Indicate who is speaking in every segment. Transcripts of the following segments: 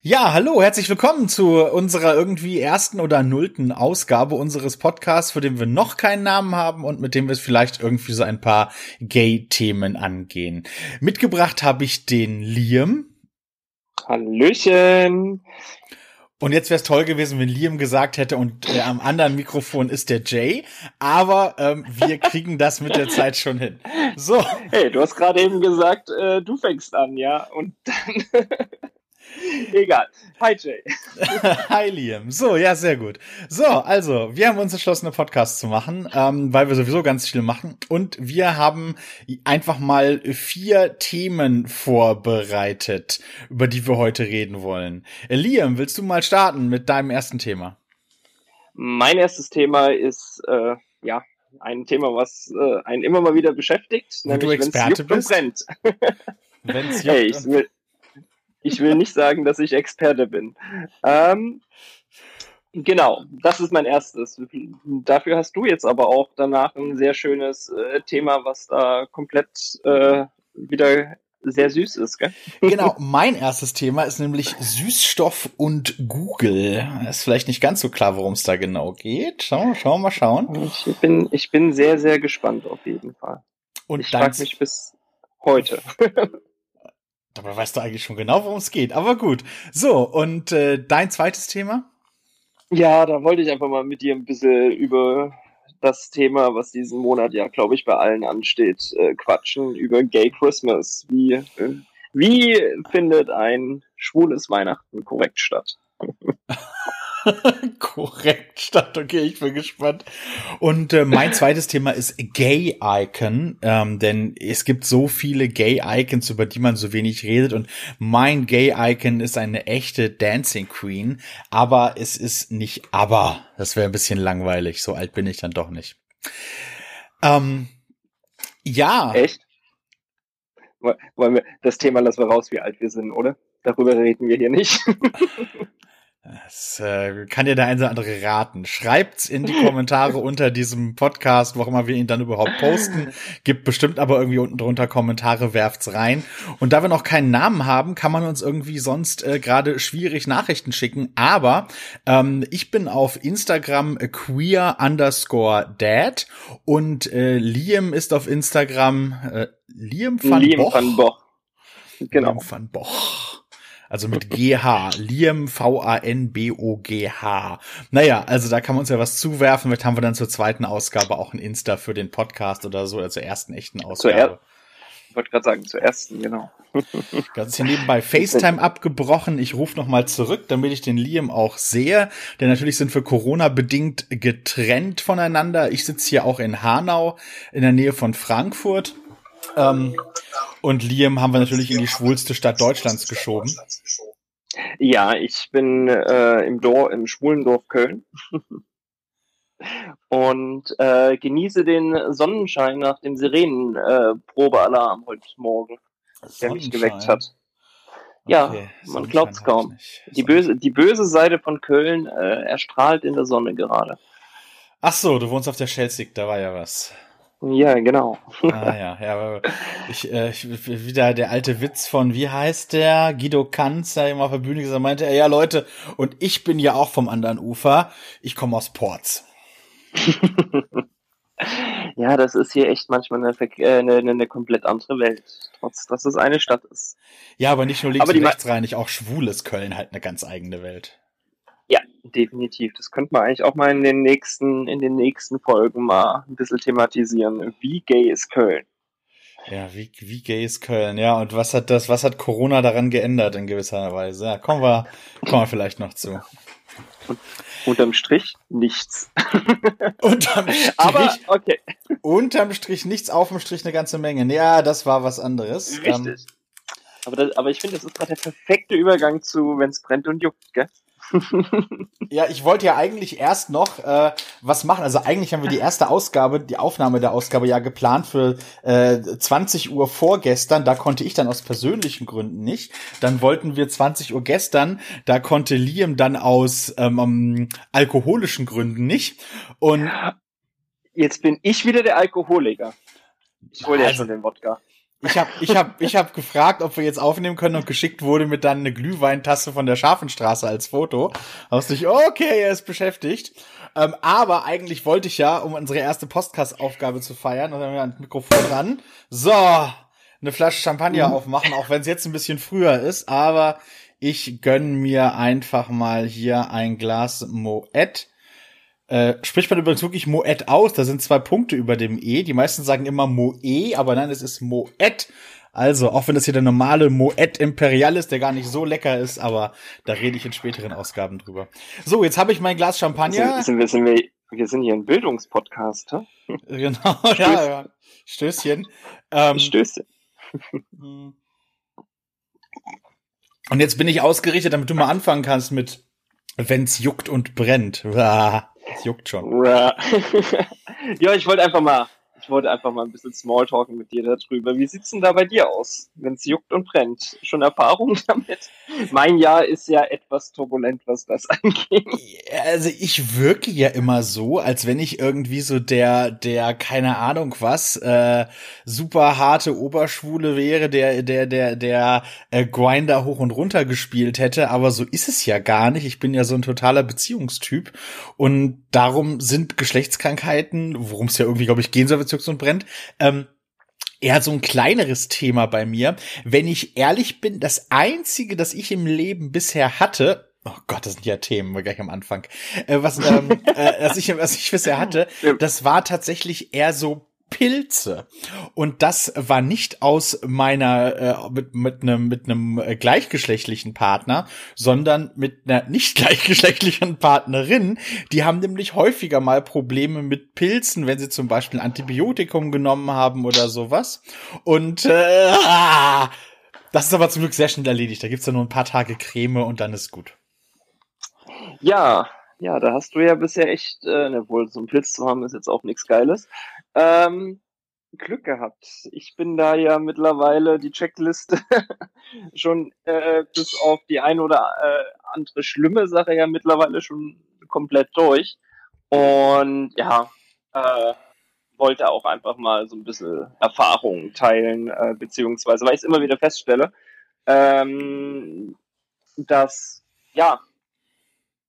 Speaker 1: Ja, hallo, herzlich willkommen zu unserer irgendwie ersten oder nullten Ausgabe unseres Podcasts, für den wir noch keinen Namen haben und mit dem wir vielleicht irgendwie so ein paar Gay-Themen angehen. Mitgebracht habe ich den Liam.
Speaker 2: Hallöchen.
Speaker 1: Und jetzt wäre es toll gewesen, wenn Liam gesagt hätte und äh, am anderen Mikrofon ist der Jay. Aber ähm, wir kriegen das mit der Zeit schon hin. So.
Speaker 2: Hey, du hast gerade eben gesagt, äh, du fängst an, ja? Und dann. Egal. Hi Jay.
Speaker 1: Hi Liam. So, ja, sehr gut. So, also, wir haben uns entschlossen, einen Podcast zu machen, ähm, weil wir sowieso ganz viel machen. Und wir haben einfach mal vier Themen vorbereitet, über die wir heute reden wollen. Liam, willst du mal starten mit deinem ersten Thema?
Speaker 2: Mein erstes Thema ist, äh, ja, ein Thema, was äh, einen immer mal wieder beschäftigt,
Speaker 1: nämlich wenn es
Speaker 2: brennt. Wenn's juckt hey, ich will, ich will nicht sagen, dass ich Experte bin. Ähm, genau, das ist mein erstes. Dafür hast du jetzt aber auch danach ein sehr schönes äh, Thema, was da komplett äh, wieder sehr süß ist, gell?
Speaker 1: Genau, mein erstes Thema ist nämlich Süßstoff und Google. Ist vielleicht nicht ganz so klar, worum es da genau geht. Schauen, schauen wir mal schauen.
Speaker 2: Ich bin, ich bin sehr, sehr gespannt auf jeden Fall. Und ich frage mich bis heute.
Speaker 1: Dabei weißt du eigentlich schon genau, worum es geht. Aber gut. So, und äh, dein zweites Thema?
Speaker 2: Ja, da wollte ich einfach mal mit dir ein bisschen über das Thema, was diesen Monat ja, glaube ich, bei allen ansteht, äh, quatschen, über Gay Christmas. Wie, äh, wie findet ein schwules Weihnachten korrekt statt?
Speaker 1: Korrekt statt. Okay, ich bin gespannt. Und äh, mein zweites Thema ist Gay Icon, ähm, denn es gibt so viele Gay Icons, über die man so wenig redet. Und mein Gay Icon ist eine echte Dancing Queen, aber es ist nicht aber. Das wäre ein bisschen langweilig. So alt bin ich dann doch nicht. Ähm, ja.
Speaker 2: Echt? Wollen wir das Thema lassen wir raus, wie alt wir sind, oder? Darüber reden wir hier nicht.
Speaker 1: Das äh, kann dir der eine oder andere raten. Schreibt's in die Kommentare unter diesem Podcast, wo immer wir ihn dann überhaupt posten. Gibt bestimmt aber irgendwie unten drunter Kommentare, werft's rein. Und da wir noch keinen Namen haben, kann man uns irgendwie sonst äh, gerade schwierig Nachrichten schicken. Aber ähm, ich bin auf Instagram queer underscore dad und äh, Liam ist auf Instagram äh, Liam van Liam Boch. Van Boch. Genau. Liam van Boch. Also mit GH. Liam V-A-N-B-O-G-H. Naja, also da kann man uns ja was zuwerfen. Vielleicht haben wir dann zur zweiten Ausgabe auch ein Insta für den Podcast oder so, oder zur ersten echten Ausgabe.
Speaker 2: Ich wollte gerade sagen, zur ersten, genau.
Speaker 1: Ganz hier nebenbei FaceTime abgebrochen. Ich rufe nochmal zurück, damit ich den Liam auch sehe. Denn natürlich sind wir Corona bedingt getrennt voneinander. Ich sitze hier auch in Hanau in der Nähe von Frankfurt. Ähm, und Liam haben wir natürlich in die schwulste Stadt Deutschlands geschoben.
Speaker 2: Ja, ich bin äh, im, Dorf, im schwulen Dorf Köln und äh, genieße den Sonnenschein nach dem Sirenenprobealarm äh, heute Morgen, der mich geweckt hat. Ja, okay, man glaubt's kaum. Die böse, die böse Seite von Köln äh, erstrahlt in der Sonne gerade.
Speaker 1: Ach so, du wohnst auf der Schelsig, da war ja was.
Speaker 2: Ja, genau.
Speaker 1: ah ja, ja. Ich, äh, ich, wieder der alte Witz von, wie heißt der? Guido Kanz, der immer auf der Bühne gesagt meinte, ja Leute, und ich bin ja auch vom anderen Ufer. Ich komme aus Ports.
Speaker 2: ja, das ist hier echt manchmal eine, äh, eine, eine, komplett andere Welt, trotz dass es eine Stadt ist.
Speaker 1: Ja, aber nicht nur links aber und rechts rein, auch schwules Köln halt eine ganz eigene Welt.
Speaker 2: Definitiv. Das könnte man eigentlich auch mal in den nächsten, in den nächsten Folgen mal ein bisschen thematisieren. Wie gay ist Köln?
Speaker 1: Ja, wie, wie gay ist Köln? Ja, und was hat das, was hat Corona daran geändert in gewisser Weise? Ja, kommen wir, kommen wir vielleicht noch zu.
Speaker 2: Unterm Strich nichts.
Speaker 1: unterm Strich. Aber, okay. Unterm Strich nichts, auf dem Strich eine ganze Menge. Ja, das war was anderes.
Speaker 2: Richtig. Um, aber, das, aber ich finde, das ist gerade der perfekte Übergang zu, wenn es brennt und juckt, gell?
Speaker 1: Ja, ich wollte ja eigentlich erst noch äh, was machen. Also eigentlich haben wir die erste Ausgabe, die Aufnahme der Ausgabe ja geplant für äh, 20 Uhr vorgestern. Da konnte ich dann aus persönlichen Gründen nicht. Dann wollten wir 20 Uhr gestern. Da konnte Liam dann aus ähm, um, alkoholischen Gründen nicht. Und
Speaker 2: jetzt bin ich wieder der Alkoholiker. Ich hole ja also, schon den Wodka.
Speaker 1: Ich habe ich hab, ich hab gefragt, ob wir jetzt aufnehmen können und geschickt wurde mit dann eine Glühweintasse von der Scharfenstraße als Foto. Hast dich, okay, er ist beschäftigt. Ähm, aber eigentlich wollte ich ja, um unsere erste Podcast-Aufgabe zu feiern, und dann haben wir ein Mikrofon dran. So, eine Flasche Champagner mhm. aufmachen, auch wenn es jetzt ein bisschen früher ist, aber ich gönn mir einfach mal hier ein Glas Moet. Äh, spricht man übrigens wirklich Moet aus? Da sind zwei Punkte über dem E. Die meisten sagen immer Moe, aber nein, es ist Moet. Also, auch wenn das hier der normale Moet Imperial ist, der gar nicht so lecker ist, aber da rede ich in späteren Ausgaben drüber. So, jetzt habe ich mein Glas Champagner.
Speaker 2: Sind, sind, sind wir, wir sind hier ein Bildungspodcast, hä?
Speaker 1: Genau, ja, ja. Stößchen. Ähm,
Speaker 2: Stößchen.
Speaker 1: Und jetzt bin ich ausgerichtet, damit du mal anfangen kannst mit Wenn's juckt und brennt. Es juckt schon.
Speaker 2: ja, ich wollte einfach mal wollte einfach mal ein bisschen Smalltalken mit dir darüber. Wie sieht's denn da bei dir aus, wenn es juckt und brennt? Schon Erfahrung damit? Mein Jahr ist ja etwas turbulent, was das angeht.
Speaker 1: Also ich wirke ja immer so, als wenn ich irgendwie so der, der, keine Ahnung was, äh, super harte Oberschwule wäre, der, der, der, der äh, Grinder hoch und runter gespielt hätte, aber so ist es ja gar nicht. Ich bin ja so ein totaler Beziehungstyp und darum sind Geschlechtskrankheiten, worum es ja irgendwie, glaube ich, gehen soll, Zücks und brennt. Ähm, eher so ein kleineres Thema bei mir. Wenn ich ehrlich bin, das einzige, das ich im Leben bisher hatte, oh Gott, das sind ja Themen gleich am Anfang, äh, was, ähm, äh, was, ich, was ich bisher hatte, das war tatsächlich eher so Pilze. Und das war nicht aus meiner äh, mit mit einem mit einem äh, gleichgeschlechtlichen Partner, sondern mit einer nicht gleichgeschlechtlichen Partnerin. Die haben nämlich häufiger mal Probleme mit Pilzen, wenn sie zum Beispiel Antibiotikum genommen haben oder sowas. Und äh, das ist aber zum Glück sehr schnell erledigt. Da gibt's ja nur ein paar Tage Creme und dann ist gut.
Speaker 2: Ja, ja, da hast du ja bisher echt, äh, ne, wohl so einen Pilz zu haben, ist jetzt auch nichts Geiles. Ähm, Glück gehabt. Ich bin da ja mittlerweile die Checkliste schon äh, bis auf die ein oder äh, andere schlimme Sache ja mittlerweile schon komplett durch. Und ja, äh, wollte auch einfach mal so ein bisschen Erfahrungen teilen, äh, beziehungsweise, weil ich es immer wieder feststelle, ähm, dass ja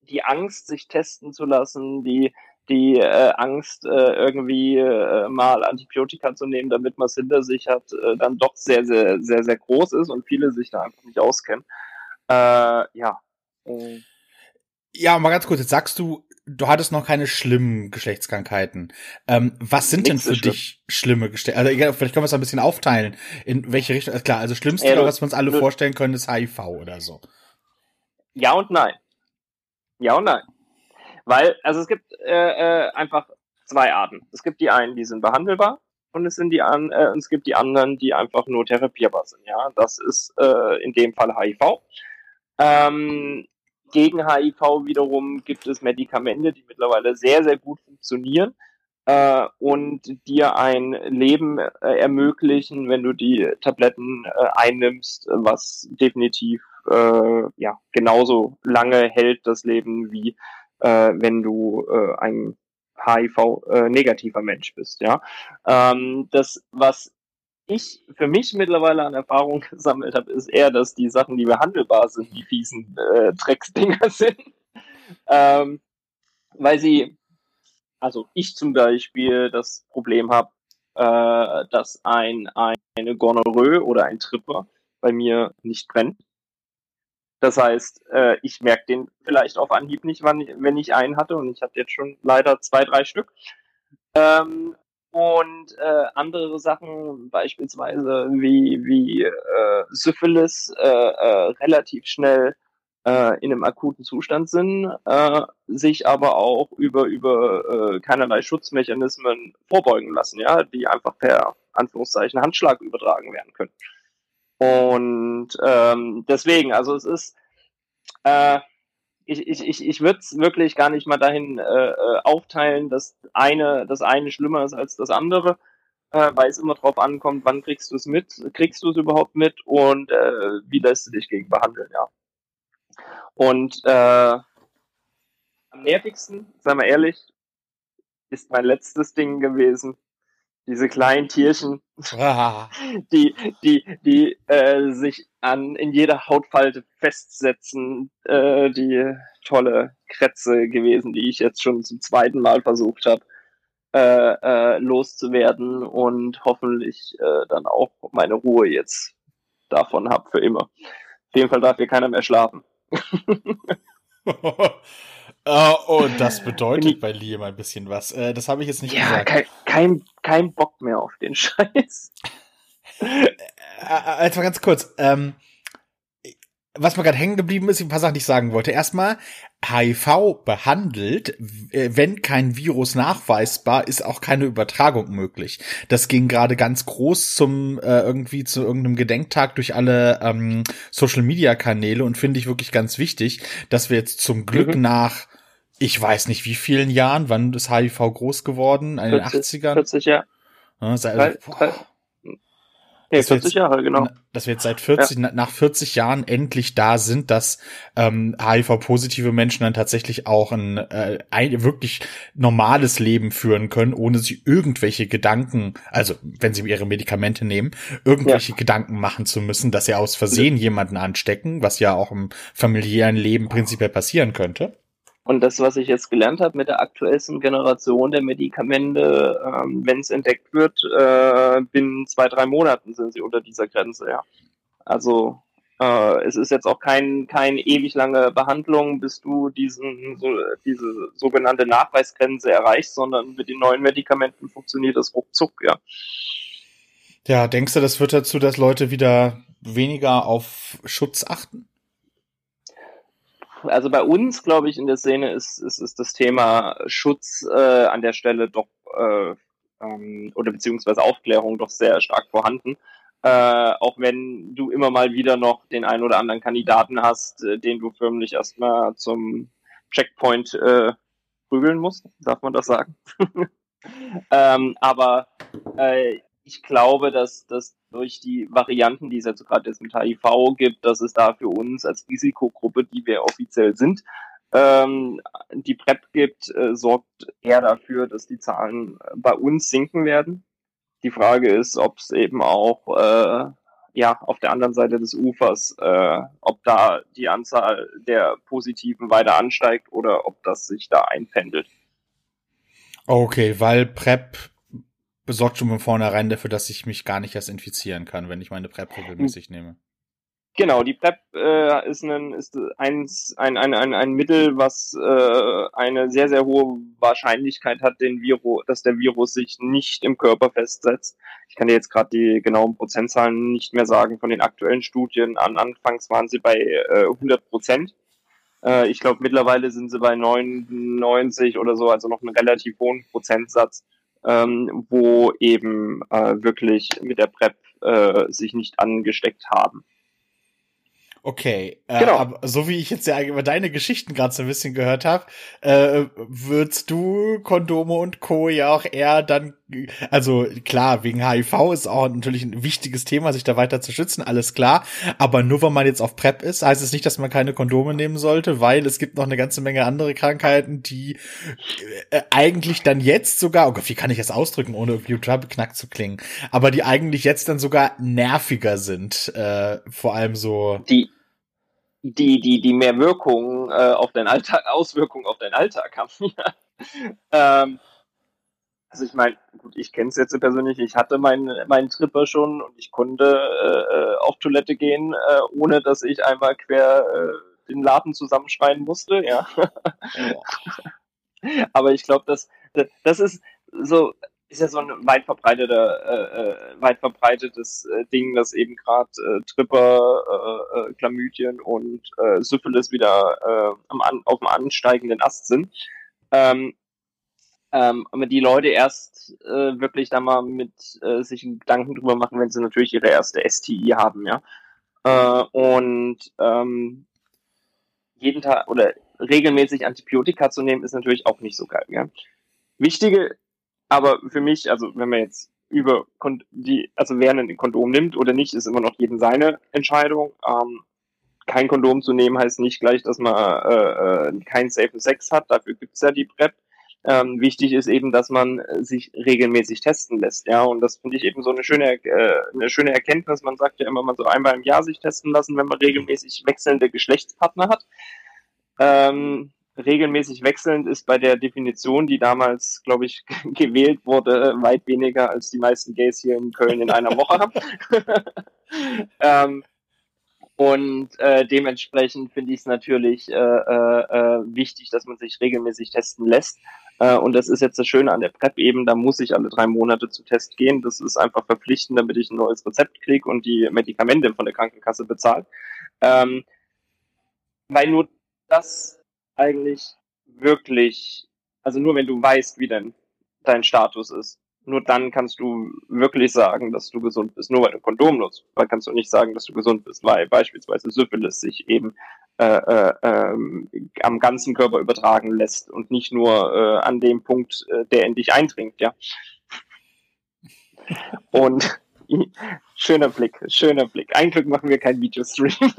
Speaker 2: die Angst, sich testen zu lassen, die die äh, Angst, äh, irgendwie äh, mal Antibiotika zu nehmen, damit man es hinter sich hat, äh, dann doch sehr, sehr, sehr, sehr groß ist und viele sich da einfach nicht auskennen. Äh, ja.
Speaker 1: Äh. Ja, mal ganz kurz, jetzt sagst du, du hattest noch keine schlimmen Geschlechtskrankheiten. Ähm, was sind denn für schlimm. dich schlimme Geschlechtskrankheiten? Also vielleicht können wir es ein bisschen aufteilen. In welche Richtung? Also klar, also schlimmste, äh, was wir uns alle vorstellen können, ist HIV oder so.
Speaker 2: Ja und nein. Ja und nein. Weil, also es gibt äh, äh, einfach zwei Arten. Es gibt die einen, die sind behandelbar und es sind die an, äh, es gibt die anderen, die einfach nur therapierbar sind. Ja, das ist äh, in dem Fall HIV. Ähm, gegen HIV wiederum gibt es Medikamente, die mittlerweile sehr, sehr gut funktionieren äh, und dir ein Leben äh, ermöglichen, wenn du die Tabletten äh, einnimmst, was definitiv äh, ja genauso lange hält das Leben wie äh, wenn du äh, ein HIV-negativer äh, Mensch bist. Ja, ähm, das was ich für mich mittlerweile an Erfahrung gesammelt habe, ist eher, dass die Sachen, die behandelbar sind, die fiesen äh, Drecksdinger sind, ähm, weil sie, also ich zum Beispiel das Problem habe, äh, dass ein, ein eine Gonorrhoe oder ein Tripper bei mir nicht brennt. Das heißt, äh, ich merke den vielleicht auf Anhieb nicht, wann ich, wenn ich einen hatte und ich hatte jetzt schon leider zwei, drei Stück. Ähm, und äh, andere Sachen, beispielsweise wie, wie äh, Syphilis, äh, äh, relativ schnell äh, in einem akuten Zustand sind, äh, sich aber auch über, über äh, keinerlei Schutzmechanismen vorbeugen lassen, ja, die einfach per Anführungszeichen Handschlag übertragen werden können. Und ähm, deswegen, also es ist, äh, ich, ich, ich, ich würde es wirklich gar nicht mal dahin äh, äh, aufteilen, dass eine, das eine schlimmer ist als das andere, äh, weil es immer drauf ankommt, wann kriegst du es mit, kriegst du es überhaupt mit und äh, wie lässt du dich gegen behandeln, ja. Und äh, am nervigsten, sei mal ehrlich, ist mein letztes Ding gewesen, diese kleinen Tierchen, ah. die, die, die äh, sich an in jeder Hautfalte festsetzen, äh, die tolle Kretze gewesen, die ich jetzt schon zum zweiten Mal versucht habe äh, äh, loszuwerden und hoffentlich äh, dann auch meine Ruhe jetzt davon habe für immer. Auf jeden Fall darf hier keiner mehr schlafen.
Speaker 1: oh, oh, das bedeutet bei Liam ein bisschen was. Äh, das habe ich jetzt nicht ja, gesagt.
Speaker 2: Kein, kein, kein Bock mehr auf den Scheiß.
Speaker 1: äh, äh, jetzt mal ganz kurz. Ähm, was mir gerade hängen geblieben ist, ein paar Sachen, die ich sagen wollte. Erstmal, HIV behandelt, äh, wenn kein Virus nachweisbar, ist auch keine Übertragung möglich. Das ging gerade ganz groß zum äh, irgendwie zu irgendeinem Gedenktag durch alle ähm, Social Media Kanäle und finde ich wirklich ganz wichtig, dass wir jetzt zum Glück mhm. nach ich weiß nicht wie vielen Jahren, wann ist HIV groß geworden? In den 80ern?
Speaker 2: 40 Jahre.
Speaker 1: Ja, also,
Speaker 2: Nee, 40 Jahre, genau.
Speaker 1: Dass wir jetzt seit 40, ja. nach 40 Jahren endlich da sind, dass ähm, HIV-positive Menschen dann tatsächlich auch ein, äh, ein wirklich normales Leben führen können, ohne sich irgendwelche Gedanken, also wenn sie ihre Medikamente nehmen, irgendwelche ja. Gedanken machen zu müssen, dass sie aus Versehen jemanden anstecken, was ja auch im familiären Leben prinzipiell passieren könnte.
Speaker 2: Und das, was ich jetzt gelernt habe mit der aktuellsten Generation der Medikamente, ähm, wenn es entdeckt wird, äh, binnen zwei, drei Monaten sind sie unter dieser Grenze, ja. Also äh, es ist jetzt auch kein, keine ewig lange Behandlung, bis du diesen, so, diese sogenannte Nachweisgrenze erreichst, sondern mit den neuen Medikamenten funktioniert das ruckzuck, ja.
Speaker 1: Ja, denkst du, das führt dazu, dass Leute wieder weniger auf Schutz achten?
Speaker 2: Also bei uns, glaube ich, in der Szene ist, ist, ist das Thema Schutz äh, an der Stelle doch äh, ähm, oder beziehungsweise Aufklärung doch sehr stark vorhanden. Äh, auch wenn du immer mal wieder noch den einen oder anderen Kandidaten hast, äh, den du förmlich erstmal zum Checkpoint äh, prügeln musst, darf man das sagen? ähm, aber äh, ich glaube, dass, dass durch die Varianten, die es jetzt gerade jetzt mit HIV gibt, dass es da für uns als Risikogruppe, die wir offiziell sind, ähm, die PrEP gibt, äh, sorgt eher dafür, dass die Zahlen bei uns sinken werden. Die Frage ist, ob es eben auch äh, ja auf der anderen Seite des Ufers, äh, ob da die Anzahl der Positiven weiter ansteigt oder ob das sich da einpendelt.
Speaker 1: Okay, weil PrEP besorgt schon von vornherein dafür, dass ich mich gar nicht erst infizieren kann, wenn ich meine PrEP regelmäßig nehme.
Speaker 2: Genau, die PrEP äh, ist, ein, ist ein, ein, ein, ein Mittel, was äh, eine sehr, sehr hohe Wahrscheinlichkeit hat, den Virus, dass der Virus sich nicht im Körper festsetzt. Ich kann dir jetzt gerade die genauen Prozentzahlen nicht mehr sagen von den aktuellen Studien. An Anfangs waren sie bei äh, 100 Prozent. Äh, ich glaube, mittlerweile sind sie bei 99 oder so, also noch einen relativ hohen Prozentsatz ähm, wo eben äh, wirklich mit der PrEP äh, sich nicht angesteckt haben.
Speaker 1: Okay, äh, genau. aber so wie ich jetzt ja über deine Geschichten gerade so ein bisschen gehört habe, äh, würdest du Kondome und Co. ja auch eher dann, also klar, wegen HIV ist auch natürlich ein wichtiges Thema, sich da weiter zu schützen, alles klar, aber nur weil man jetzt auf PrEP ist, heißt es nicht, dass man keine Kondome nehmen sollte, weil es gibt noch eine ganze Menge andere Krankheiten, die äh, eigentlich dann jetzt sogar, oh Gott, wie kann ich das ausdrücken, ohne irgendwie beknackt zu klingen, aber die eigentlich jetzt dann sogar nerviger sind, äh, vor allem so.
Speaker 2: Die die, die, die mehr Wirkung äh, auf deinen Alltag, Auswirkungen auf deinen Alltag haben. ähm, also ich meine, gut, ich kenne es jetzt persönlich, ich hatte meinen meinen Tripper schon und ich konnte äh, auf Toilette gehen, äh, ohne dass ich einmal quer äh, den Laden zusammenschreien musste, ja. Aber ich glaube, dass das ist so, ist ja so ein weit verbreiteter, äh, äh, weit verbreitetes äh, Ding, dass eben gerade äh, Tripper, äh, äh, Chlamydien und äh, Syphilis wieder äh, am an, auf dem ansteigenden Ast sind. Ähm, ähm, aber die Leute erst äh, wirklich da mal mit äh, sich Gedanken drüber machen, wenn sie natürlich ihre erste STI haben, ja. Äh, und ähm, jeden Tag oder regelmäßig Antibiotika zu nehmen, ist natürlich auch nicht so geil, ja. Wichtige aber für mich, also wenn man jetzt über die, also wer ein Kondom nimmt oder nicht, ist immer noch jeden seine Entscheidung. Ähm, kein Kondom zu nehmen heißt nicht gleich, dass man äh, äh, keinen safen Sex hat. Dafür gibt's ja die PrEP. Ähm, wichtig ist eben, dass man sich regelmäßig testen lässt, ja, und das finde ich eben so eine schöne, äh, eine schöne Erkenntnis. Man sagt ja immer, man soll einmal im Jahr sich testen lassen, wenn man regelmäßig wechselnde Geschlechtspartner hat. Ähm, regelmäßig wechselnd ist bei der Definition, die damals, glaube ich, gewählt wurde, weit weniger als die meisten Gays hier in Köln in einer Woche haben. ähm, und äh, dementsprechend finde ich es natürlich äh, äh, äh, wichtig, dass man sich regelmäßig testen lässt. Äh, und das ist jetzt das Schöne an der PrEP eben, da muss ich alle drei Monate zu Test gehen. Das ist einfach verpflichtend, damit ich ein neues Rezept kriege und die Medikamente von der Krankenkasse bezahle. Ähm, weil nur das eigentlich wirklich, also nur wenn du weißt, wie denn dein Status ist, nur dann kannst du wirklich sagen, dass du gesund bist. Nur weil du Kondom nutzt, weil kannst du nicht sagen, dass du gesund bist, weil beispielsweise Syphilis sich eben äh, äh, ähm, am ganzen Körper übertragen lässt und nicht nur äh, an dem Punkt, äh, der in dich eindringt, ja. Und schöner Blick, schöner Blick. Ein Glück machen wir kein Videostream.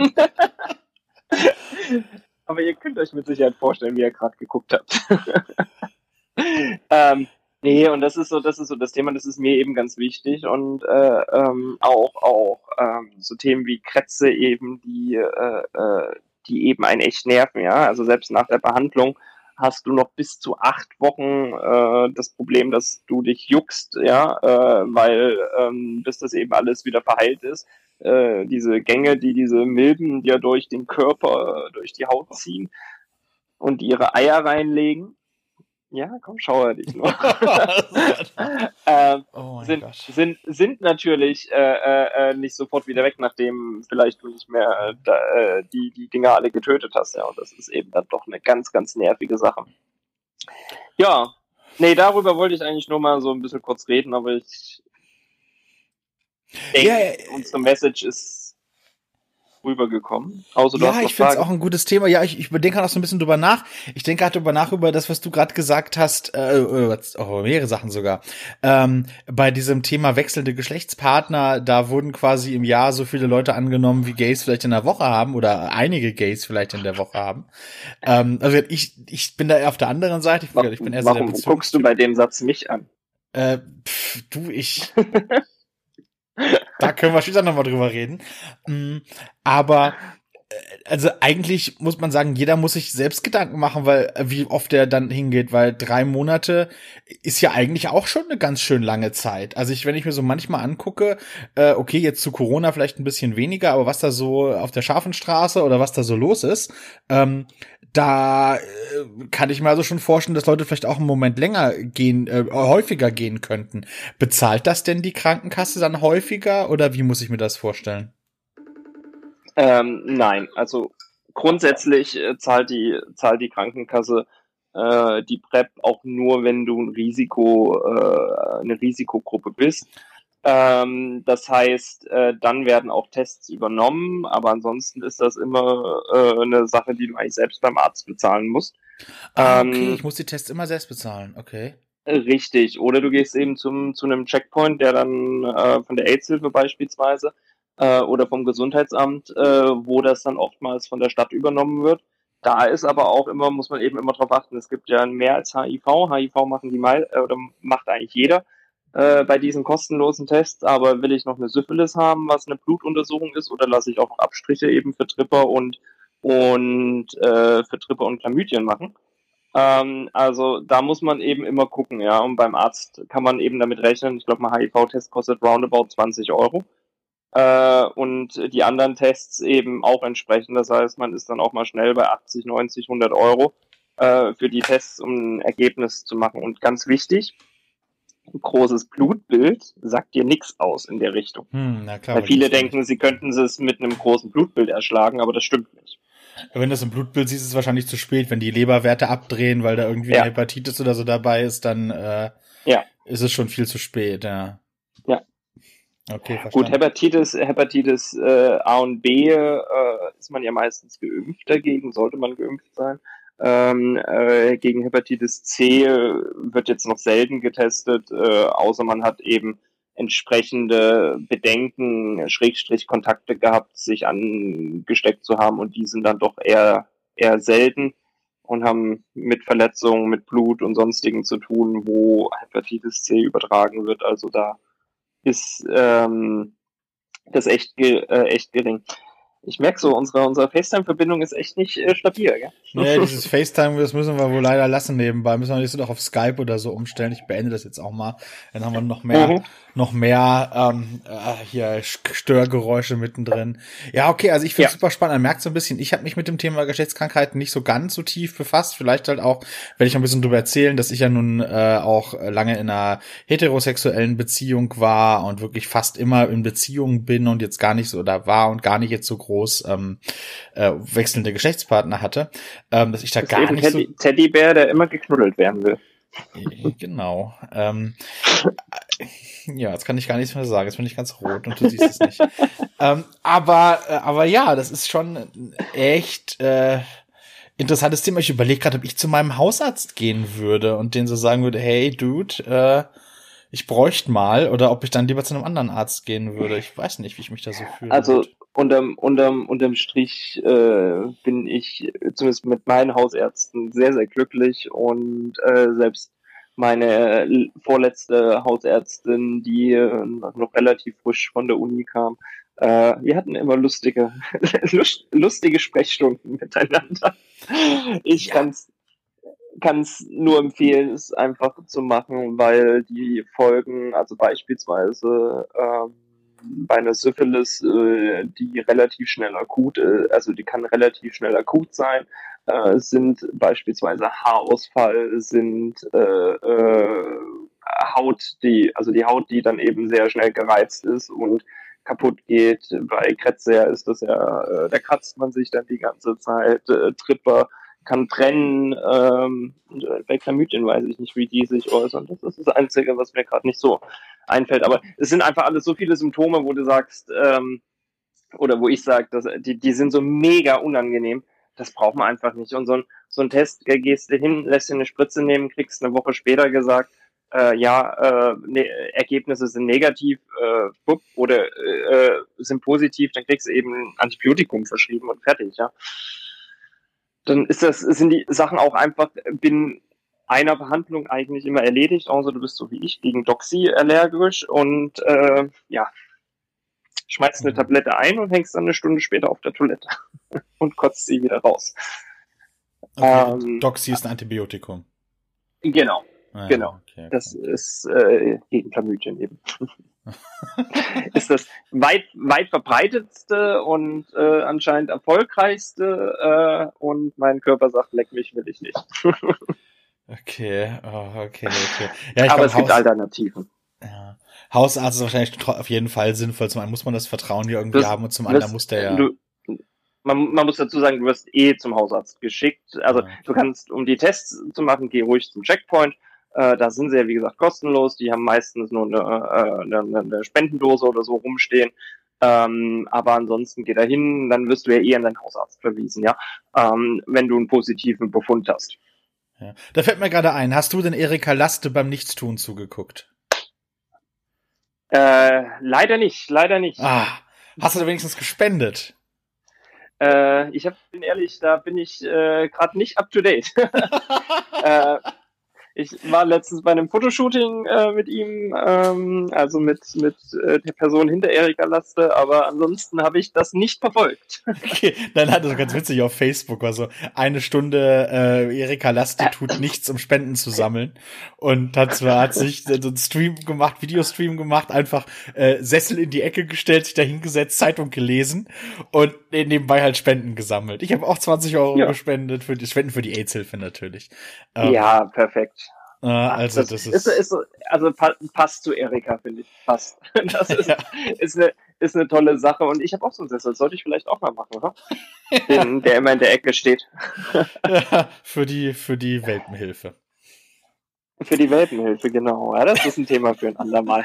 Speaker 2: Aber ihr könnt euch mit Sicherheit vorstellen, wie ihr gerade geguckt habt. ähm, Nee, und das ist so, das ist so das Thema, das ist mir eben ganz wichtig und äh, ähm, auch auch ähm, so Themen wie Krätze eben, die äh, äh, die eben einen echt nerven, ja. Also selbst nach der Behandlung hast du noch bis zu acht Wochen äh, das Problem, dass du dich juckst, ja, äh, weil ähm, bis das eben alles wieder verheilt ist. Äh, diese Gänge, die diese Milben ja durch den Körper, durch die Haut ziehen und ihre Eier reinlegen, ja, komm, schauer dich nur. ähm, oh sind, sind, sind natürlich äh, äh, äh, nicht sofort wieder weg, nachdem vielleicht du nicht mehr äh, äh, die, die Dinger alle getötet hast. Ja, und das ist eben dann doch eine ganz, ganz nervige Sache. Ja, nee, darüber wollte ich eigentlich nur mal so ein bisschen kurz reden, aber ich denke, ja, unsere Message ist rübergekommen.
Speaker 1: Außer du ja, ich finde es auch ein gutes Thema. Ja, ich, ich denke auch so ein bisschen drüber nach. Ich denke gerade drüber nach über das, was du gerade gesagt hast, äh, äh oh, mehrere Sachen sogar. Ähm, bei diesem Thema wechselnde Geschlechtspartner, da wurden quasi im Jahr so viele Leute angenommen, wie Gays vielleicht in der Woche haben oder einige Gays vielleicht in der Woche haben. Ähm, also ich, ich bin da eher auf der anderen Seite. Ich,
Speaker 2: warum, ich bin eher so warum guckst du bei dem Satz mich an?
Speaker 1: Äh, pff, du, ich. da können wir später nochmal drüber reden. Mm, aber äh, also eigentlich muss man sagen, jeder muss sich selbst Gedanken machen, weil äh, wie oft der dann hingeht, weil drei Monate ist ja eigentlich auch schon eine ganz schön lange Zeit. Also ich, wenn ich mir so manchmal angucke, äh, okay, jetzt zu Corona vielleicht ein bisschen weniger, aber was da so auf der scharfen Straße oder was da so los ist, ähm, da äh, kann ich mir also schon vorstellen, dass Leute vielleicht auch einen Moment länger gehen, äh, häufiger gehen könnten. Bezahlt das denn die Krankenkasse dann häufiger oder wie muss ich mir das vorstellen?
Speaker 2: Ähm, nein, also grundsätzlich äh, zahlt die zahlt die Krankenkasse äh, die PrEP auch nur, wenn du ein Risiko äh, eine Risikogruppe bist. Ähm, das heißt, äh, dann werden auch Tests übernommen, aber ansonsten ist das immer äh, eine Sache, die du eigentlich selbst beim Arzt bezahlen musst.
Speaker 1: Ah, okay, ähm, ich muss die Tests immer selbst bezahlen, okay.
Speaker 2: Richtig, oder du gehst eben zum, zu einem Checkpoint, der dann äh, von der AIDS-Hilfe beispielsweise äh, oder vom Gesundheitsamt, äh, wo das dann oftmals von der Stadt übernommen wird. Da ist aber auch immer, muss man eben immer drauf achten, es gibt ja mehr als HIV. HIV machen die mal, oder macht eigentlich jeder äh, bei diesen kostenlosen Tests, aber will ich noch eine Syphilis haben, was eine Blutuntersuchung ist, oder lasse ich auch Abstriche eben für Tripper und und äh, für Tripper und Chlamydien machen. Ähm, also da muss man eben immer gucken, ja. Und beim Arzt kann man eben damit rechnen. Ich glaube, ein HIV-Test kostet roundabout 20 Euro. Äh, und die anderen Tests eben auch entsprechend. Das heißt, man ist dann auch mal schnell bei 80, 90, 100 Euro äh, für die Tests, um ein Ergebnis zu machen. Und ganz wichtig, großes Blutbild sagt dir nichts aus in der Richtung. Hm, na klar, Weil viele denken, sie könnten es mit einem großen Blutbild erschlagen, aber das stimmt nicht.
Speaker 1: Wenn du es im Blutbild siehst, ist es wahrscheinlich zu spät. Wenn die Leberwerte abdrehen, weil da irgendwie ja. Hepatitis oder so dabei ist, dann äh, ja. ist es schon viel zu spät, ja.
Speaker 2: Ja. Okay, verstanden. Gut, Hepatitis, Hepatitis äh, A und B äh, ist man ja meistens geimpft dagegen, sollte man geimpft sein. Ähm, äh, gegen Hepatitis C wird jetzt noch selten getestet, äh, außer man hat eben entsprechende Bedenken, Schrägstrich Kontakte gehabt, sich angesteckt zu haben und die sind dann doch eher, eher selten. und haben mit Verletzungen, mit Blut und sonstigen zu tun, wo Hepatitis C übertragen wird. Also da ist ähm, das echt, äh, echt gering. Ich merke so, unsere, unsere FaceTime-Verbindung ist echt nicht äh, stabil, gell?
Speaker 1: Nee, dieses FaceTime, das müssen wir wohl leider lassen nebenbei. Müssen wir nicht so auf Skype oder so umstellen. Ich beende das jetzt auch mal. Dann haben wir noch mehr, mhm. noch mehr ähm, äh, hier Störgeräusche mittendrin. Ja, okay, also ich finde ja. super spannend. Man merkt so ein bisschen, ich habe mich mit dem Thema Geschlechtskrankheiten nicht so ganz so tief befasst. Vielleicht halt auch, werde ich ein bisschen drüber erzählen, dass ich ja nun äh, auch lange in einer heterosexuellen Beziehung war und wirklich fast immer in Beziehung bin und jetzt gar nicht so oder war und gar nicht jetzt so groß groß ähm, äh, wechselnde Geschlechtspartner hatte, ähm, dass ich da das gar nicht
Speaker 2: Teddy, so Teddybär, der immer geknuddelt werden will.
Speaker 1: Genau. Ähm, ja, jetzt kann ich gar nichts mehr sagen. Jetzt bin ich ganz rot und du siehst es nicht. ähm, aber, äh, aber ja, das ist schon echt äh, interessantes Thema. Ich überlege gerade, ob ich zu meinem Hausarzt gehen würde und den so sagen würde, hey, Dude, äh, ich bräuchte mal, oder ob ich dann lieber zu einem anderen Arzt gehen würde. Ich weiß nicht, wie ich mich da so fühle.
Speaker 2: Also unterm, unterm, unterm Strich äh, bin ich zumindest mit meinen Hausärzten sehr, sehr glücklich und äh, selbst meine vorletzte Hausärztin, die äh, noch relativ frisch von der Uni kam, äh, wir hatten immer lustige, lustige Sprechstunden miteinander. Ich ja. kann's kann es nur empfehlen, es einfach zu machen, weil die Folgen, also beispielsweise ähm, bei einer Syphilis, äh, die relativ schnell akut, äh, also die kann relativ schnell akut sein, äh, sind beispielsweise Haarausfall, sind äh, äh, Haut, die, also die Haut, die dann eben sehr schnell gereizt ist und kaputt geht. Bei Kretzer ist das ja, äh, da kratzt man sich dann die ganze Zeit, äh, Tripper kann trennen, ähm, bei Chlamydien weiß ich nicht, wie die sich äußern. Das ist das Einzige, was mir gerade nicht so einfällt. Aber es sind einfach alles so viele Symptome, wo du sagst, ähm, oder wo ich sage, die, die sind so mega unangenehm. Das braucht man einfach nicht. Und so ein, so ein Test, gehst du hin, lässt dir eine Spritze nehmen, kriegst eine Woche später gesagt, äh, ja, äh, ne, Ergebnisse sind negativ äh, oder äh, sind positiv, dann kriegst du eben ein Antibiotikum verschrieben und fertig, ja. Dann ist das, sind die Sachen auch einfach, bin einer Behandlung eigentlich immer erledigt, außer du bist so wie ich gegen Doxy allergisch und äh, ja, schmeißt eine mhm. Tablette ein und hängst dann eine Stunde später auf der Toilette und kotzt sie wieder raus.
Speaker 1: Okay, ähm, Doxy ist ein Antibiotikum.
Speaker 2: Genau, ah, genau. Okay, okay. Das ist äh, gegen Chlamydien eben. ist das weit, weit verbreitetste und äh, anscheinend erfolgreichste äh, und mein Körper sagt, leck mich will ich nicht.
Speaker 1: Okay, oh, okay, okay.
Speaker 2: Ja, Aber glaub, es gibt Alternativen.
Speaker 1: Ja. Hausarzt ist wahrscheinlich auf jeden Fall sinnvoll. Zum einen muss man das Vertrauen hier irgendwie das, haben und zum anderen muss der ja. Du,
Speaker 2: man, man muss dazu sagen, du wirst eh zum Hausarzt geschickt. Also okay. du kannst, um die Tests zu machen, geh ruhig zum Checkpoint. Äh, da sind sie ja, wie gesagt, kostenlos. Die haben meistens nur eine, äh, eine, eine Spendendose oder so rumstehen. Ähm, aber ansonsten geh da hin, dann wirst du ja eh an deinen Hausarzt verwiesen, ja, ähm, wenn du einen positiven Befund hast.
Speaker 1: Ja. Da fällt mir gerade ein, hast du denn Erika Laste beim Nichtstun zugeguckt?
Speaker 2: Äh, leider nicht, leider nicht.
Speaker 1: Ah, hast du da wenigstens gespendet?
Speaker 2: Äh, ich hab, bin ehrlich, da bin ich äh, gerade nicht up to date. äh, ich war letztens bei einem Fotoshooting äh, mit ihm, ähm, also mit, mit äh, der Person hinter Erika Laste, aber ansonsten habe ich das nicht verfolgt.
Speaker 1: Okay, dann hat es ganz witzig auf Facebook, war so eine Stunde äh, Erika Laste tut nichts, um Spenden zu sammeln und hat zwar hat sich so einen Stream gemacht, Videostream gemacht, einfach äh, Sessel in die Ecke gestellt, sich da hingesetzt, Zeitung gelesen und nebenbei halt Spenden gesammelt. Ich habe auch 20 Euro ja. gespendet für die Spenden für die AIDS-Hilfe natürlich.
Speaker 2: Ähm, ja, perfekt.
Speaker 1: Äh, also das, das ist,
Speaker 2: ist, ist, also passt zu Erika, finde ich. Passt. Das ist, ja. ist, eine, ist eine tolle Sache. Und ich habe auch so einen Sessel. Sollte ich vielleicht auch mal machen, oder? Den, der immer in der Ecke steht.
Speaker 1: ja, für die, für die Welpenhilfe.
Speaker 2: Für die Welpenhilfe, genau. Ja, das ist ein Thema für ein andermal.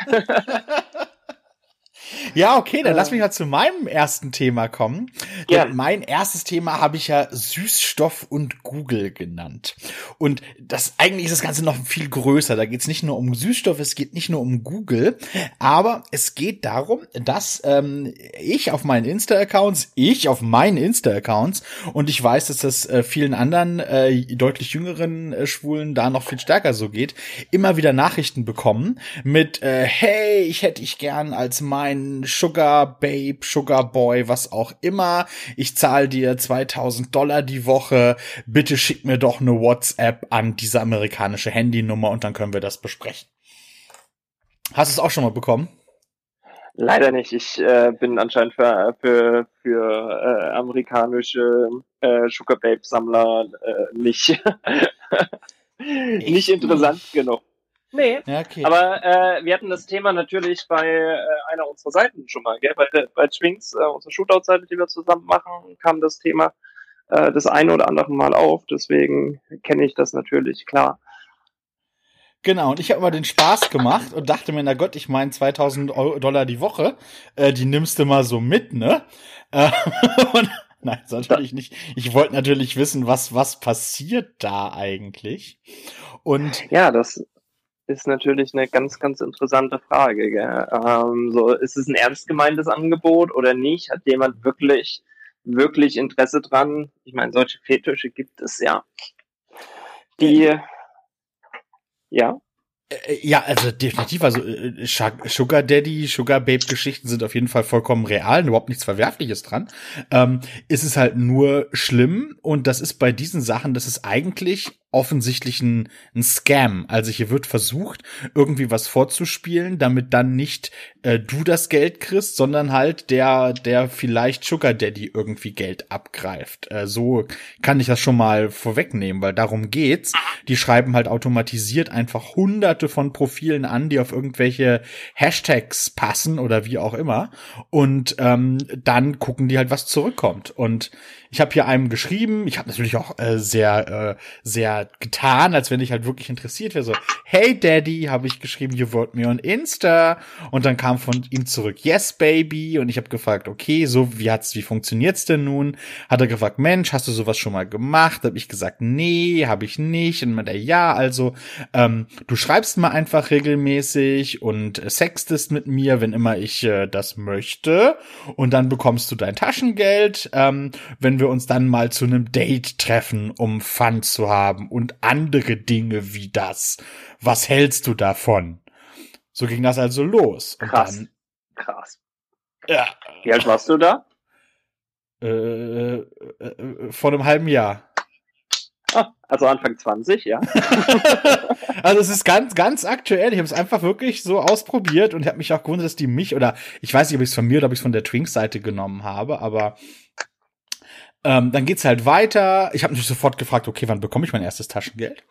Speaker 1: Ja, okay, dann äh. lass mich mal zu meinem ersten Thema kommen. Ja. Mein erstes Thema habe ich ja Süßstoff und Google genannt. Und das eigentlich ist das Ganze noch viel größer. Da geht es nicht nur um Süßstoff, es geht nicht nur um Google, aber es geht darum, dass ähm, ich auf meinen Insta-Accounts, ich auf meinen Insta-Accounts und ich weiß, dass das äh, vielen anderen äh, deutlich jüngeren äh, Schwulen da noch viel stärker so geht, immer wieder Nachrichten bekommen mit äh, Hey, ich hätte ich gern als mein Sugar Babe, Sugar Boy, was auch immer. Ich zahle dir 2000 Dollar die Woche. Bitte schick mir doch eine WhatsApp an diese amerikanische Handynummer und dann können wir das besprechen. Hast du es auch schon mal bekommen?
Speaker 2: Leider nicht. Ich äh, bin anscheinend für, für, für äh, amerikanische äh, Sugar Babe Sammler äh, nicht, nicht interessant genug. Nee, ja, okay. aber äh, wir hatten das Thema natürlich bei äh, einer unserer Seiten schon mal, gell? bei, bei Twinks, äh, unsere Shootout-Seite, die wir zusammen machen, kam das Thema äh, das eine oder andere Mal auf, deswegen kenne ich das natürlich, klar.
Speaker 1: Genau, und ich habe immer den Spaß gemacht und dachte mir, na Gott, ich meine 2000 Euro, Dollar die Woche, äh, die nimmst du mal so mit, ne? Äh, und, nein, natürlich nicht. Ich wollte natürlich wissen, was was passiert da eigentlich. Und
Speaker 2: ja, das ist natürlich eine ganz, ganz interessante Frage. Gell? Ähm, so, ist es ein ernst gemeintes Angebot oder nicht? Hat jemand wirklich, wirklich Interesse dran? Ich meine, solche Fetische gibt es ja. Die, ja.
Speaker 1: Äh, ja, also definitiv. Also äh, Sugar Daddy, Sugar Babe Geschichten sind auf jeden Fall vollkommen real, überhaupt nichts Verwerfliches dran. Ähm, ist es halt nur schlimm und das ist bei diesen Sachen, das ist eigentlich offensichtlich ein, ein Scam. Also hier wird versucht, irgendwie was vorzuspielen, damit dann nicht äh, du das Geld kriegst, sondern halt der, der vielleicht Sugar Daddy irgendwie Geld abgreift. Äh, so kann ich das schon mal vorwegnehmen, weil darum geht's. Die schreiben halt automatisiert einfach hunderte von Profilen an, die auf irgendwelche Hashtags passen oder wie auch immer. Und ähm, dann gucken die halt, was zurückkommt. Und ich habe hier einem geschrieben, ich habe natürlich auch äh, sehr, äh, sehr getan, als wenn ich halt wirklich interessiert wäre. So, hey Daddy, habe ich geschrieben, you vote me on Insta. Und dann kam von ihm zurück, yes baby. Und ich habe gefragt, okay, so wie hat's, wie funktioniert's denn nun? Hat er gefragt, Mensch, hast du sowas schon mal gemacht? Habe ich gesagt, nee, habe ich nicht. Und meinte, ja, also ähm, du schreibst mal einfach regelmäßig und sextest mit mir, wenn immer ich äh, das möchte. Und dann bekommst du dein Taschengeld, ähm, wenn wir wir uns dann mal zu einem Date treffen, um Fun zu haben und andere Dinge wie das. Was hältst du davon? So ging das also los.
Speaker 2: Und Krass. Dann,
Speaker 1: Krass.
Speaker 2: Ja. Wie alt warst du da?
Speaker 1: Äh, äh, vor einem halben Jahr.
Speaker 2: Ah, also Anfang 20, ja.
Speaker 1: also es ist ganz, ganz aktuell. Ich habe es einfach wirklich so ausprobiert und habe mich auch gewundert, dass die mich oder ich weiß nicht, ob ich es von mir oder ob ich es von der Twinks-Seite genommen habe, aber ähm, dann geht's halt weiter. Ich habe natürlich sofort gefragt, okay, wann bekomme ich mein erstes Taschengeld?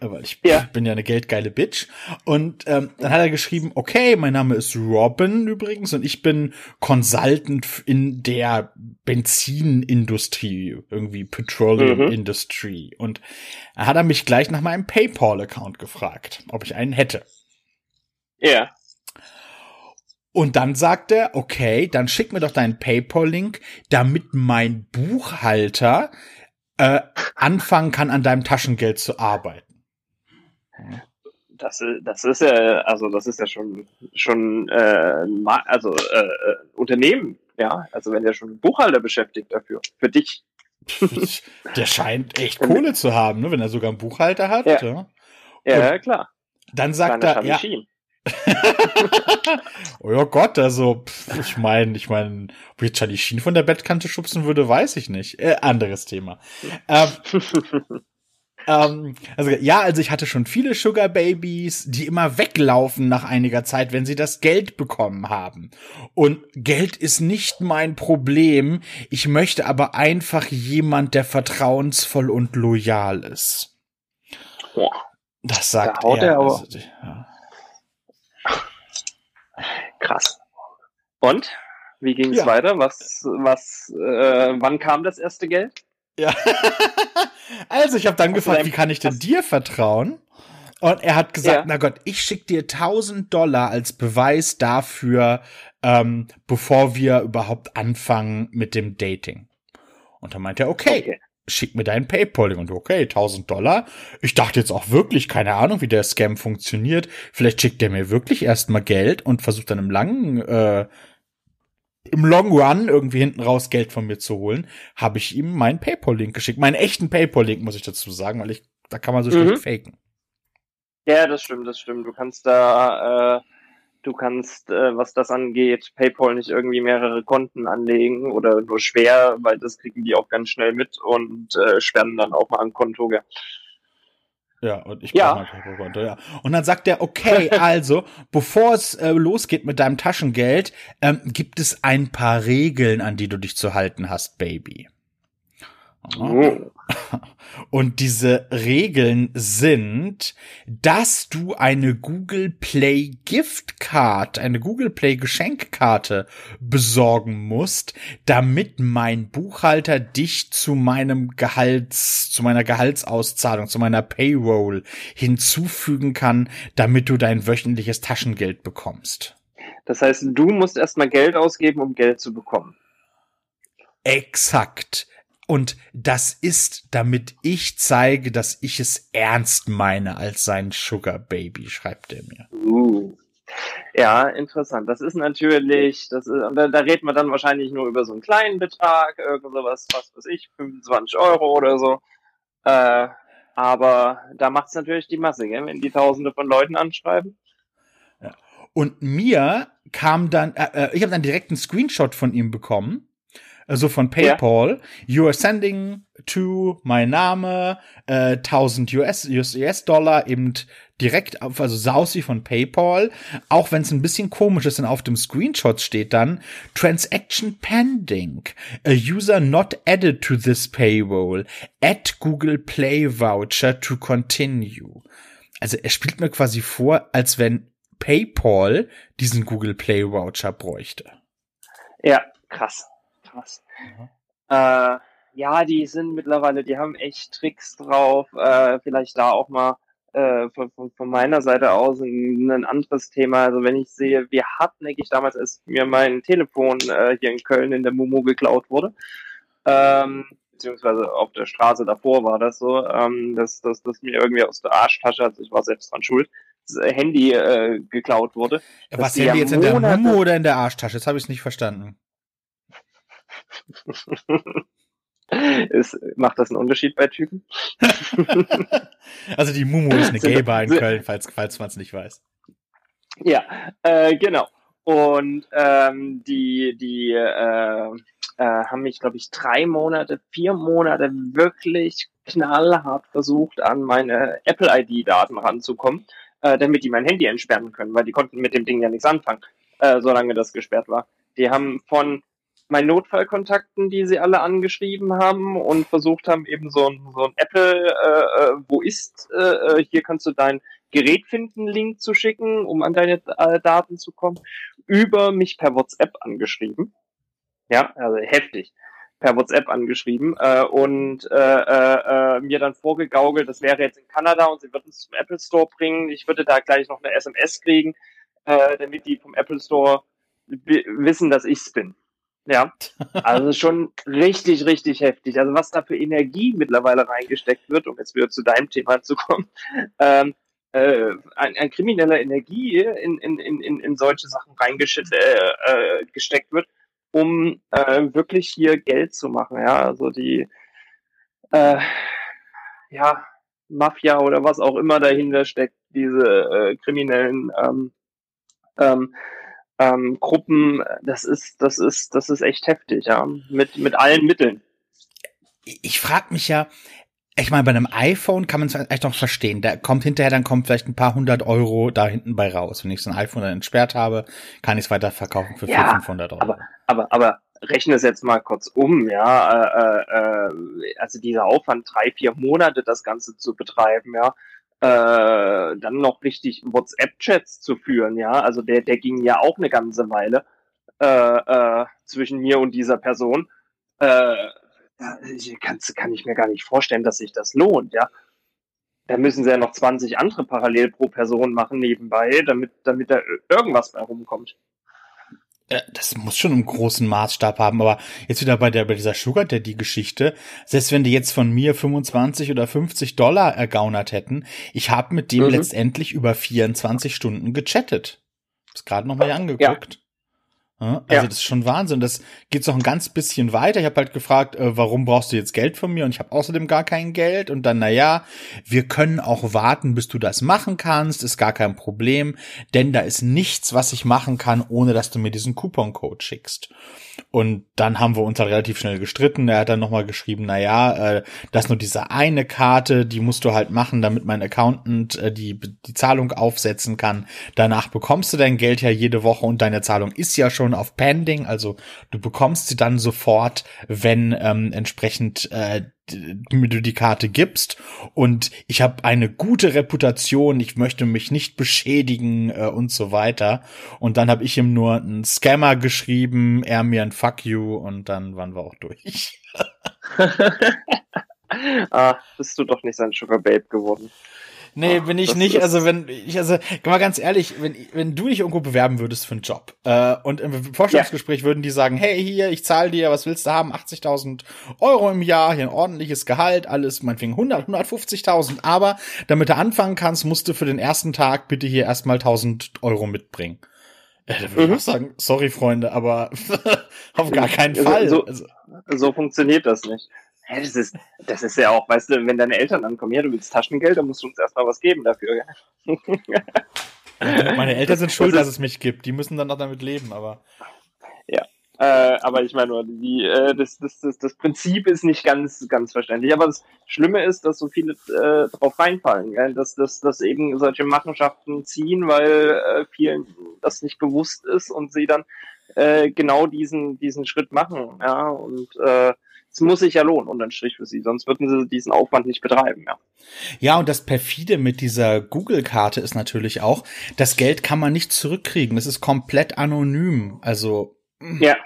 Speaker 1: Äh, weil ich ja. bin ja eine geldgeile Bitch. Und ähm, dann hat er geschrieben, okay, mein Name ist Robin übrigens und ich bin Consultant in der Benzinindustrie, irgendwie Petroleum mhm. Industry. Und dann hat er mich gleich nach meinem PayPal-Account gefragt, ob ich einen hätte.
Speaker 2: Ja.
Speaker 1: Und dann sagt er, okay, dann schick mir doch deinen PayPal-Link, damit mein Buchhalter äh, anfangen kann, an deinem Taschengeld zu arbeiten.
Speaker 2: Das, das ist ja, also das ist ja schon schon äh, also äh, äh, Unternehmen, ja. Also wenn der schon einen Buchhalter beschäftigt dafür, für dich.
Speaker 1: der scheint echt Kohle zu haben, ne? wenn er sogar einen Buchhalter hat.
Speaker 2: Ja, ja. ja klar.
Speaker 1: Dann sagt er, ja, oh ja Gott, also pff, ich meine, ich meine, ob ich Charlie Sheen von der Bettkante schubsen würde, weiß ich nicht. Äh, anderes Thema. Ähm, ähm, also ja, also ich hatte schon viele Sugar Babies, die immer weglaufen nach einiger Zeit, wenn sie das Geld bekommen haben. Und Geld ist nicht mein Problem. Ich möchte aber einfach jemand, der vertrauensvoll und loyal ist. Das sagt
Speaker 2: da er. er aber, also, ja. Krass. Und? Wie ging es ja. weiter? Was, was, äh, wann kam das erste Geld?
Speaker 1: Ja. also ich habe dann Hast gefragt, wie kann ich denn dir vertrauen? Und er hat gesagt, ja. na Gott, ich schick dir 1000 Dollar als Beweis dafür, ähm, bevor wir überhaupt anfangen mit dem Dating. Und dann meint er, okay, okay. Schick mir deinen Paypal. Und okay, 1000 Dollar. Ich dachte jetzt auch wirklich, keine Ahnung, wie der Scam funktioniert. Vielleicht schickt er mir wirklich erstmal Geld und versucht dann im langen, äh, im Long Run irgendwie hinten raus Geld von mir zu holen, habe ich ihm meinen PayPal-Link geschickt. Meinen echten PayPal-Link, muss ich dazu sagen, weil ich, da kann man so mhm. schlecht faken.
Speaker 2: Ja, das stimmt, das stimmt. Du kannst da, äh, du kannst, äh, was das angeht, PayPal nicht irgendwie mehrere Konten anlegen oder nur schwer, weil das kriegen die auch ganz schnell mit und äh, sperren dann auch mal ein Konto. Gell?
Speaker 1: Ja, und ich ja. mein PayPal-Konto, ja. Und dann sagt er, okay, also, bevor es äh, losgeht mit deinem Taschengeld, ähm, gibt es ein paar Regeln, an die du dich zu halten hast, Baby. Oh. Und diese Regeln sind, dass du eine Google Play Gift Card, eine Google Play Geschenkkarte besorgen musst, damit mein Buchhalter dich zu meinem Gehalts, zu meiner Gehaltsauszahlung, zu meiner Payroll hinzufügen kann, damit du dein wöchentliches Taschengeld bekommst.
Speaker 2: Das heißt, du musst erstmal Geld ausgeben, um Geld zu bekommen.
Speaker 1: Exakt. Und das ist, damit ich zeige, dass ich es ernst meine als sein Sugar Baby, schreibt er mir.
Speaker 2: Uh. Ja, interessant. Das ist natürlich, das ist, da, da redet man dann wahrscheinlich nur über so einen kleinen Betrag, irgend sowas, was weiß ich, 25 Euro oder so. Äh, aber da macht es natürlich die Masse, gell, wenn die Tausende von Leuten anschreiben.
Speaker 1: Ja. Und mir kam dann, äh, äh ich habe dann direkt einen Screenshot von ihm bekommen also von PayPal, ja. you are sending to mein Name äh, 1000 US, US Dollar eben direkt auf, also Sausi von PayPal, auch wenn es ein bisschen komisch ist, denn auf dem Screenshot steht dann Transaction pending, a user not added to this payroll, add Google Play Voucher to continue. Also er spielt mir quasi vor, als wenn PayPal diesen Google Play Voucher bräuchte.
Speaker 2: Ja, krass krass. Mhm. Äh, ja, die sind mittlerweile, die haben echt Tricks drauf. Äh, vielleicht da auch mal äh, von, von, meiner Seite aus ein, ein anderes Thema. Also wenn ich sehe, wie hartnäckig damals, als mir mein Telefon äh, hier in Köln in der Mumu geklaut wurde, ähm, beziehungsweise auf der Straße davor war das so, ähm, dass, dass, dass mir irgendwie aus der Arschtasche, also ich war selbst dran schuld, das Handy äh, geklaut wurde.
Speaker 1: Was Handy jetzt in der Mumu oder in der Arschtasche? Das habe ich nicht verstanden.
Speaker 2: Ist, macht das einen Unterschied bei Typen?
Speaker 1: also die Mumu ist eine Gay-Bar in Köln, falls, falls man es nicht weiß.
Speaker 2: Ja, äh, genau. Und ähm, die, die äh, äh, haben mich, glaube ich, drei Monate, vier Monate wirklich knallhart versucht, an meine Apple-ID-Daten ranzukommen, äh, damit die mein Handy entsperren können, weil die konnten mit dem Ding ja nichts anfangen, äh, solange das gesperrt war. Die haben von meinen Notfallkontakten, die sie alle angeschrieben haben und versucht haben, eben so ein, so ein Apple, äh, äh, wo ist, äh, äh, hier kannst du dein Gerät finden, Link zu schicken, um an deine äh, Daten zu kommen, über mich per WhatsApp angeschrieben. Ja, also heftig. Per WhatsApp angeschrieben äh, und äh, äh, äh, mir dann vorgegaukelt, das wäre jetzt in Kanada und sie würden es zum Apple Store bringen. Ich würde da gleich noch eine SMS kriegen, äh, damit die vom Apple Store wissen, dass ich's bin. Ja, also schon richtig, richtig heftig. Also was da für Energie mittlerweile reingesteckt wird, um jetzt wieder zu deinem Thema zu kommen, ähm, äh, ein, ein krimineller Energie in, in, in, in solche Sachen reingesteckt äh, äh, wird, um äh, wirklich hier Geld zu machen. Ja, also die äh, ja, Mafia oder was auch immer dahinter steckt, diese äh, kriminellen ähm, ähm, ähm, Gruppen, das ist, das ist, das ist echt heftig, ja, mit, mit allen Mitteln.
Speaker 1: Ich frage mich ja, ich meine, bei einem iPhone kann man es echt noch verstehen. Da kommt hinterher, dann kommt vielleicht ein paar hundert Euro da hinten bei raus. Wenn ich so ein iPhone dann entsperrt habe, kann ich es weiter verkaufen für ja, 500 Euro.
Speaker 2: Aber, aber, aber rechne es jetzt mal kurz um, ja. Äh, äh, also dieser Aufwand, drei, vier Monate das Ganze zu betreiben, ja äh, dann noch richtig WhatsApp-Chats zu führen, ja. Also der, der ging ja auch eine ganze Weile äh, äh, zwischen mir und dieser Person. Äh, kann, kann ich mir gar nicht vorstellen, dass sich das lohnt, ja. Da müssen sie ja noch 20 andere parallel pro Person machen nebenbei, damit, damit da irgendwas bei rumkommt.
Speaker 1: Äh, das muss schon einen großen Maßstab haben, aber jetzt wieder bei der bei dieser Sugar Daddy Geschichte, selbst wenn die jetzt von mir 25 oder 50 Dollar ergaunert hätten, ich habe mit dem mhm. letztendlich über 24 Stunden gechattet. Hab's gerade noch mal angeguckt. Ja. Also ja. das ist schon Wahnsinn. Das geht noch ein ganz bisschen weiter. Ich habe halt gefragt, äh, warum brauchst du jetzt Geld von mir? Und ich habe außerdem gar kein Geld. Und dann, na ja, wir können auch warten, bis du das machen kannst. Ist gar kein Problem, denn da ist nichts, was ich machen kann, ohne dass du mir diesen Coupon-Code schickst. Und dann haben wir uns halt relativ schnell gestritten. Er hat dann nochmal geschrieben, na ja, äh, das ist nur diese eine Karte, die musst du halt machen, damit mein Accountant äh, die, die Zahlung aufsetzen kann. Danach bekommst du dein Geld ja jede Woche und deine Zahlung ist ja schon auf Pending, also du bekommst sie dann sofort, wenn ähm, entsprechend äh, mir du die Karte gibst und ich habe eine gute Reputation, ich möchte mich nicht beschädigen äh, und so weiter. Und dann habe ich ihm nur einen Scammer geschrieben, er mir ein Fuck you und dann waren wir auch durch.
Speaker 2: ah, bist du doch nicht sein Sugar Babe geworden.
Speaker 1: Nee, bin ich nicht. Also wenn ich, also mal ganz ehrlich, wenn, wenn du dich irgendwo bewerben würdest für einen Job äh, und im Vorstellungsgespräch ja. würden die sagen, hey, hier, ich zahle dir, was willst du haben? 80.000 Euro im Jahr, hier ein ordentliches Gehalt, alles meinetwegen 100, 150.000, aber damit du anfangen kannst, musst du für den ersten Tag bitte hier erstmal 1.000 Euro mitbringen. Ja, da würde mhm. ich auch sagen, sorry Freunde, aber auf gar keinen Fall.
Speaker 2: So, so, so funktioniert das nicht. Hä, das ist, das ist ja auch, weißt du, wenn deine Eltern ankommen, ja, du willst Taschengeld, dann musst du uns erstmal was geben dafür.
Speaker 1: Ja, meine Eltern sind schuld, dass es mich gibt. Die müssen dann noch damit leben, aber.
Speaker 2: Ja. Äh, aber ich meine nur, die, äh, das, das, das, das Prinzip ist nicht ganz, ganz verständlich. Aber das Schlimme ist, dass so viele äh, drauf reinfallen, gell? Dass, dass, dass eben solche Machenschaften ziehen, weil äh, vielen das nicht bewusst ist und sie dann äh, genau diesen, diesen Schritt machen. Ja, und äh, es muss sich ja lohnen, unterm Strich für sie, sonst würden sie diesen Aufwand nicht betreiben, ja.
Speaker 1: Ja, und das perfide mit dieser Google-Karte ist natürlich auch, das Geld kann man nicht zurückkriegen. Es ist komplett anonym. Also.
Speaker 2: Ja.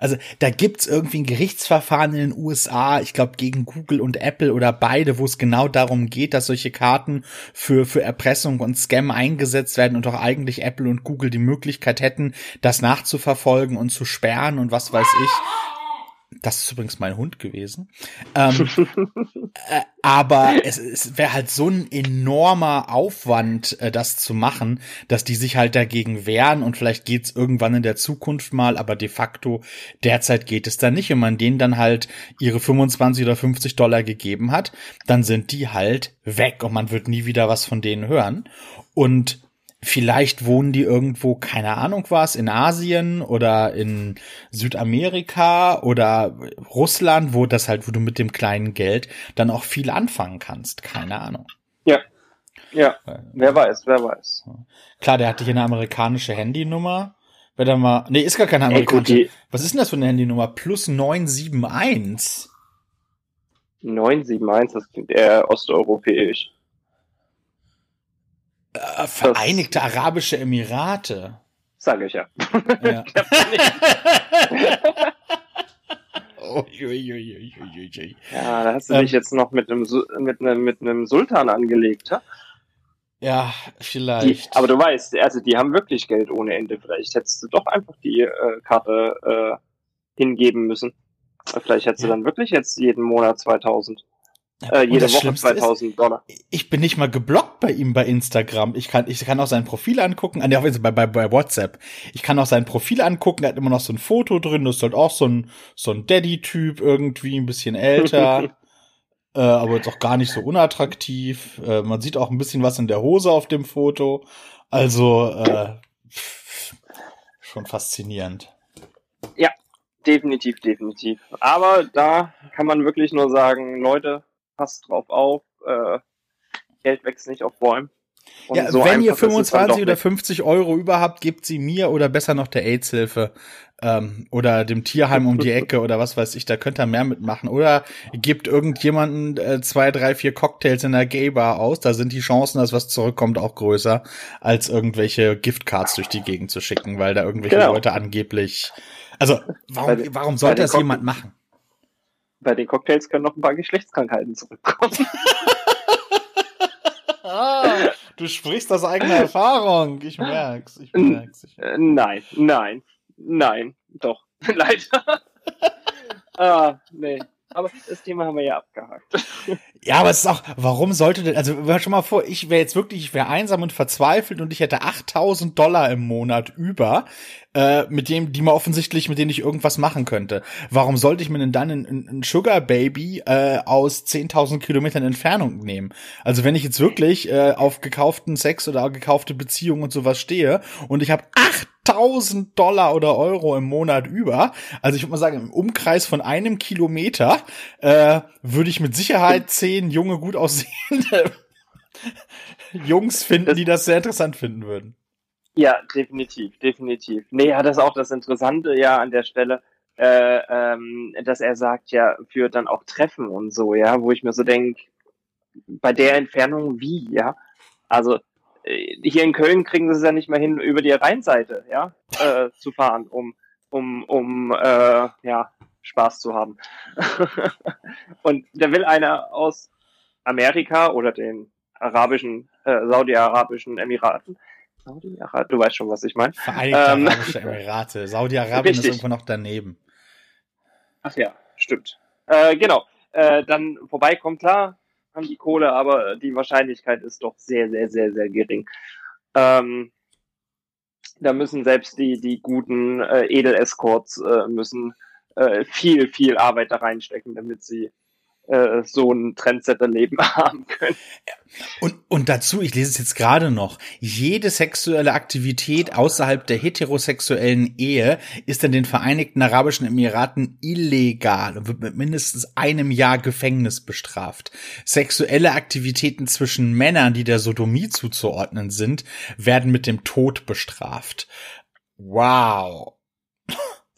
Speaker 1: Also da gibt's irgendwie ein Gerichtsverfahren in den USA, ich glaube gegen Google und Apple oder beide, wo es genau darum geht, dass solche Karten für, für Erpressung und Scam eingesetzt werden und auch eigentlich Apple und Google die Möglichkeit hätten, das nachzuverfolgen und zu sperren und was weiß ich. Das ist übrigens mein Hund gewesen. Ähm, äh, aber es, es wäre halt so ein enormer Aufwand, äh, das zu machen, dass die sich halt dagegen wehren und vielleicht geht's irgendwann in der Zukunft mal, aber de facto derzeit geht es da nicht. Wenn man denen dann halt ihre 25 oder 50 Dollar gegeben hat, dann sind die halt weg und man wird nie wieder was von denen hören. Und Vielleicht wohnen die irgendwo, keine Ahnung was, in Asien oder in Südamerika oder Russland, wo das halt, wo du mit dem kleinen Geld dann auch viel anfangen kannst. Keine Ahnung.
Speaker 2: Ja. Ja. Wer weiß, wer weiß.
Speaker 1: Klar, der hatte hier eine amerikanische Handynummer. Wenn er mal, nee, ist gar keine amerikanische. Ey, Was ist denn das für eine Handynummer? Plus 971.
Speaker 2: 971, das klingt eher osteuropäisch.
Speaker 1: Äh, Vereinigte das, Arabische Emirate.
Speaker 2: Sage ich ja. ja. ja, da hast du ähm, dich jetzt noch mit einem, mit einem, mit einem Sultan angelegt, ha?
Speaker 1: Ja, vielleicht.
Speaker 2: Die, aber du weißt, also die haben wirklich Geld ohne Ende. Vielleicht hättest du doch einfach die äh, Karte äh, hingeben müssen. Vielleicht hättest ja. du dann wirklich jetzt jeden Monat 2000. Äh, jede Woche 2000 ist, Dollar.
Speaker 1: Ich bin nicht mal geblockt bei ihm bei Instagram. Ich kann, ich kann auch sein Profil angucken. Ah, nee, bei, bei, bei WhatsApp. Ich kann auch sein Profil angucken. Er hat immer noch so ein Foto drin. Das ist halt auch so ein, so ein Daddy-Typ irgendwie, ein bisschen älter. äh, aber jetzt auch gar nicht so unattraktiv. Äh, man sieht auch ein bisschen was in der Hose auf dem Foto. Also, äh, schon faszinierend.
Speaker 2: Ja, definitiv, definitiv. Aber da kann man wirklich nur sagen, Leute, passt drauf auf, äh, Geld wächst nicht auf Bäumen.
Speaker 1: Und ja, so wenn ihr 25 oder 50 Euro überhaupt, gebt sie mir oder besser noch der AIDS-Hilfe ähm, oder dem Tierheim um die Ecke oder was weiß ich, da könnt ihr mehr mitmachen. Oder gebt irgendjemanden äh, zwei, drei, vier Cocktails in der Gay-Bar aus, da sind die Chancen, dass was zurückkommt, auch größer, als irgendwelche Giftcards durch die Gegend zu schicken, weil da irgendwelche genau. Leute angeblich. Also, warum, warum sollte das jemand machen?
Speaker 2: Bei den Cocktails können noch ein paar Geschlechtskrankheiten zurückkommen.
Speaker 1: ah, du sprichst aus eigener Erfahrung. Ich merk's. Ich merk's. Ich
Speaker 2: merk's. Nein, nein. Nein, doch. Leider. ah, nee. Aber das Thema haben wir ja abgehakt.
Speaker 1: Ja, aber es ist auch, warum sollte denn, also hör schon mal vor, ich wäre jetzt wirklich, ich wäre einsam und verzweifelt und ich hätte 8000 Dollar im Monat über, äh, mit dem, die man offensichtlich, mit denen ich irgendwas machen könnte. Warum sollte ich mir denn dann ein, Sugar Baby äh, aus 10.000 Kilometern Entfernung nehmen? Also wenn ich jetzt wirklich äh, auf gekauften Sex oder gekaufte Beziehungen und sowas stehe und ich habe 1000 Dollar oder Euro im Monat über. Also ich würde mal sagen, im Umkreis von einem Kilometer äh, würde ich mit Sicherheit zehn junge, gut aussehende Jungs finden, die das sehr interessant finden würden.
Speaker 2: Ja, definitiv, definitiv. Nee, ja, das auch das Interessante ja an der Stelle, äh, ähm, dass er sagt ja, für dann auch Treffen und so, ja, wo ich mir so denke, bei der Entfernung wie, ja. Also hier in Köln kriegen sie es ja nicht mehr hin, über die Rheinseite, ja, äh, zu fahren, um, um, um, äh, ja, Spaß zu haben. und da will einer aus Amerika oder den arabischen, äh, Saudi-arabischen Emiraten, Saudi-Arabien, du weißt schon, was ich meine.
Speaker 1: Vereinigte ähm, Arabische Emirate. Saudi-Arabien ist irgendwo noch daneben.
Speaker 2: Ach ja, stimmt. Äh, genau. Äh, dann vorbeikommt, klar, haben die Kohle, aber die Wahrscheinlichkeit ist doch sehr, sehr, sehr, sehr gering. Ähm, da müssen selbst die, die guten äh, Edel-Escorts äh, müssen äh, viel, viel Arbeit da reinstecken, damit sie äh, so ein Trendsetter-Leben haben können.
Speaker 1: Und, und dazu, ich lese es jetzt gerade noch, jede sexuelle Aktivität außerhalb der heterosexuellen Ehe ist in den Vereinigten Arabischen Emiraten illegal und wird mit mindestens einem Jahr Gefängnis bestraft. Sexuelle Aktivitäten zwischen Männern, die der Sodomie zuzuordnen sind, werden mit dem Tod bestraft. Wow.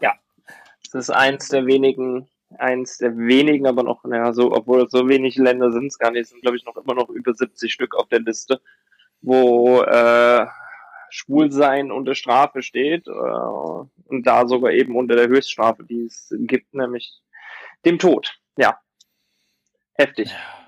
Speaker 2: Ja, das ist eins der wenigen eins der wenigen, aber noch, naja, so, obwohl so wenig Länder sind es gar nicht, sind glaube ich noch immer noch über 70 Stück auf der Liste, wo äh, Schwulsein unter Strafe steht äh, und da sogar eben unter der Höchststrafe, die es gibt, nämlich dem Tod. Ja. Heftig. Ja.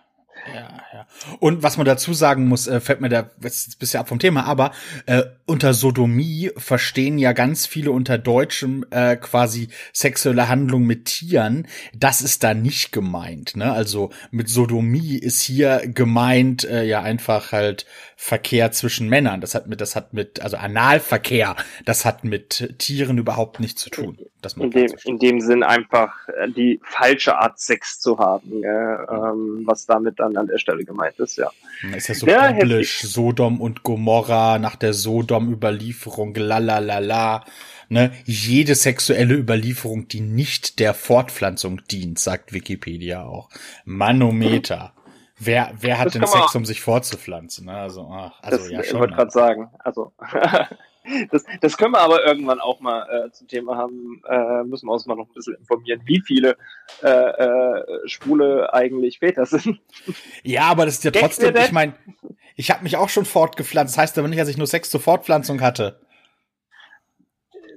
Speaker 1: Ja, ja. Und was man dazu sagen muss, äh, fällt mir da jetzt bisher ab vom Thema, aber äh, unter Sodomie verstehen ja ganz viele unter Deutschem äh, quasi sexuelle Handlung mit Tieren. Das ist da nicht gemeint. Ne? Also mit Sodomie ist hier gemeint äh, ja einfach halt Verkehr zwischen Männern. Das hat mit, das hat mit, also Analverkehr, das hat mit Tieren überhaupt nichts zu tun.
Speaker 2: Das in, dem, in dem Sinn einfach äh, die falsche Art Sex zu haben, äh, ähm, was damit dann an der Stelle gemeint ist, ja.
Speaker 1: Ist ja so ja, biblisch, Sodom und Gomorra nach der Sodom-Überlieferung, lalalala. Ne, jede sexuelle Überlieferung, die nicht der Fortpflanzung dient, sagt Wikipedia auch. Manometer. Wer, wer hat denn Sex, um sich fortzupflanzen? Ne? Also, ach, also
Speaker 2: das,
Speaker 1: ja
Speaker 2: schon. Ich wollte gerade sagen, also das, das können wir aber irgendwann auch mal äh, zum Thema haben, äh, müssen wir uns mal noch ein bisschen informieren, wie viele äh, äh, Schwule eigentlich Väter sind.
Speaker 1: Ja, aber das ist ja trotzdem, ich meine, ich habe mich auch schon fortgepflanzt, das heißt aber nicht, dass ich nur Sex zur Fortpflanzung hatte.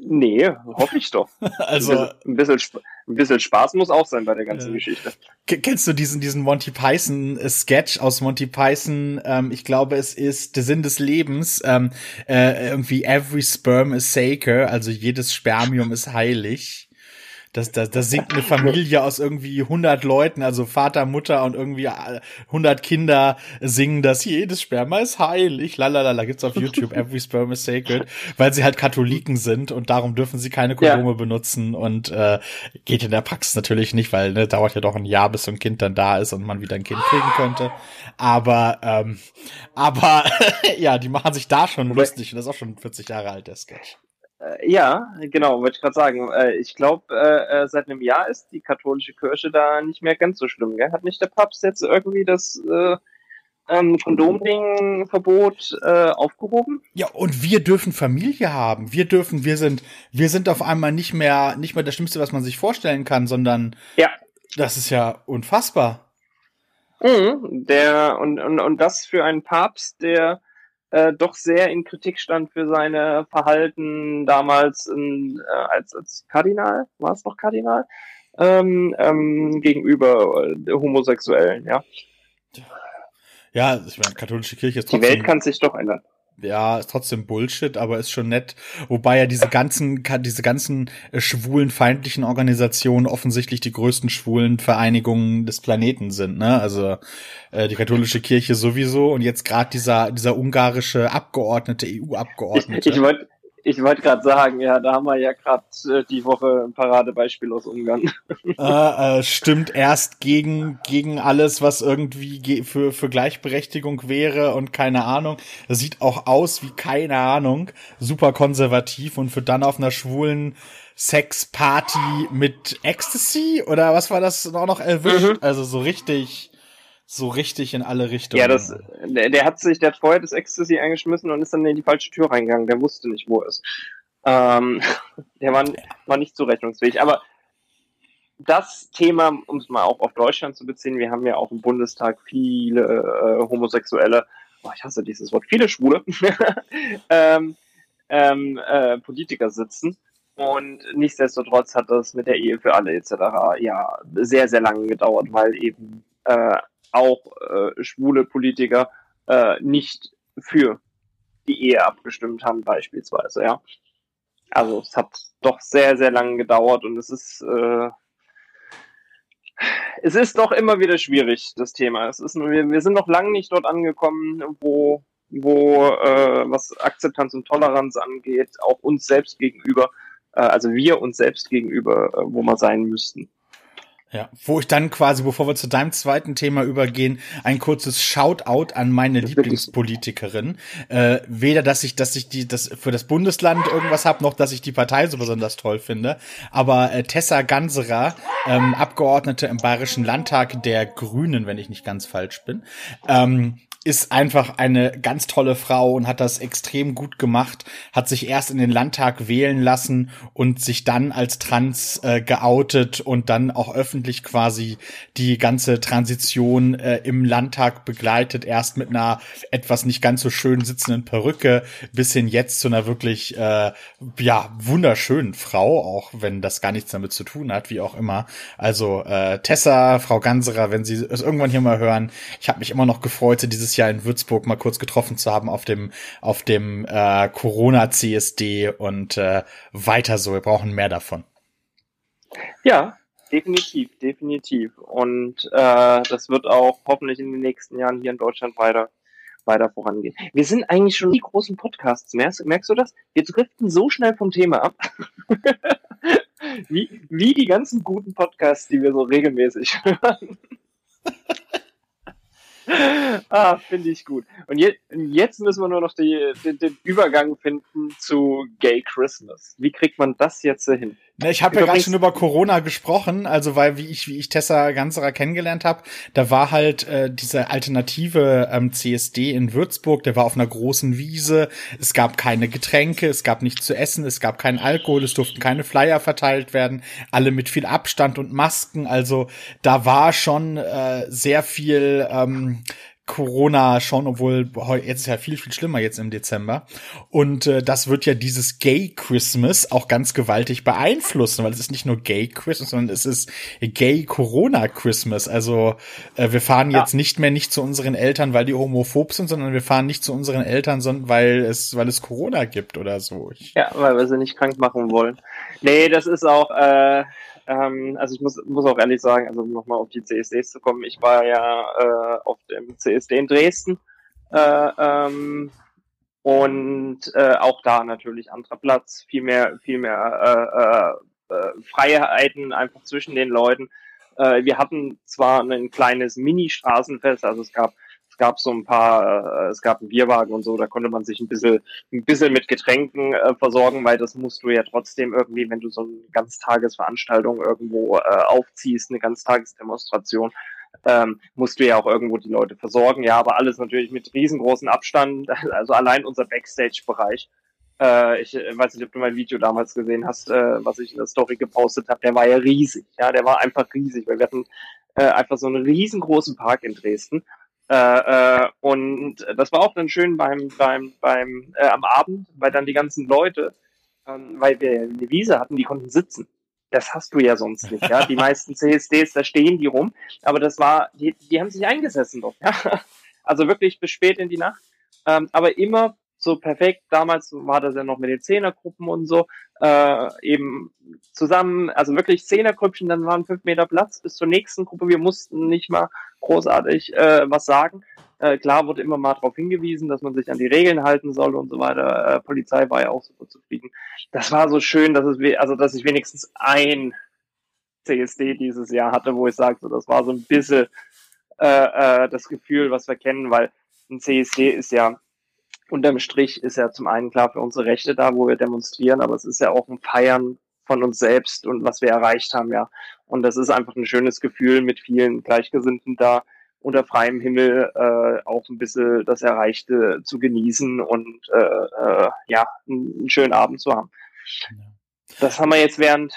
Speaker 2: Nee, hoffe ich doch. also ein bisschen, ein bisschen Spaß muss auch sein bei der ganzen ja. Geschichte.
Speaker 1: Kennst du diesen diesen Monty Python äh, Sketch aus Monty Python? Ähm, ich glaube, es ist der Sinn des Lebens. Ähm, äh, irgendwie every sperm is sacred, also jedes Spermium ist heilig. Das, das, das singt eine Familie aus irgendwie 100 Leuten, also Vater, Mutter und irgendwie 100 Kinder singen das. Jedes Sperma ist heilig. Lalalala, gibt's auf YouTube. Every Sperm is sacred. Weil sie halt Katholiken sind und darum dürfen sie keine Kondome ja. benutzen und äh, geht in der Praxis natürlich nicht, weil ne, dauert ja doch ein Jahr, bis so ein Kind dann da ist und man wieder ein Kind kriegen könnte. Aber, ähm, aber ja, die machen sich da schon lustig und das ist auch schon 40 Jahre alt, der Sketch.
Speaker 2: Äh, ja, genau, wollte ich gerade sagen. Äh, ich glaube, äh, seit einem Jahr ist die katholische Kirche da nicht mehr ganz so schlimm. Gell? Hat nicht der Papst jetzt irgendwie das äh, ähm, Kondomding-Verbot äh, aufgehoben?
Speaker 1: Ja, und wir dürfen Familie haben. Wir dürfen, wir sind, wir sind auf einmal nicht mehr, nicht mehr das Schlimmste, was man sich vorstellen kann, sondern
Speaker 2: ja.
Speaker 1: das ist ja unfassbar.
Speaker 2: Mhm, der und, und, und das für einen Papst, der äh, doch sehr in Kritik stand für seine Verhalten damals in, äh, als, als Kardinal, war es noch Kardinal, ähm, ähm, gegenüber äh, Homosexuellen, ja.
Speaker 1: Ja, ich meine, katholische Kirche ist
Speaker 2: trotzdem. Die Welt kann sich doch ändern.
Speaker 1: Ja, ist trotzdem Bullshit, aber ist schon nett. Wobei ja diese ganzen, diese ganzen äh, schwulen feindlichen Organisationen offensichtlich die größten schwulen Vereinigungen des Planeten sind, ne? Also äh, die katholische Kirche sowieso und jetzt gerade dieser, dieser ungarische Abgeordnete, EU-Abgeordnete.
Speaker 2: Ich, ich wollte ich wollte gerade sagen, ja, da haben wir ja gerade äh, die Woche ein Paradebeispiel aus Ungarn.
Speaker 1: Äh, äh, stimmt erst gegen gegen alles, was irgendwie für für Gleichberechtigung wäre und keine Ahnung. Das sieht auch aus wie keine Ahnung, super konservativ und für dann auf einer schwulen Sexparty mit Ecstasy oder was war das auch noch erwischt? Mhm. Also so richtig so richtig in alle Richtungen.
Speaker 2: Ja, das, der, der, hat sich, der hat vorher das Ecstasy eingeschmissen und ist dann in die falsche Tür reingegangen. Der wusste nicht, wo er ist. Ähm, der war, war nicht zurechnungsfähig. Aber das Thema, um es mal auch auf Deutschland zu beziehen, wir haben ja auch im Bundestag viele äh, homosexuelle, oh, ich hasse dieses Wort, viele Schwule ähm, ähm, äh, Politiker sitzen. Und nichtsdestotrotz hat das mit der Ehe für alle etc. ja sehr, sehr lange gedauert, weil eben äh, auch äh, schwule Politiker äh, nicht für die Ehe abgestimmt haben, beispielsweise, ja. Also es hat doch sehr, sehr lange gedauert und es ist äh, es ist doch immer wieder schwierig, das Thema. Es ist, wir, wir sind noch lange nicht dort angekommen, wo, wo äh, was Akzeptanz und Toleranz angeht, auch uns selbst gegenüber, äh, also wir uns selbst gegenüber, äh, wo wir sein müssten.
Speaker 1: Ja, wo ich dann quasi, bevor wir zu deinem zweiten Thema übergehen, ein kurzes Shoutout an meine Lieblingspolitikerin. Äh, weder, dass ich, dass ich die, das für das Bundesland irgendwas habe, noch dass ich die Partei so besonders toll finde. Aber äh, Tessa Ganserer, ähm, Abgeordnete im Bayerischen Landtag der Grünen, wenn ich nicht ganz falsch bin, ähm, ist einfach eine ganz tolle Frau und hat das extrem gut gemacht, hat sich erst in den Landtag wählen lassen und sich dann als trans äh, geoutet und dann auch öffentlich quasi die ganze Transition äh, im Landtag begleitet, erst mit einer etwas nicht ganz so schön sitzenden Perücke bis hin jetzt zu einer wirklich äh, ja wunderschönen Frau, auch wenn das gar nichts damit zu tun hat, wie auch immer. Also äh, Tessa, Frau Ganserer, wenn Sie es irgendwann hier mal hören, ich habe mich immer noch gefreut, sie Jahr in Würzburg mal kurz getroffen zu haben auf dem auf dem äh, Corona CSD und äh, weiter so. Wir brauchen mehr davon.
Speaker 2: Ja, definitiv, definitiv. Und äh, das wird auch hoffentlich in den nächsten Jahren hier in Deutschland weiter weiter vorangehen. Wir sind eigentlich schon die großen Podcasts. Merkst, merkst du das? Wir driften so schnell vom Thema ab. wie, wie die ganzen guten Podcasts, die wir so regelmäßig hören ah, finde ich gut. Und je, jetzt müssen wir nur noch die, den, den, Übergang finden zu Gay Christmas. Wie kriegt man das jetzt hin?
Speaker 1: Na, ich habe ja gerade schon über Corona gesprochen, also weil wie ich wie ich Tessa Ganserer kennengelernt habe, da war halt äh, diese alternative ähm, CSD in Würzburg, der war auf einer großen Wiese, es gab keine Getränke, es gab nichts zu essen, es gab keinen Alkohol, es durften keine Flyer verteilt werden, alle mit viel Abstand und Masken, also da war schon äh, sehr viel ähm, Corona schon, obwohl jetzt ist ja viel, viel schlimmer jetzt im Dezember. Und äh, das wird ja dieses Gay Christmas auch ganz gewaltig beeinflussen, weil es ist nicht nur Gay Christmas, sondern es ist Gay Corona Christmas. Also äh, wir fahren ja. jetzt nicht mehr nicht zu unseren Eltern, weil die homophob sind, sondern wir fahren nicht zu unseren Eltern, sondern weil es, weil es Corona gibt oder so.
Speaker 2: Ich ja, weil wir sie nicht krank machen wollen. Nee, das ist auch, äh, ähm, also ich muss, muss auch ehrlich sagen, also nochmal auf die CSDs zu kommen, ich war ja äh, auf dem CSD in Dresden äh, ähm, und äh, auch da natürlich anderer Platz, viel mehr, viel mehr äh, äh, Freiheiten einfach zwischen den Leuten. Äh, wir hatten zwar ein kleines Mini-Straßenfest, also es gab es gab so ein paar, äh, es gab einen Bierwagen und so, da konnte man sich ein bisschen, ein bisschen mit Getränken äh, versorgen, weil das musst du ja trotzdem irgendwie, wenn du so eine Ganztagesveranstaltung irgendwo äh, aufziehst, eine Ganztagesdemonstration, ähm, musst du ja auch irgendwo die Leute versorgen. Ja, aber alles natürlich mit riesengroßen Abstand, also allein unser Backstage-Bereich. Äh, ich weiß nicht, ob du mein Video damals gesehen hast, äh, was ich in der Story gepostet habe. Der war ja riesig. Ja, der war einfach riesig, weil wir hatten äh, einfach so einen riesengroßen Park in Dresden äh, äh, und das war auch dann schön beim, beim, beim äh, am Abend, weil dann die ganzen Leute, ähm, weil wir eine Wiese hatten, die konnten sitzen. Das hast du ja sonst nicht, ja. Die meisten CSDs, da stehen die rum, aber das war, die, die haben sich eingesessen doch, ja. Also wirklich bis spät in die Nacht. Ähm, aber immer so perfekt. Damals war das ja noch mit den Zehnergruppen und so, äh, eben zusammen, also wirklich Zehnergrüppchen, dann waren fünf Meter Platz bis zur nächsten Gruppe. Wir mussten nicht mal großartig äh, was sagen. Äh, klar wurde immer mal darauf hingewiesen, dass man sich an die Regeln halten soll und so weiter. Äh, Polizei war ja auch super zufrieden. Das war so schön, dass es, also dass ich wenigstens ein CSD dieses Jahr hatte, wo ich sage, so, das war so ein bisschen äh, äh, das Gefühl, was wir kennen, weil ein CSD ist ja unterm Strich ist ja zum einen klar für unsere Rechte da, wo wir demonstrieren, aber es ist ja auch ein Feiern von uns selbst und was wir erreicht haben, ja. Und das ist einfach ein schönes Gefühl, mit vielen Gleichgesinnten da unter freiem Himmel äh, auch ein bisschen das Erreichte zu genießen und äh, äh, ja, einen schönen Abend zu haben. Das haben wir jetzt während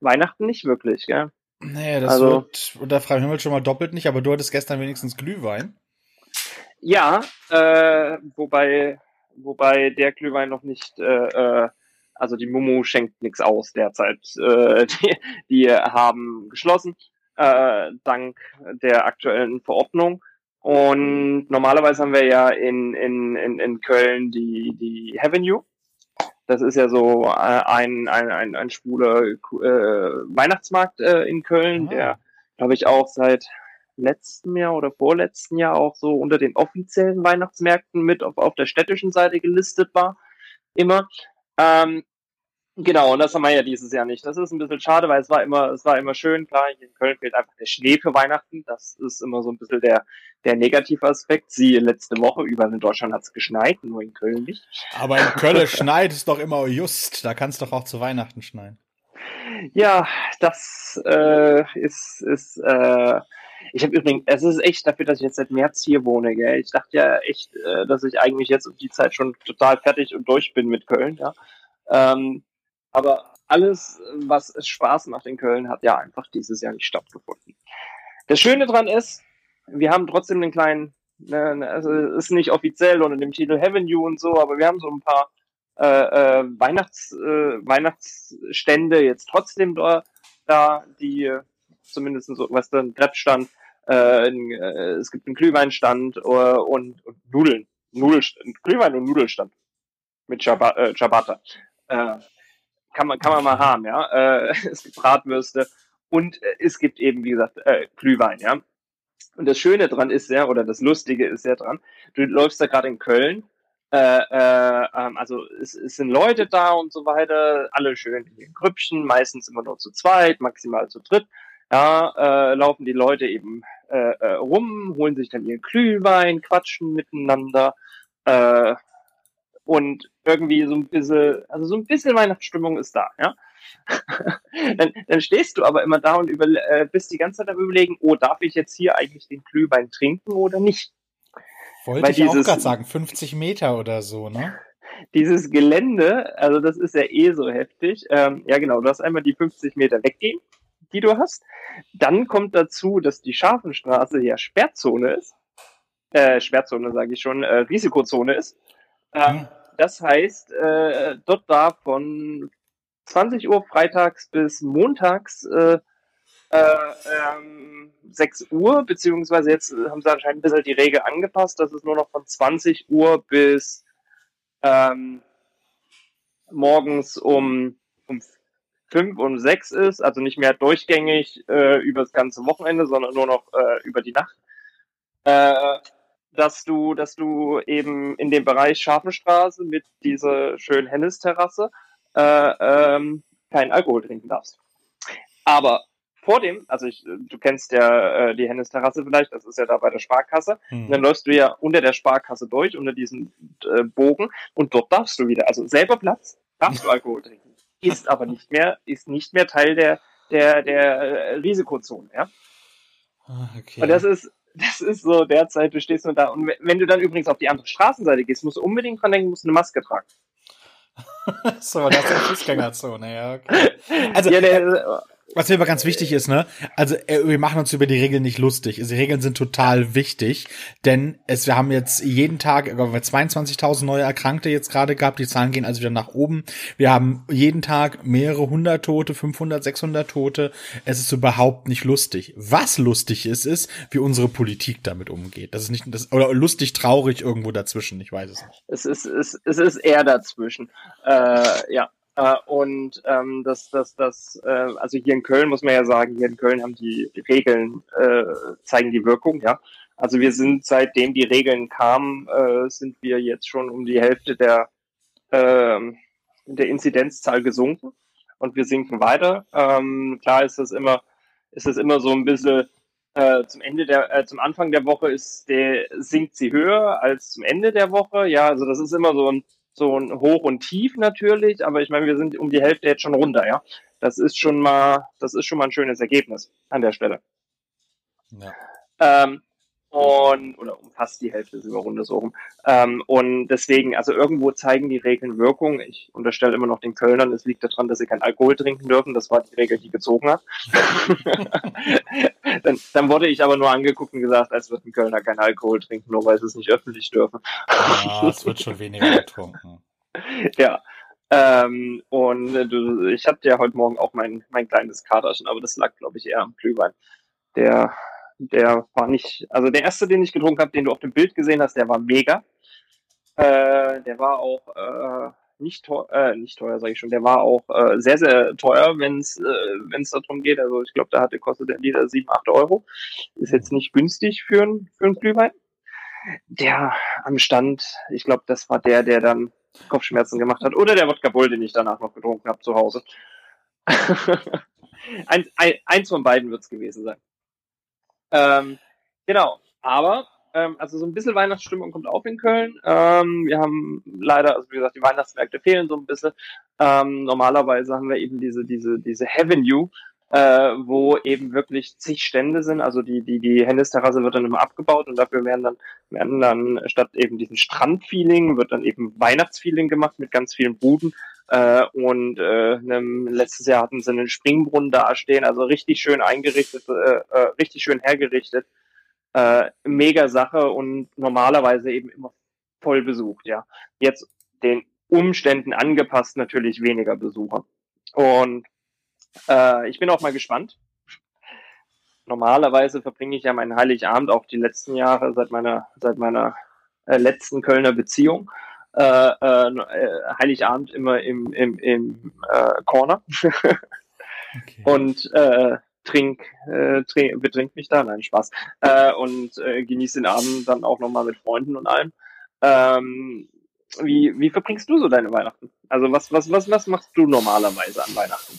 Speaker 2: Weihnachten nicht wirklich, gell?
Speaker 1: Nee, das also, wird unter freiem Himmel schon mal doppelt nicht, aber du hattest gestern wenigstens Glühwein.
Speaker 2: Ja, äh, wobei, wobei der Glühwein noch nicht, äh, äh, also die Mumu schenkt nichts aus derzeit. Äh, die, die haben geschlossen, äh, dank der aktuellen Verordnung. Und normalerweise haben wir ja in, in, in, in Köln die, die Avenue. Das ist ja so äh, ein, ein, ein, ein schwuler äh, Weihnachtsmarkt äh, in Köln, ah. der, glaube ich, auch seit letzten Jahr oder vorletzten Jahr auch so unter den offiziellen Weihnachtsmärkten mit auf, auf der städtischen Seite gelistet war. Immer. Ähm, genau, und das haben wir ja dieses Jahr nicht. Das ist ein bisschen schade, weil es war immer, es war immer schön. Klar, hier in Köln fehlt einfach der Schnee für Weihnachten. Das ist immer so ein bisschen der, der negative Aspekt. Sie letzte Woche überall in Deutschland hat es geschneit, nur in Köln nicht.
Speaker 1: Aber in Köln schneit es doch immer just. Da kann es doch auch zu Weihnachten schneien.
Speaker 2: Ja, das äh, ist, ist äh, ich habe übrigens, es ist echt dafür, dass ich jetzt seit März hier wohne, gell. Ich dachte ja echt, äh, dass ich eigentlich jetzt um die Zeit schon total fertig und durch bin mit Köln, ja. Ähm, aber alles, was es Spaß macht in Köln, hat ja einfach dieses Jahr nicht stattgefunden. Das Schöne dran ist, wir haben trotzdem einen kleinen, ne, ne also ist nicht offiziell unter dem Titel Heaven You und so, aber wir haben so ein paar äh, äh, Weihnachts, äh, Weihnachtsstände jetzt trotzdem da, da die zumindest so, was da ein Kreppstand, äh, äh, es gibt einen Glühweinstand äh, und, und Nudeln. Nudelstand, Glühwein und Nudelstand mit Ciabatta. Äh. Äh, kann man kann man mal haben, ja. Äh, es gibt Bratwürste und äh, es gibt eben wie gesagt äh, Glühwein, ja. Und das Schöne dran ist ja, oder das Lustige ist ja dran, du läufst da gerade in Köln, äh, äh, ähm, also es, es sind Leute da und so weiter, alle schön in den Grüppchen, meistens immer nur zu zweit, maximal zu dritt ja, äh, laufen die Leute eben äh, äh, rum, holen sich dann ihren Glühwein, quatschen miteinander äh, und irgendwie so ein bisschen, also so ein bisschen Weihnachtsstimmung ist da, ja. dann, dann stehst du aber immer da und über, äh, bist die ganze Zeit am überlegen, oh, darf ich jetzt hier eigentlich den Glühwein trinken oder nicht?
Speaker 1: Wollte Weil ich dieses, auch gerade sagen, 50 Meter oder so, ne?
Speaker 2: Dieses Gelände, also das ist ja eh so heftig. Ähm, ja, genau, du hast einmal die 50 Meter weggehen die du hast. Dann kommt dazu, dass die Scharfenstraße ja Sperrzone ist. Äh, Sperrzone sage ich schon, äh, Risikozone ist. Ähm, das heißt, äh, dort darf von 20 Uhr freitags bis montags äh, äh, ähm, 6 Uhr, beziehungsweise jetzt haben sie anscheinend ein bisschen die Regel angepasst, dass es nur noch von 20 Uhr bis ähm, morgens um, um 5 und 6 ist, also nicht mehr durchgängig äh, über das ganze Wochenende, sondern nur noch äh, über die Nacht, äh, dass du, dass du eben in dem Bereich Scharfenstraße mit dieser schönen Hennisterrasse äh, ähm, keinen Alkohol trinken darfst. Aber vor dem, also ich, du kennst ja äh, die Hennisterrasse vielleicht, das ist ja da bei der Sparkasse. Hm. dann läufst du ja unter der Sparkasse durch, unter diesen äh, Bogen, und dort darfst du wieder, also selber Platz, darfst du Alkohol trinken ist aber nicht mehr, ist nicht mehr Teil der, der, der äh, Risikozone, ja. Ah, okay. Und das ist, das ist so derzeit, du stehst nur da. Und wenn du dann übrigens auf die andere Straßenseite gehst, musst du unbedingt dran denken, musst du eine Maske tragen.
Speaker 1: so, das ist eine Fußgängerzone, ja, okay.
Speaker 2: Also, ja, der,
Speaker 1: Was mir aber ganz wichtig ist, ne? Also äh, wir machen uns über die Regeln nicht lustig. Die Regeln sind total wichtig, denn es wir haben jetzt jeden Tag über 22.000 neue Erkrankte jetzt gerade gehabt. Die Zahlen gehen also wieder nach oben. Wir haben jeden Tag mehrere hundert Tote, 500, 600 Tote. Es ist überhaupt nicht lustig. Was lustig ist, ist, wie unsere Politik damit umgeht. Das ist nicht das oder lustig, traurig irgendwo dazwischen. Ich weiß es nicht.
Speaker 2: Es ist es, es ist eher dazwischen. Äh, ja, äh, und ähm, das, das, das, äh, also hier in Köln muss man ja sagen, hier in Köln haben die, Regeln, äh, zeigen die Wirkung, ja. Also wir sind, seitdem die Regeln kamen, äh, sind wir jetzt schon um die Hälfte der, äh, der Inzidenzzahl gesunken und wir sinken weiter. Ähm, klar ist das immer, ist das immer so ein bisschen äh, zum Ende der, äh, zum Anfang der Woche ist der, sinkt sie höher als zum Ende der Woche. Ja, also das ist immer so ein, so ein Hoch und Tief natürlich, aber ich meine, wir sind um die Hälfte jetzt schon runter, ja. Das ist schon mal, das ist schon mal ein schönes Ergebnis an der Stelle. Ja. Ähm, und, oder um fast die Hälfte sind wir runter so rum. Ähm, und deswegen, also irgendwo zeigen die Regeln Wirkung. Ich unterstelle immer noch den Kölnern, es liegt daran, dass sie kein Alkohol trinken dürfen. Das war die Regel, die gezogen hat. dann, dann wurde ich aber nur angeguckt und gesagt, als würden Kölner kein Alkohol trinken, nur weil sie es nicht öffentlich dürfen.
Speaker 1: Ja, es wird schon weniger getrunken.
Speaker 2: ja. Ähm, und äh, du, ich hatte ja heute Morgen auch mein, mein kleines Katerchen, aber das lag, glaube ich, eher am Glühwein. Der der war nicht, also der erste, den ich getrunken habe, den du auf dem Bild gesehen hast, der war mega. Äh, der war auch äh, nicht teuer, äh, nicht teuer, sage ich schon. Der war auch äh, sehr, sehr teuer, wenn es äh, wenn's darum geht. Also ich glaube, da hatte kostet der Liter 7, 8 Euro. Ist jetzt nicht günstig für ein, für ein Glühwein. Der am Stand, ich glaube, das war der, der dann Kopfschmerzen gemacht hat. Oder der Wodka Bull, den ich danach noch getrunken habe zu Hause. ein, ein, eins von beiden wird es gewesen sein. Ähm, genau, aber ähm, also so ein bisschen Weihnachtsstimmung kommt auf in Köln. Ähm, wir haben leider, also wie gesagt, die Weihnachtsmärkte fehlen so ein bisschen. Ähm, normalerweise haben wir eben diese diese diese Avenue, äh, wo eben wirklich zig Stände sind. Also die die die Hennisterrasse wird dann immer abgebaut und dafür werden dann werden dann statt eben diesen Strandfeeling wird dann eben Weihnachtsfeeling gemacht mit ganz vielen Buden. Äh, und äh, nem, letztes Jahr hatten sie einen Springbrunnen da stehen, also richtig schön eingerichtet, äh, äh, richtig schön hergerichtet. Äh, mega Sache und normalerweise eben immer voll besucht, ja. Jetzt den Umständen angepasst natürlich weniger Besucher. Und äh, ich bin auch mal gespannt. Normalerweise verbringe ich ja meinen Heiligabend auch die letzten Jahre seit meiner seit meiner äh, letzten Kölner Beziehung äh, äh, Heiligabend immer im, im, im äh, Corner okay. und äh, trink, äh, trink, betrink mich da, nein, Spaß. Äh, und äh, genieße den Abend dann auch nochmal mit Freunden und allem. Ähm, wie, wie verbringst du so deine Weihnachten? Also was, was, was, was machst du normalerweise an Weihnachten?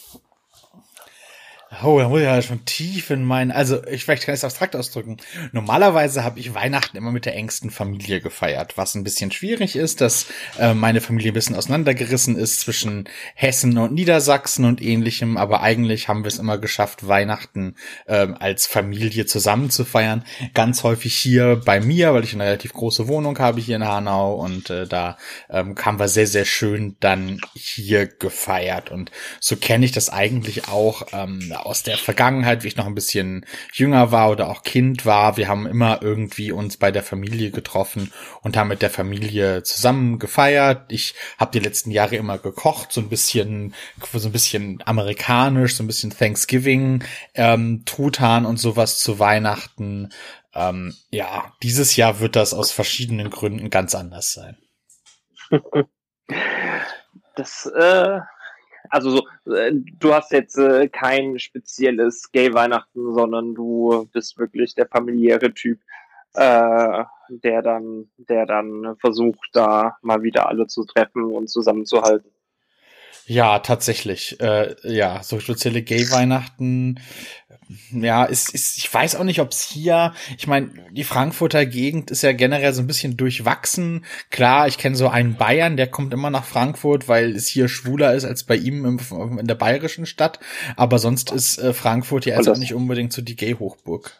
Speaker 1: Oh, da muss ich ja schon tief in meinen, also ich vielleicht kann es abstrakt ausdrücken. Normalerweise habe ich Weihnachten immer mit der engsten Familie gefeiert, was ein bisschen schwierig ist, dass äh, meine Familie ein bisschen auseinandergerissen ist zwischen Hessen und Niedersachsen und ähnlichem, aber eigentlich haben wir es immer geschafft, Weihnachten äh, als Familie zusammen zu feiern. Ganz häufig hier bei mir, weil ich eine relativ große Wohnung habe hier in Hanau und äh, da ähm, haben wir sehr, sehr schön dann hier gefeiert und so kenne ich das eigentlich auch. Ähm, aus der Vergangenheit, wie ich noch ein bisschen jünger war oder auch Kind war. Wir haben immer irgendwie uns bei der Familie getroffen und haben mit der Familie zusammen gefeiert. Ich habe die letzten Jahre immer gekocht, so ein bisschen, so ein bisschen amerikanisch, so ein bisschen Thanksgiving, ähm, Truthahn und sowas zu Weihnachten. Ähm, ja, dieses Jahr wird das aus verschiedenen Gründen ganz anders sein.
Speaker 2: Das äh, also so, äh, du hast jetzt äh, kein spezielles Gay-Weihnachten, sondern du bist wirklich der familiäre Typ, äh, der dann, der dann versucht, da mal wieder alle zu treffen und zusammenzuhalten.
Speaker 1: Ja, tatsächlich. Äh, ja, so spezielle Gay-Weihnachten ja, ist, ist, ich weiß auch nicht, ob es hier, ich meine, die Frankfurter Gegend ist ja generell so ein bisschen durchwachsen. Klar, ich kenne so einen Bayern, der kommt immer nach Frankfurt, weil es hier schwuler ist als bei ihm im, in der bayerischen Stadt. Aber sonst ist äh, Frankfurt ja jetzt auch nicht unbedingt so die Gay-Hochburg.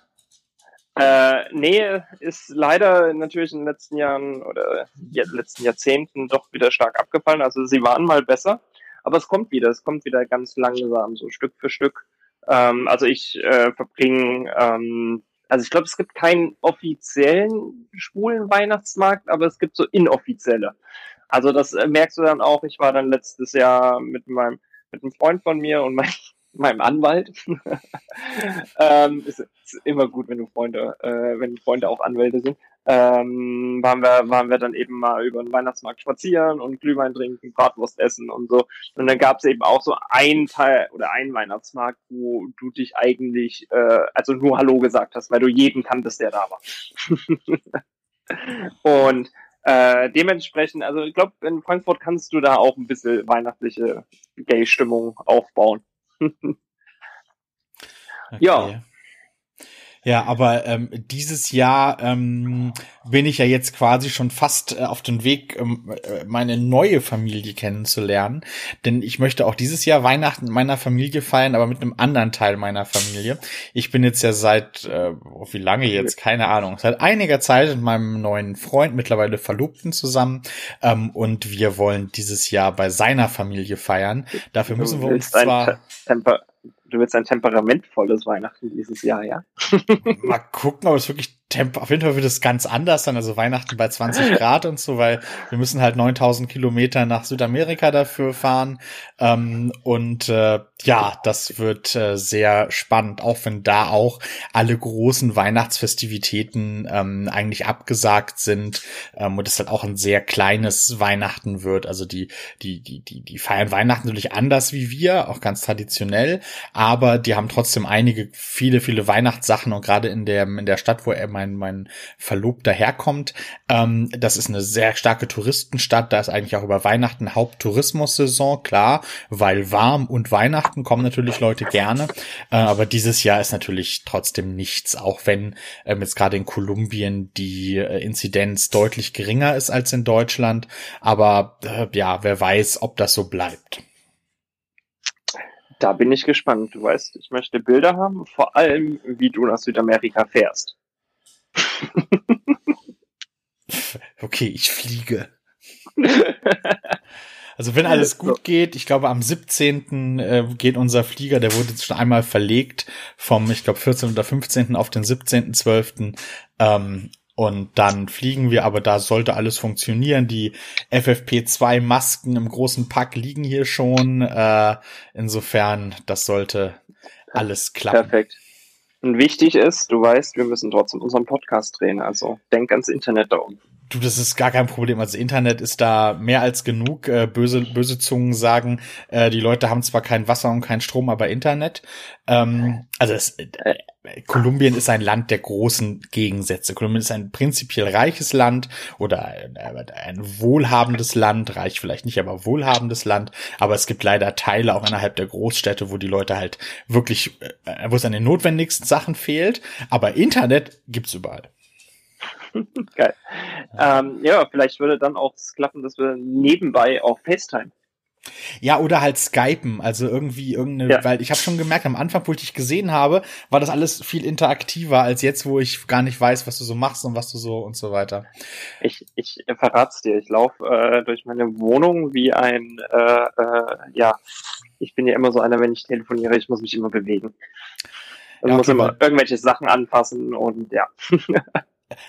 Speaker 2: Äh, nee, ist leider natürlich in den letzten Jahren oder letzten Jahrzehnten doch wieder stark abgefallen. Also sie waren mal besser, aber es kommt wieder, es kommt wieder ganz langsam, so Stück für Stück Ähm, also ich äh, verbringe, ähm, also ich glaube, es gibt keinen offiziellen schwulen Weihnachtsmarkt, aber es gibt so inoffizielle. Also das äh, merkst du dann auch. Ich war dann letztes Jahr mit meinem mit einem Freund von mir und mein, meinem Anwalt. ähm, ist, ist, immer gut, wenn du Freunde, äh, wenn Freunde auch Anwälte sind. Ähm, waren wir, waren wir dann eben mal über den Weihnachtsmarkt spazieren und Glühwein trinken, Bratwurst essen und so. Und dann gab es eben auch so einen Teil oder einen Weihnachtsmarkt, wo du dich eigentlich, äh, also nur Hallo gesagt hast, weil du jeden kanntest, der da war. und äh, dementsprechend, also ich glaube, in Frankfurt kannst du da auch ein bisschen weihnachtliche Gay-Stimmung aufbauen. okay.
Speaker 1: Ja. Ja, aber ähm, dieses Jahr ähm, bin ich ja jetzt quasi schon fast äh, auf dem Weg, ähm, äh, meine neue Familie kennenzulernen. Denn ich möchte auch dieses Jahr Weihnachten in meiner Familie feiern, aber mit einem anderen Teil meiner Familie. Ich bin jetzt ja seit, äh, wie lange jetzt, keine Ahnung, seit einiger Zeit mit meinem neuen Freund, mittlerweile Verlobten zusammen. Ähm, und wir wollen dieses Jahr bei seiner Familie feiern. Dafür müssen wir uns zwar...
Speaker 2: Temper du willst ein temperamentvolles Weihnachten dieses Jahr, ja?
Speaker 1: Mal gucken, ob es wirklich Tempo, auf jeden Fall wird es ganz anders sein, also Weihnachten bei 20 Grad und so, weil wir müssen halt 9000 Kilometer nach Südamerika dafür fahren. Ähm, und äh, ja, das wird äh, sehr spannend, auch wenn da auch alle großen Weihnachtsfestivitäten ähm, eigentlich abgesagt sind ähm, und es halt auch ein sehr kleines Weihnachten wird. Also die, die, die, die, die feiern Weihnachten natürlich anders wie wir, auch ganz traditionell, aber die haben trotzdem einige, viele, viele Weihnachtssachen und gerade in der, in der Stadt, wo er mein, mein Verlobter herkommt. Ähm, das ist eine sehr starke Touristenstadt. Da ist eigentlich auch über Weihnachten Haupttourismussaison, klar, weil warm und Weihnachten kommen natürlich Leute gerne. Äh, aber dieses Jahr ist natürlich trotzdem nichts, auch wenn ähm, jetzt gerade in Kolumbien die äh, Inzidenz deutlich geringer ist als in Deutschland. Aber äh, ja, wer weiß, ob das so bleibt.
Speaker 2: Da bin ich gespannt. Du weißt, ich möchte Bilder haben, vor allem wie du nach Südamerika fährst.
Speaker 1: okay, ich fliege. Also wenn alles gut geht, ich glaube am 17. Äh, geht unser Flieger, der wurde jetzt schon einmal verlegt vom, ich glaube 14. oder 15. auf den 17.12. Ähm, und dann fliegen wir, aber da sollte alles funktionieren. Die FFP2 Masken im großen Pack liegen hier schon. Äh, insofern, das sollte alles klappen.
Speaker 2: Perfekt. Und wichtig ist, du weißt, wir müssen trotzdem unseren Podcast drehen. Also denk ans Internet da unten.
Speaker 1: Du, das ist gar kein Problem. Also Internet ist da mehr als genug. Äh, böse, böse Zungen sagen, äh, die Leute haben zwar kein Wasser und kein Strom, aber Internet. Ähm, also es, äh, Kolumbien ist ein Land der großen Gegensätze. Kolumbien ist ein prinzipiell reiches Land oder ein, ein wohlhabendes Land, reich vielleicht nicht, aber wohlhabendes Land. Aber es gibt leider Teile auch innerhalb der Großstädte, wo die Leute halt wirklich, äh, wo es an den notwendigsten Sachen fehlt. Aber Internet gibt's überall.
Speaker 2: Geil. Ja. Ähm, ja, vielleicht würde dann auch klappen, dass wir nebenbei auch FaceTime.
Speaker 1: Ja, oder halt Skypen, also irgendwie irgendeine, ja. weil ich habe schon gemerkt, am Anfang, wo ich dich gesehen habe, war das alles viel interaktiver als jetzt, wo ich gar nicht weiß, was du so machst und was du so und so weiter.
Speaker 2: Ich, ich verrat's dir, ich laufe äh, durch meine Wohnung wie ein, äh, äh, ja, ich bin ja immer so einer, wenn ich telefoniere, ich muss mich immer bewegen. Ich ja, okay, muss immer irgendwelche Sachen anpassen und ja.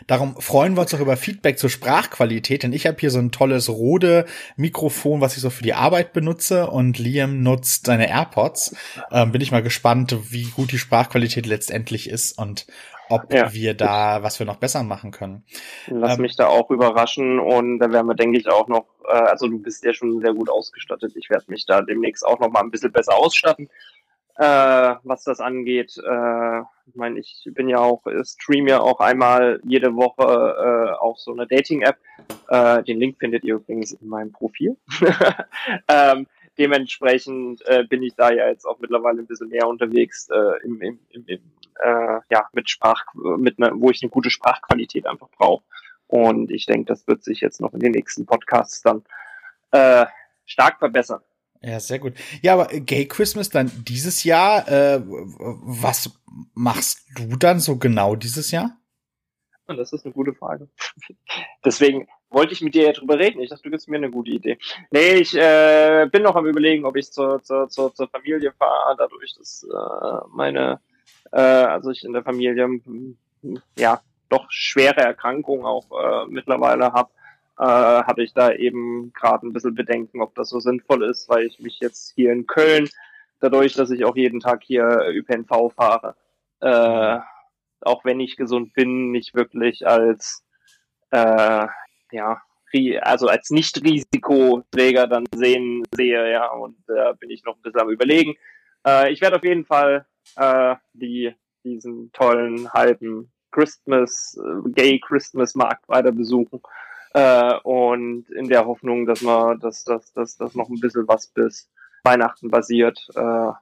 Speaker 1: Darum freuen wir uns auch über Feedback zur Sprachqualität, denn ich habe hier so ein tolles Rode Mikrofon, was ich so für die Arbeit benutze und Liam nutzt seine AirPods. Ähm, bin ich mal gespannt, wie gut die Sprachqualität letztendlich ist und ob ja. wir da, was wir noch besser machen können.
Speaker 2: Lass ähm, mich da auch überraschen und da werden wir, denke ich, auch noch, äh, also du bist ja schon sehr gut ausgestattet. Ich werde mich da demnächst auch noch mal ein bisschen besser ausstatten äh, was das angeht. Äh, ich meine, ich bin ja auch, stream ja auch einmal jede Woche äh, auf so eine Dating-App. Äh, den Link findet ihr übrigens in meinem Profil. ähm, dementsprechend äh, bin ich da ja jetzt auch mittlerweile ein bisschen mehr unterwegs äh, im, im, im, im äh, ja, mit Sprach, mit einer, wo ich eine gute Sprachqualität einfach brauche. Und ich denke, das wird sich jetzt noch in den nächsten Podcasts dann äh, stark verbessern.
Speaker 1: Ja, sehr gut. Ja, aber Gay Christmas dann dieses Jahr, äh, was machst du dann so genau dieses Jahr?
Speaker 2: Und das ist eine gute Frage. Deswegen wollte ich mit dir ja drüber reden. Ich dachte, du gibst mir eine gute Idee. Nee, ich äh, bin noch am überlegen, ob ich zur, zur, zur, zur Familie fahre, dadurch, dass äh, meine, äh, also ich in der Familie ja doch schwere Erkrankungen auch äh, mittlerweile habe, äh, habe ich da eben gerade ein bisschen Bedenken, ob das so sinnvoll ist, weil ich mich jetzt hier in Köln, dadurch, dass ich auch jeden Tag hier ÖPNV fahre, äh, auch wenn ich gesund bin, nicht wirklich als äh, ja also als Nicht-Risikoträger dann sehen sehe, ja, und da äh, bin ich noch ein bisschen am überlegen. Äh, ich werde auf jeden Fall äh, die diesen tollen halben Christmas, äh, Gay Christmas Markt weiter besuchen. Äh, und in der Hoffnung, dass man, dass, dass, dass, dass noch ein bisschen was bis Weihnachten basiert. Äh,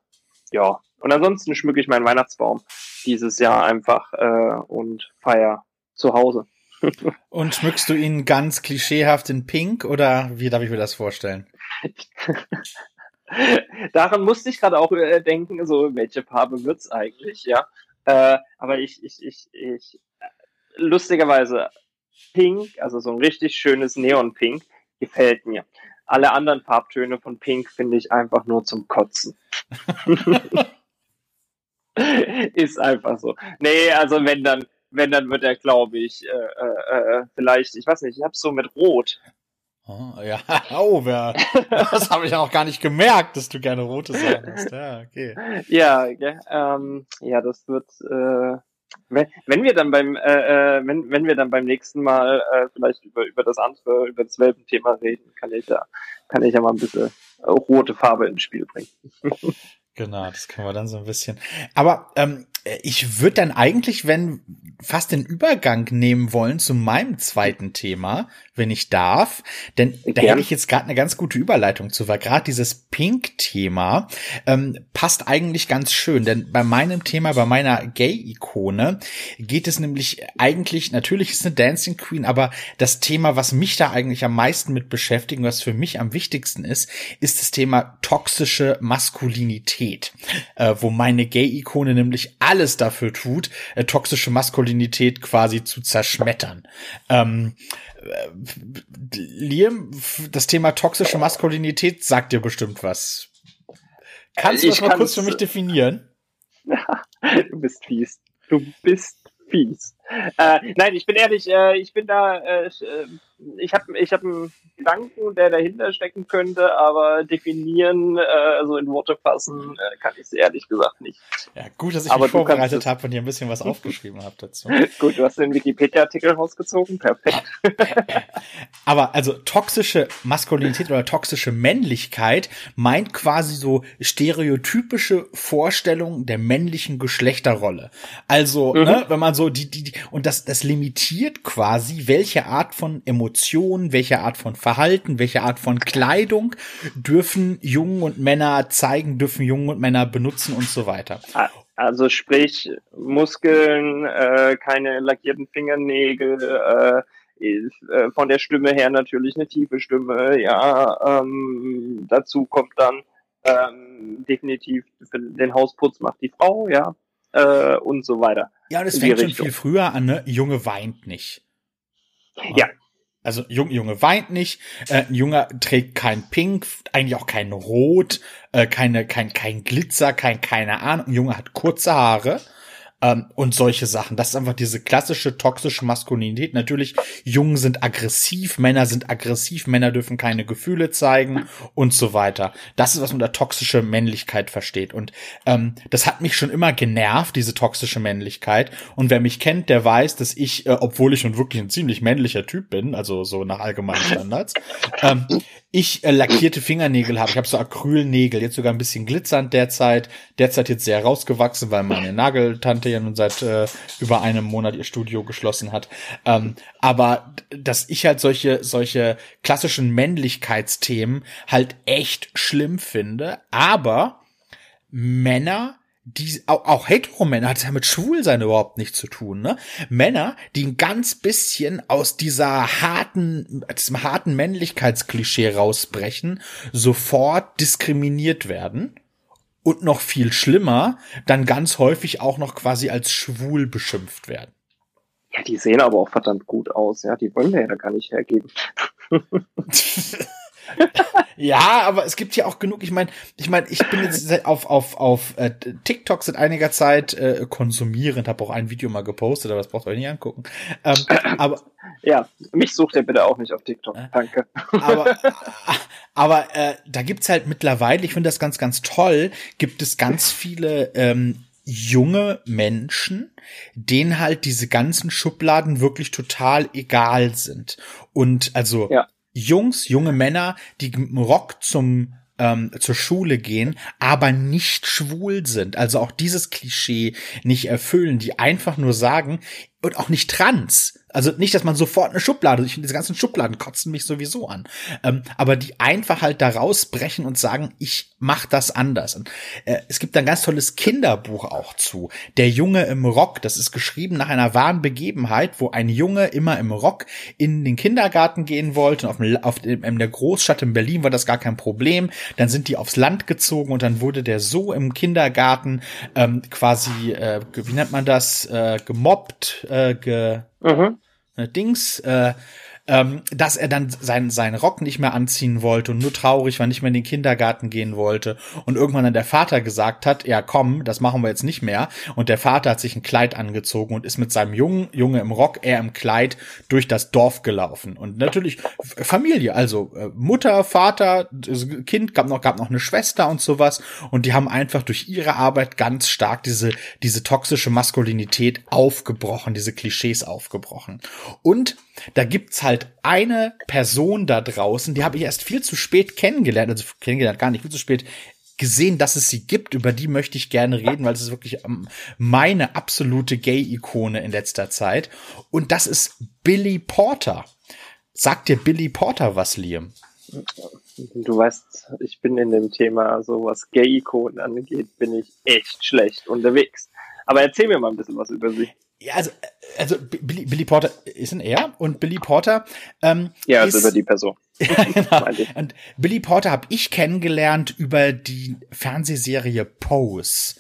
Speaker 2: ja. Und ansonsten schmücke ich meinen Weihnachtsbaum dieses Jahr einfach äh, und feier zu Hause.
Speaker 1: und schmückst du ihn ganz klischeehaft in Pink oder wie darf ich mir das vorstellen?
Speaker 2: Daran musste ich gerade auch äh, denken, so welche Farbe wird's eigentlich, ja. Äh, aber ich, ich, ich, ich, lustigerweise, Pink, also so ein richtig schönes Neon-Pink, gefällt mir. Alle anderen Farbtöne von Pink finde ich einfach nur zum Kotzen. Ist einfach so. Nee, also wenn dann, wenn dann wird er, glaube ich, äh, äh, äh, vielleicht, ich weiß nicht, ich hab's so mit Rot.
Speaker 1: Oh, ja, oh, wer, das habe ich ja auch gar nicht gemerkt, dass du gerne rote Sachen hast. Ja, okay.
Speaker 2: Ja, ja, ähm, ja das wird, äh, wenn, wenn wir dann beim, äh, äh, wenn, wenn wir dann beim nächsten Mal äh, vielleicht über, über das andere, über das Welpenthema reden, kann ich ja, kann ich ja mal ein bisschen rote Farbe ins Spiel bringen.
Speaker 1: Genau, das können wir dann so ein bisschen. Aber ähm, ich würde dann eigentlich, wenn fast den Übergang nehmen wollen zu meinem zweiten Thema, wenn ich darf, denn Gern. da hätte ich jetzt gerade eine ganz gute Überleitung zu, weil gerade dieses Pink-Thema ähm, passt eigentlich ganz schön, denn bei meinem Thema, bei meiner Gay-Ikone geht es nämlich eigentlich, natürlich ist eine Dancing Queen, aber das Thema, was mich da eigentlich am meisten mit beschäftigt, was für mich am wichtigsten ist, ist das Thema toxische Maskulinität, äh, wo meine Gay-Ikone nämlich alles dafür tut, äh, toxische Maskulinität quasi zu zerschmettern. Ähm, äh, Liam, das Thema toxische Maskulinität sagt dir bestimmt was. Kannst du das mal kurz für mich definieren?
Speaker 2: du bist fies. Du bist fies. Äh, nein, ich bin ehrlich, äh, ich bin da, äh, äh ich habe ich hab einen Gedanken, der dahinter stecken könnte, aber definieren, äh, so in Worte fassen, äh, kann ich es ehrlich gesagt nicht.
Speaker 1: Ja, gut, dass ich aber mich vorbereitet habe und hier ein bisschen was aufgeschrieben habe dazu.
Speaker 2: gut, du hast den Wikipedia-Artikel rausgezogen, perfekt.
Speaker 1: aber also toxische Maskulinität oder toxische Männlichkeit meint quasi so stereotypische Vorstellungen der männlichen Geschlechterrolle. Also, mhm. ne, wenn man so die, die, die und das, das limitiert quasi, welche Art von Emotionen Emotionen, welche Art von Verhalten, welche Art von Kleidung dürfen Jungen und Männer zeigen, dürfen Jungen und Männer benutzen und so weiter.
Speaker 2: Also sprich Muskeln, äh, keine lackierten Fingernägel, äh, äh, von der Stimme her natürlich eine tiefe Stimme, ja. Ähm, dazu kommt dann ähm, definitiv den Hausputz macht die Frau, ja, äh, und so weiter.
Speaker 1: Ja, es fängt schon viel früher an, ne? Junge weint nicht.
Speaker 2: Ja.
Speaker 1: Also Junge, Junge weint nicht, äh, ein Junge trägt kein Pink, eigentlich auch kein Rot, äh, keine, kein, kein Glitzer, kein, keine Ahnung. Ein Junge hat kurze Haare ähm, und solche Sachen. Das ist einfach diese klassische toxische Maskulinität. Natürlich, Jungen sind aggressiv, Männer sind aggressiv, Männer dürfen keine Gefühle zeigen und so weiter. Das ist, was man unter toxische Männlichkeit versteht. Und ähm, das hat mich schon immer genervt, diese toxische Männlichkeit. Und wer mich kennt, der weiß, dass ich, äh, obwohl ich schon wirklich ein ziemlich männlicher Typ bin, also so nach allgemeinen Standards, ähm, ich äh, lackierte Fingernägel habe. Ich habe so Acrylnägel, jetzt sogar ein bisschen glitzernd derzeit. Derzeit jetzt sehr rausgewachsen, weil meine Nageltante ja nun seit äh, über einem Monat ihr Studio geschlossen hat. Ähm, aber dass ich halt solche solche klassischen Männlichkeitsthemen halt echt schlimm finde. Aber Männer die auch, auch Heteromänner hat ja mit Schwulsein überhaupt nichts zu tun, ne? Männer, die ein ganz bisschen aus dieser harten, diesem harten Männlichkeitsklischee rausbrechen, sofort diskriminiert werden und noch viel schlimmer, dann ganz häufig auch noch quasi als schwul beschimpft werden.
Speaker 2: Ja, die sehen aber auch verdammt gut aus, ja, die wollen wir ja gar nicht hergeben.
Speaker 1: ja, aber es gibt ja auch genug. Ich meine, ich meine, ich bin jetzt auf auf auf äh, TikTok seit einiger Zeit äh, konsumierend, habe auch ein Video mal gepostet, aber das braucht ihr euch nicht angucken. Ähm, aber
Speaker 2: ja, mich sucht ihr bitte auch nicht auf TikTok. Äh, Danke.
Speaker 1: Aber aber äh, da gibt's halt mittlerweile, ich finde das ganz ganz toll, gibt es ganz viele ähm, junge Menschen, denen halt diese ganzen Schubladen wirklich total egal sind. Und also ja. Jungs, junge Männer, die im Rock zum ähm, zur Schule gehen, aber nicht schwul sind, also auch dieses Klischee nicht erfüllen, die einfach nur sagen und auch nicht trans, also nicht, dass man sofort eine Schublade, ich finde diese ganzen Schubladen kotzen mich sowieso an. Ähm, aber die einfach halt da rausbrechen und sagen, ich mach das anders. Und, äh, es gibt ein ganz tolles Kinderbuch auch zu. Der Junge im Rock, das ist geschrieben nach einer wahren Begebenheit, wo ein Junge immer im Rock in den Kindergarten gehen wollte. Und auf, dem, auf dem, in der Großstadt in Berlin war das gar kein Problem. Dann sind die aufs Land gezogen und dann wurde der so im Kindergarten ähm, quasi, äh, wie nennt man das, äh, gemobbt, äh, ge, mhm. Äh, Dings, äh, ähm, dass er dann seinen, seinen Rock nicht mehr anziehen wollte und nur traurig war, nicht mehr in den Kindergarten gehen wollte. Und irgendwann dann der Vater gesagt hat, ja komm, das machen wir jetzt nicht mehr. Und der Vater hat sich ein Kleid angezogen und ist mit seinem Jungen, Junge im Rock, er im Kleid durch das Dorf gelaufen. Und natürlich Familie, also äh, Mutter, Vater, Kind, gab noch, gab noch eine Schwester und sowas. Und die haben einfach durch ihre Arbeit ganz stark diese, diese toxische Maskulinität aufgebrochen, diese Klischees aufgebrochen. Und da gibt's halt eine Person da draußen, die habe ich erst viel zu spät kennengelernt, also kennengelernt gar nicht, viel zu spät gesehen, dass es sie gibt. Über die möchte ich gerne reden, weil es ist wirklich ähm, meine absolute Gay-Ikone in letzter Zeit. Und das ist Billy Porter. Sagt dir Billy Porter was, Liam?
Speaker 2: Du weißt, ich bin in dem Thema, so was Gay-Ikonen angeht, bin ich echt schlecht unterwegs. Aber erzähl mir mal ein bisschen was über sie.
Speaker 1: Ja, also, also Billy, Billy Porter ist ein er und Billy Porter
Speaker 2: ähm, ja, also ist über die Person.
Speaker 1: ja, genau. Und Billy Porter habe ich kennengelernt über die Fernsehserie Pose.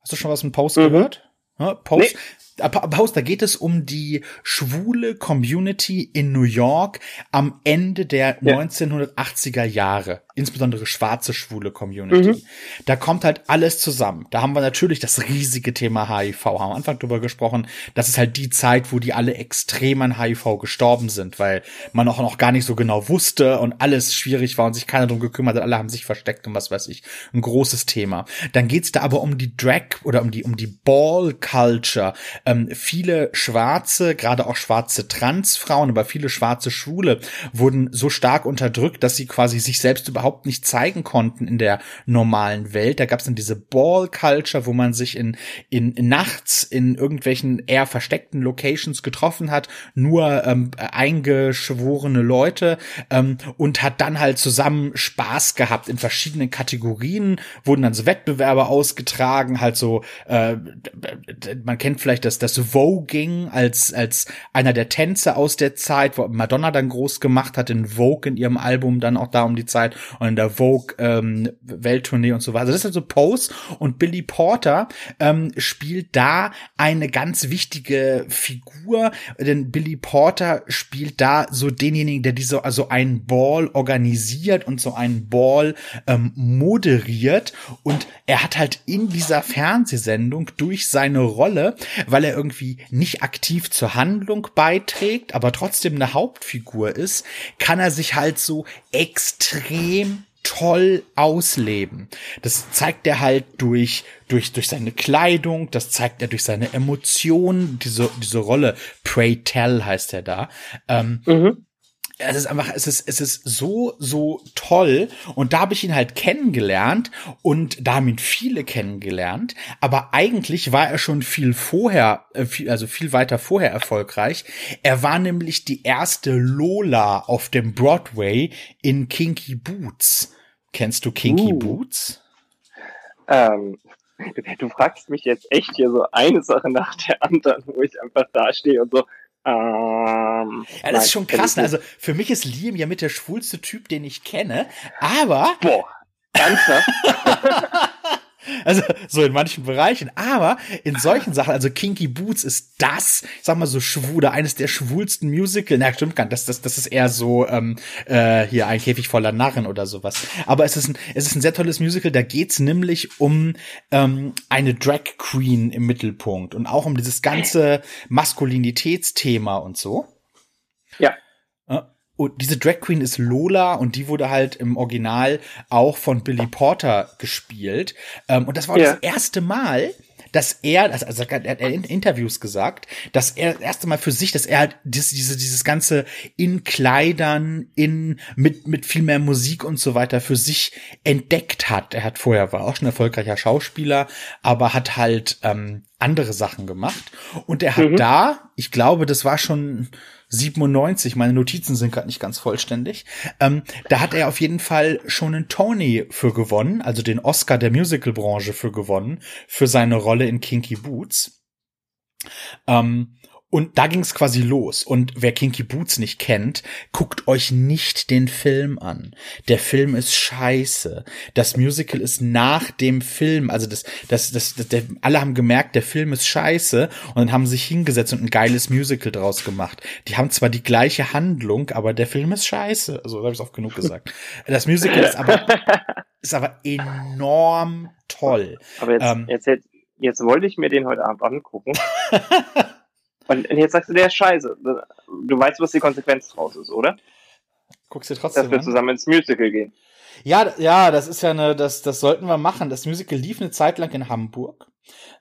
Speaker 1: Hast du schon was von Pose mhm. gehört? Ja, Pose. Nee. Pause, da geht es um die schwule Community in New York am Ende der ja. 1980er Jahre, insbesondere schwarze schwule Community. Mhm. Da kommt halt alles zusammen. Da haben wir natürlich das riesige Thema HIV, haben am Anfang drüber gesprochen. Das ist halt die Zeit, wo die alle extrem an HIV gestorben sind, weil man auch noch gar nicht so genau wusste und alles schwierig war und sich keiner drum gekümmert hat. Alle haben sich versteckt und was weiß ich. Ein großes Thema. Dann geht's da aber um die Drag oder um die um die Ball Culture ähm, viele schwarze, gerade auch schwarze Transfrauen, aber viele schwarze Schwule wurden so stark unterdrückt, dass sie quasi sich selbst überhaupt nicht zeigen konnten in der normalen Welt. Da gab es dann diese Ball Culture, wo man sich in, in, nachts in irgendwelchen eher versteckten Locations getroffen hat, nur ähm, eingeschworene Leute ähm, und hat dann halt zusammen Spaß gehabt in verschiedenen Kategorien, wurden dann so Wettbewerbe ausgetragen, halt so, äh, man kennt vielleicht das, das Voging als, als einer der Tänze aus der Zeit, wo Madonna dann groß gemacht hat in Vogue in ihrem Album dann auch da um die Zeit und in der Vogue ähm, Welttournee und so weiter. Also das ist also Pose und Billy Porter ähm, spielt da eine ganz wichtige Figur, denn Billy Porter spielt da so denjenigen, der diese also einen Ball organisiert und so einen Ball ähm, moderiert und er hat halt in dieser Fernsehsendung durch seine Rolle, weil er irgendwie nicht aktiv zur Handlung beiträgt, aber trotzdem eine Hauptfigur ist, kann er sich halt so extrem toll ausleben. Das zeigt er halt durch, durch, durch seine Kleidung, das zeigt er durch seine Emotionen, diese, diese Rolle. Pray Tell heißt er da. Ähm, mhm es ist einfach, es ist, es ist so, so toll. Und da habe ich ihn halt kennengelernt und da haben ihn viele kennengelernt. Aber eigentlich war er schon viel vorher, äh, also viel weiter vorher erfolgreich. Er war nämlich die erste Lola auf dem Broadway in Kinky Boots. Kennst du Kinky uh. Boots?
Speaker 2: Ähm, du fragst mich jetzt echt hier so eine Sache nach der anderen, wo ich einfach da stehe und so,
Speaker 1: ähm, ja, das ist schon krass. Ne? Also für mich ist Liam ja mit der schwulste Typ, den ich kenne. Aber.
Speaker 2: Boah, ernsthaft?
Speaker 1: Also so in manchen Bereichen. Aber in solchen Sachen, also Kinky Boots ist das, ich sag mal so schwul, oder eines der schwulsten Musical. Na, stimmt gar nicht. Das, das, das ist eher so ähm, äh, hier ein Käfig voller Narren oder sowas. Aber es ist ein, es ist ein sehr tolles Musical. Da geht's nämlich um ähm, eine Drag Queen im Mittelpunkt und auch um dieses ganze Maskulinitätsthema und so.
Speaker 2: Ja.
Speaker 1: Und diese Drag Queen ist Lola und die wurde halt im Original auch von Billy Porter gespielt. Ähm, und das war ja. das erste Mal, dass er, also, er hat in Interviews gesagt, dass er das erste Mal für sich, dass er halt dieses, diese, dieses ganze in Kleidern, in, mit, mit viel mehr Musik und so weiter für sich entdeckt hat. Er hat vorher war auch schon erfolgreicher Schauspieler, aber hat halt ähm, andere Sachen gemacht. Und er hat mhm. da, ich glaube, das war schon 97, meine Notizen sind gerade nicht ganz vollständig. Ähm, da hat er auf jeden Fall schon einen Tony für gewonnen, also den Oscar der Musicalbranche für gewonnen, für seine Rolle in Kinky Boots. Ähm, und da ging es quasi los. Und wer Kinky Boots nicht kennt, guckt euch nicht den Film an. Der Film ist scheiße. Das Musical ist nach dem Film. Also das, das, das, das der, alle haben gemerkt, der Film ist scheiße und dann haben sich hingesetzt und ein geiles Musical draus gemacht. Die haben zwar die gleiche Handlung, aber der Film ist scheiße. Also habe ich oft genug gesagt. Das Musical ist aber ist aber enorm toll.
Speaker 2: Aber jetzt, ähm, jetzt, jetzt wollte ich mir den heute Abend angucken. Und jetzt sagst du, der ist scheiße. Du weißt, was die Konsequenz draus ist, oder?
Speaker 1: Guckst du trotzdem
Speaker 2: Dass wir an? zusammen ins Musical gehen.
Speaker 1: Ja, ja, das ist ja eine, das, das sollten wir machen. Das Musical lief eine Zeit lang in Hamburg.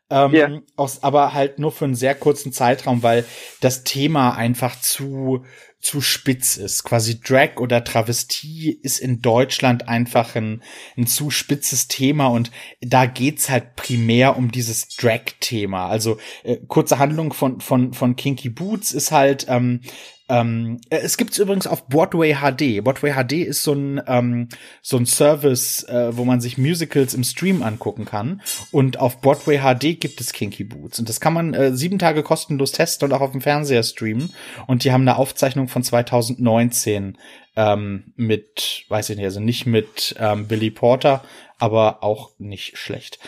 Speaker 1: Ähm, yeah. aus, aber halt nur für einen sehr kurzen Zeitraum, weil das Thema einfach zu, zu spitz ist. Quasi Drag oder Travestie ist in Deutschland einfach ein, ein zu spitzes Thema und da geht's halt primär um dieses Drag-Thema. Also äh, kurze Handlung von, von, von Kinky Boots ist halt, ähm, ähm, äh, es gibt's übrigens auf Broadway HD. Broadway HD ist so ein ähm, so ein Service, äh, wo man sich Musicals im Stream angucken kann. Und auf Broadway HD gibt es Kinky Boots und das kann man äh, sieben Tage kostenlos testen und auch auf dem Fernseher streamen. Und die haben eine Aufzeichnung von 2019 ähm, mit, weiß ich nicht, also nicht mit ähm, Billy Porter, aber auch nicht schlecht.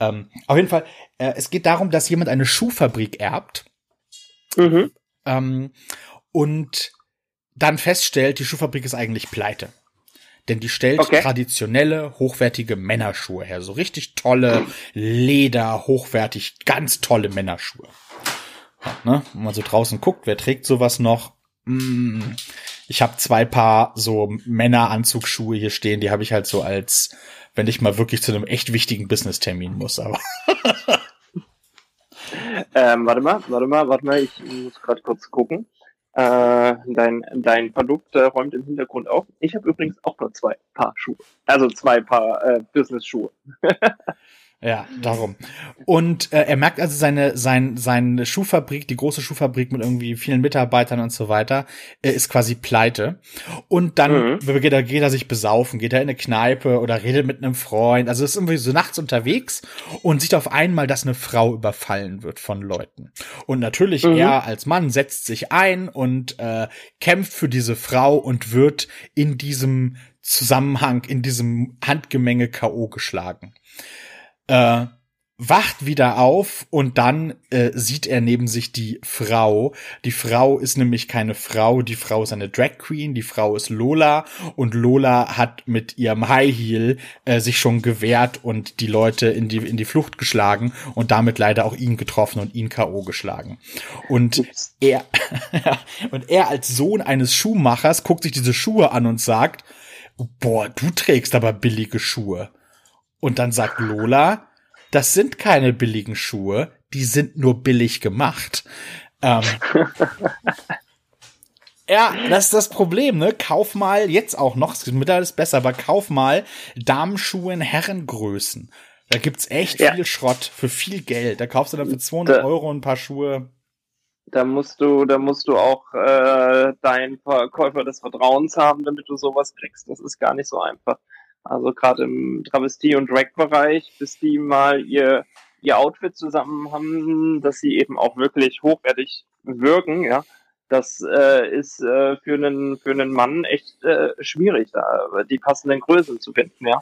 Speaker 1: Ähm, auf jeden Fall, äh, es geht darum, dass jemand eine Schuhfabrik erbt. Mhm. Ähm, und dann feststellt, die Schuhfabrik ist eigentlich pleite. Denn die stellt okay. traditionelle, hochwertige Männerschuhe her. So richtig tolle Leder, hochwertig, ganz tolle Männerschuhe. Ne? Wenn man so draußen guckt, wer trägt sowas noch? Mm, ich habe zwei Paar so Männeranzugsschuhe hier stehen, die habe ich halt so als, wenn ich mal wirklich zu einem echt wichtigen Business-Termin muss, aber.
Speaker 2: ähm, warte mal, warte mal, warte mal, ich muss gerade kurz gucken. Äh, dein, dein Produkt äh, räumt im Hintergrund auf. Ich habe übrigens auch nur zwei Paar Schuhe. Also zwei Paar äh, Business-Schuhe.
Speaker 1: Ja, darum. Und äh, er merkt also seine, sein, seine Schuhfabrik, die große Schuhfabrik mit irgendwie vielen Mitarbeitern und so weiter, äh, ist quasi pleite. Und dann mhm. geht, er, geht er sich besaufen, geht er in eine Kneipe oder redet mit einem Freund. Also ist irgendwie so nachts unterwegs und sieht auf einmal, dass eine Frau überfallen wird von Leuten. Und natürlich mhm. er als Mann setzt sich ein und äh, kämpft für diese Frau und wird in diesem Zusammenhang, in diesem Handgemenge K.O. geschlagen äh, wacht wieder auf und dann äh, sieht er neben sich die Frau. Die Frau ist nämlich keine Frau, die Frau ist eine Drag Queen, die Frau ist Lola und Lola hat mit ihrem High Heel äh, sich schon gewehrt und die Leute in die in die Flucht geschlagen und damit leider auch ihn getroffen und ihn KO geschlagen. Und er und er als Sohn eines Schuhmachers guckt sich diese Schuhe an und sagt: "Boah, du trägst aber billige Schuhe." Und dann sagt Lola, das sind keine billigen Schuhe, die sind nur billig gemacht. Ähm, ja, das ist das Problem, ne? Kauf mal, jetzt auch noch, es mittlerweile ist besser, aber kauf mal Damenschuhe in Herrengrößen. Da gibt's echt ja. viel Schrott für viel Geld. Da kaufst du dann für 200 da, Euro ein paar Schuhe.
Speaker 2: Da musst du, da musst du auch äh, deinen Verkäufer des Vertrauens haben, damit du sowas kriegst. Das ist gar nicht so einfach. Also gerade im Travestie- und Drag-Bereich, bis die mal ihr, ihr Outfit zusammen haben, dass sie eben auch wirklich hochwertig wirken, ja. Das äh, ist äh, für einen für einen Mann echt äh, schwierig, da die passenden Größen zu finden, ja.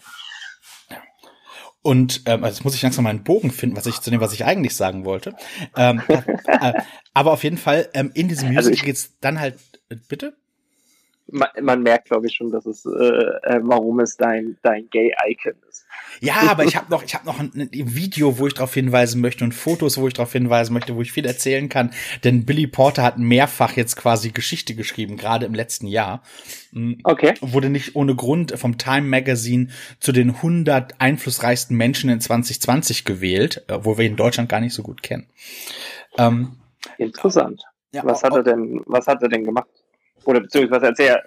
Speaker 1: Und ähm, also jetzt muss ich langsam meinen Bogen finden, was ich zu dem, was ich eigentlich sagen wollte. Ähm, äh, aber auf jeden Fall, ähm, in diesem also Musical also geht's dann halt, äh, bitte?
Speaker 2: Man, man merkt, glaube ich, schon, dass es, äh, äh, warum es dein, dein Gay-Icon ist.
Speaker 1: Ja, aber ich habe noch, ich habe noch ein, ein, Video, wo ich darauf hinweisen möchte und Fotos, wo ich darauf hinweisen möchte, wo ich viel erzählen kann. Denn Billy Porter hat mehrfach jetzt quasi Geschichte geschrieben, gerade im letzten Jahr.
Speaker 2: Mm, okay.
Speaker 1: Wurde nicht ohne Grund vom Time Magazine zu den 100 einflussreichsten Menschen in 2020 gewählt, äh, wo wir ihn in Deutschland gar nicht so gut kennen.
Speaker 2: Ähm, Interessant. Ja, was hat er denn, was hat er denn gemacht? Oder beziehungsweise erzähl,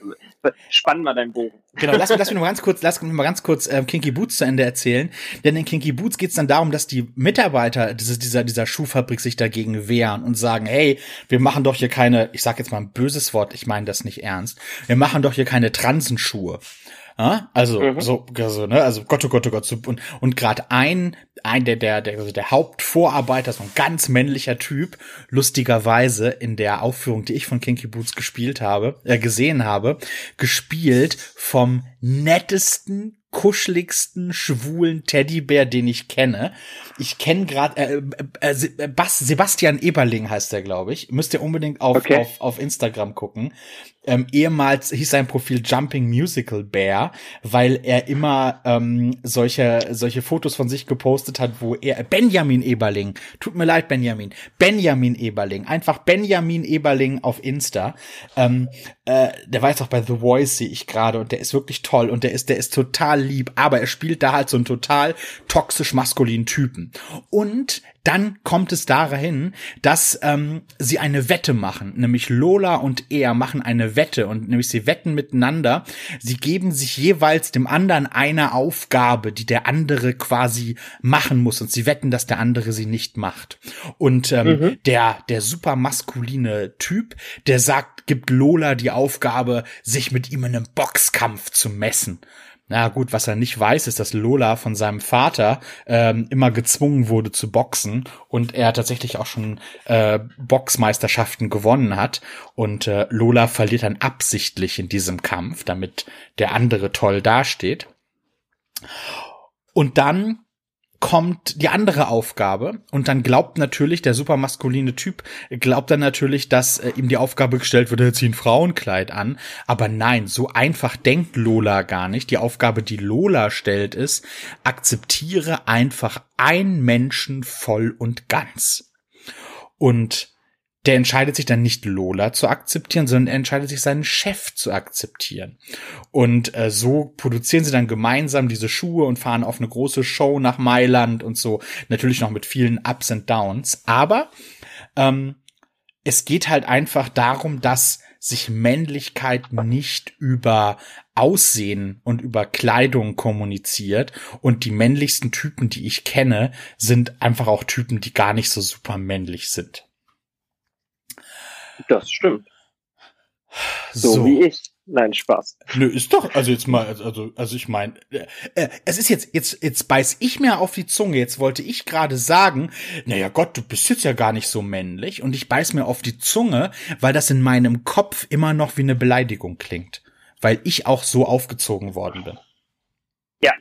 Speaker 2: spann mal deinen Bogen.
Speaker 1: Genau, lass, lass mich nur ganz kurz, lass mich mal ganz kurz ähm, Kinky Boots zu Ende erzählen. Denn in Kinky Boots geht es dann darum, dass die Mitarbeiter dieses, dieser, dieser Schuhfabrik sich dagegen wehren und sagen, hey, wir machen doch hier keine, ich sag jetzt mal ein böses Wort, ich meine das nicht ernst, wir machen doch hier keine Transenschuhe. Ja, also mhm. so, also, ne, also Gott, oh Gott, oh Gott, so, und und gerade ein, ein der der der also der Hauptvorarbeiter, so ein ganz männlicher Typ, lustigerweise in der Aufführung, die ich von Kinky Boots gespielt habe, äh, gesehen habe, gespielt vom nettesten kuscheligsten schwulen Teddybär, den ich kenne. Ich kenne gerade äh, äh, äh, Sebastian Eberling heißt der, glaube ich. Müsst ihr unbedingt auf, okay. auf, auf Instagram gucken. Ähm, ehemals hieß sein Profil Jumping Musical Bear, weil er immer ähm, solche solche Fotos von sich gepostet hat, wo er Benjamin Eberling, tut mir leid Benjamin, Benjamin Eberling, einfach Benjamin Eberling auf Insta. Ähm, äh, der war jetzt auch bei The Voice sehe ich gerade. Und der ist wirklich toll. Und der ist der ist total lieb, aber er spielt da halt so einen total toxisch maskulinen Typen und dann kommt es dahin, dass ähm, sie eine Wette machen, nämlich Lola und er machen eine Wette und nämlich sie wetten miteinander. Sie geben sich jeweils dem anderen eine Aufgabe, die der andere quasi machen muss und sie wetten, dass der andere sie nicht macht. Und ähm, mhm. der der super maskuline Typ, der sagt, gibt Lola die Aufgabe, sich mit ihm in einem Boxkampf zu messen. Na gut, was er nicht weiß, ist, dass Lola von seinem Vater ähm, immer gezwungen wurde zu boxen und er tatsächlich auch schon äh, Boxmeisterschaften gewonnen hat. Und äh, Lola verliert dann absichtlich in diesem Kampf, damit der andere toll dasteht. Und dann kommt die andere Aufgabe und dann glaubt natürlich der supermaskuline Typ glaubt dann natürlich, dass äh, ihm die Aufgabe gestellt wird, er zieht ein Frauenkleid an, aber nein, so einfach denkt Lola gar nicht. Die Aufgabe, die Lola stellt, ist akzeptiere einfach ein Menschen voll und ganz. Und der entscheidet sich dann nicht Lola zu akzeptieren, sondern er entscheidet sich seinen Chef zu akzeptieren. Und äh, so produzieren sie dann gemeinsam diese Schuhe und fahren auf eine große Show nach Mailand und so. Natürlich noch mit vielen Ups und Downs. Aber ähm, es geht halt einfach darum, dass sich Männlichkeit nicht über Aussehen und über Kleidung kommuniziert. Und die männlichsten Typen, die ich kenne, sind einfach auch Typen, die gar nicht so super männlich sind.
Speaker 2: Das stimmt. So, so, wie ich. Nein, Spaß.
Speaker 1: Nö, ist doch, also jetzt mal, also, also ich meine, äh, äh, es ist jetzt, jetzt, jetzt beiß ich mir auf die Zunge. Jetzt wollte ich gerade sagen, naja Gott, du bist jetzt ja gar nicht so männlich und ich beiß mir auf die Zunge, weil das in meinem Kopf immer noch wie eine Beleidigung klingt. Weil ich auch so aufgezogen worden bin.
Speaker 2: Ja.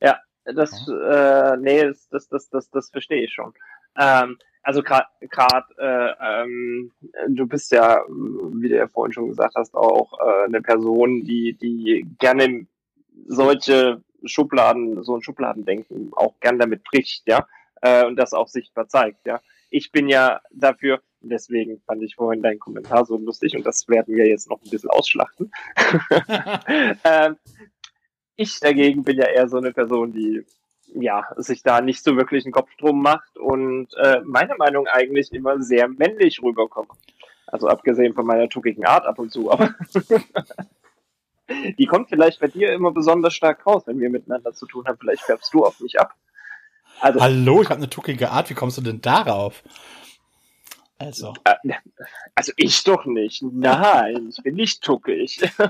Speaker 2: Ja, das, äh, nee, das, das, das, das, das verstehe ich schon. Ähm, also gerade, äh, ähm, du bist ja, wie du ja vorhin schon gesagt hast, auch äh, eine Person, die, die gerne solche Schubladen, so ein Schubladendenken auch gern damit bricht, ja, äh, und das auch sichtbar zeigt, ja. Ich bin ja dafür, deswegen fand ich vorhin deinen Kommentar so lustig und das werden wir jetzt noch ein bisschen ausschlachten. ähm, ich dagegen bin ja eher so eine Person, die ja, sich da nicht so wirklich einen Kopf drum macht und äh, meiner Meinung eigentlich immer sehr männlich rüberkommt. Also abgesehen von meiner tuckigen Art ab und zu, aber die kommt vielleicht bei dir immer besonders stark raus, wenn wir miteinander zu tun haben. Vielleicht färbst du auf mich ab.
Speaker 1: Also, Hallo, ich habe eine tuckige Art. Wie kommst du denn darauf?
Speaker 2: Also. Äh, also ich doch nicht. Nein, ich bin nicht tuckig.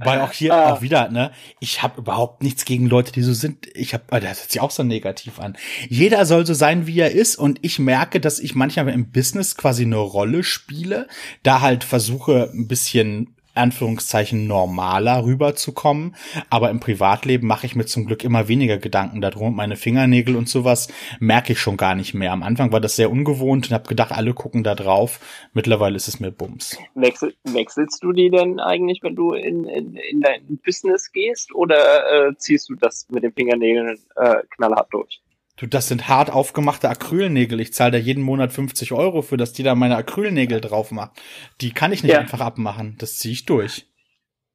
Speaker 1: Weil auch hier ah. auch wieder, ne, ich habe überhaupt nichts gegen Leute, die so sind. Ich habe, das hört sich auch so negativ an. Jeder soll so sein, wie er ist, und ich merke, dass ich manchmal im Business quasi eine Rolle spiele, da halt versuche, ein bisschen Anführungszeichen normaler rüberzukommen. Aber im Privatleben mache ich mir zum Glück immer weniger Gedanken darum. Meine Fingernägel und sowas merke ich schon gar nicht mehr. Am Anfang war das sehr ungewohnt und habe gedacht, alle gucken da drauf. Mittlerweile ist es mir Bums.
Speaker 2: Wechsel, wechselst du die denn eigentlich, wenn du in, in, in dein Business gehst oder äh, ziehst du das mit den Fingernägeln äh, knallhart durch?
Speaker 1: Du, das sind hart aufgemachte Acrylnägel. Ich zahle da jeden Monat 50 Euro für, dass die da meine Acrylnägel drauf macht. Die kann ich nicht ja. einfach abmachen. Das ziehe ich durch.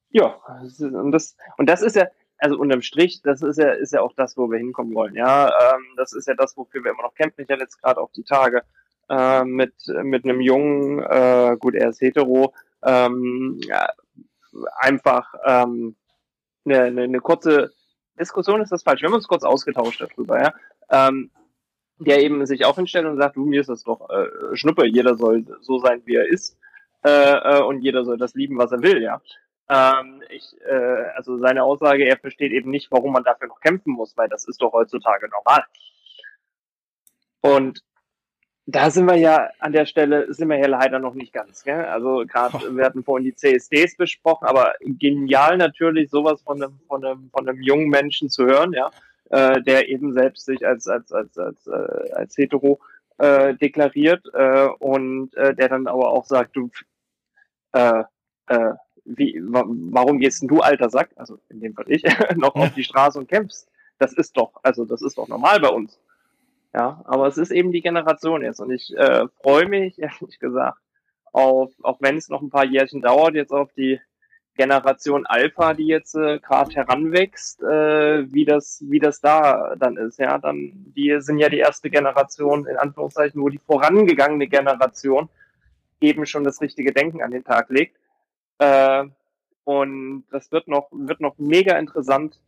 Speaker 2: Ja, und das, und das ist ja, also unterm Strich, das ist ja, ist ja auch das, wo wir hinkommen wollen. Ja, ähm, das ist ja das, wofür wir immer noch kämpfen. Ich hatte jetzt gerade auch die Tage äh, mit, mit einem Jungen, äh, gut, er ist hetero, ähm, ja, einfach ähm, eine, eine, eine kurze Diskussion ist das falsch. Wir haben uns kurz ausgetauscht darüber, ja ähm, der eben sich auch hinstellt und sagt, du, mir ist das doch äh, Schnuppe, jeder soll so sein, wie er ist äh, äh, und jeder soll das lieben, was er will, ja. Ähm, ich, äh, also seine Aussage, er versteht eben nicht, warum man dafür noch kämpfen muss, weil das ist doch heutzutage normal. Und da sind wir ja an der Stelle, sind wir ja leider noch nicht ganz. Gell? Also gerade, wir hatten vorhin die CSDs besprochen, aber genial natürlich, sowas von einem, von einem, von einem jungen Menschen zu hören, ja äh, der eben selbst sich als als als als äh, als hetero äh, deklariert äh, und äh, der dann aber auch sagt, du äh, äh, wie, wa warum gehst denn du alter Sack, also in dem Fall ich, noch auf die Straße und kämpfst? Das ist doch, also das ist doch normal bei uns. Ja, aber es ist eben die Generation jetzt und ich äh, freue mich ehrlich gesagt auf, auch wenn es noch ein paar Jährchen dauert, jetzt auf die Generation Alpha, die jetzt äh, gerade heranwächst, äh, wie das, wie das da dann ist. Ja, dann die sind ja die erste Generation in Anführungszeichen, wo die vorangegangene Generation eben schon das richtige Denken an den Tag legt. Äh, und das wird noch wird noch mega interessant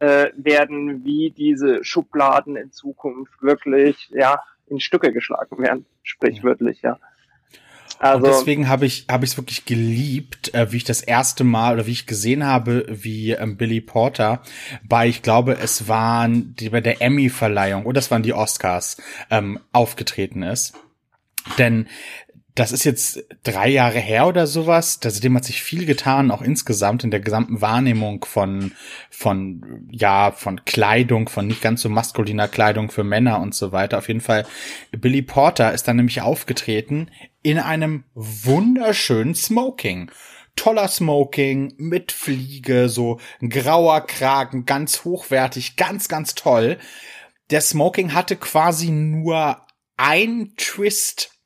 Speaker 2: äh, werden, wie diese Schubladen in Zukunft wirklich ja in Stücke geschlagen werden, sprichwörtlich ja.
Speaker 1: Also, und deswegen habe ich habe ich es wirklich geliebt, äh, wie ich das erste Mal oder wie ich gesehen habe, wie ähm, Billy Porter bei, ich glaube, es waren die bei der Emmy-Verleihung oder das waren die Oscars ähm, aufgetreten ist. Denn das ist jetzt drei Jahre her oder sowas. Seitdem hat sich viel getan, auch insgesamt in der gesamten Wahrnehmung von, von, ja, von Kleidung, von nicht ganz so maskuliner Kleidung für Männer und so weiter. Auf jeden Fall, Billy Porter ist dann nämlich aufgetreten in einem wunderschönen Smoking toller Smoking mit Fliege, so ein grauer Kragen, ganz hochwertig, ganz, ganz toll. Der Smoking hatte quasi nur ein Twist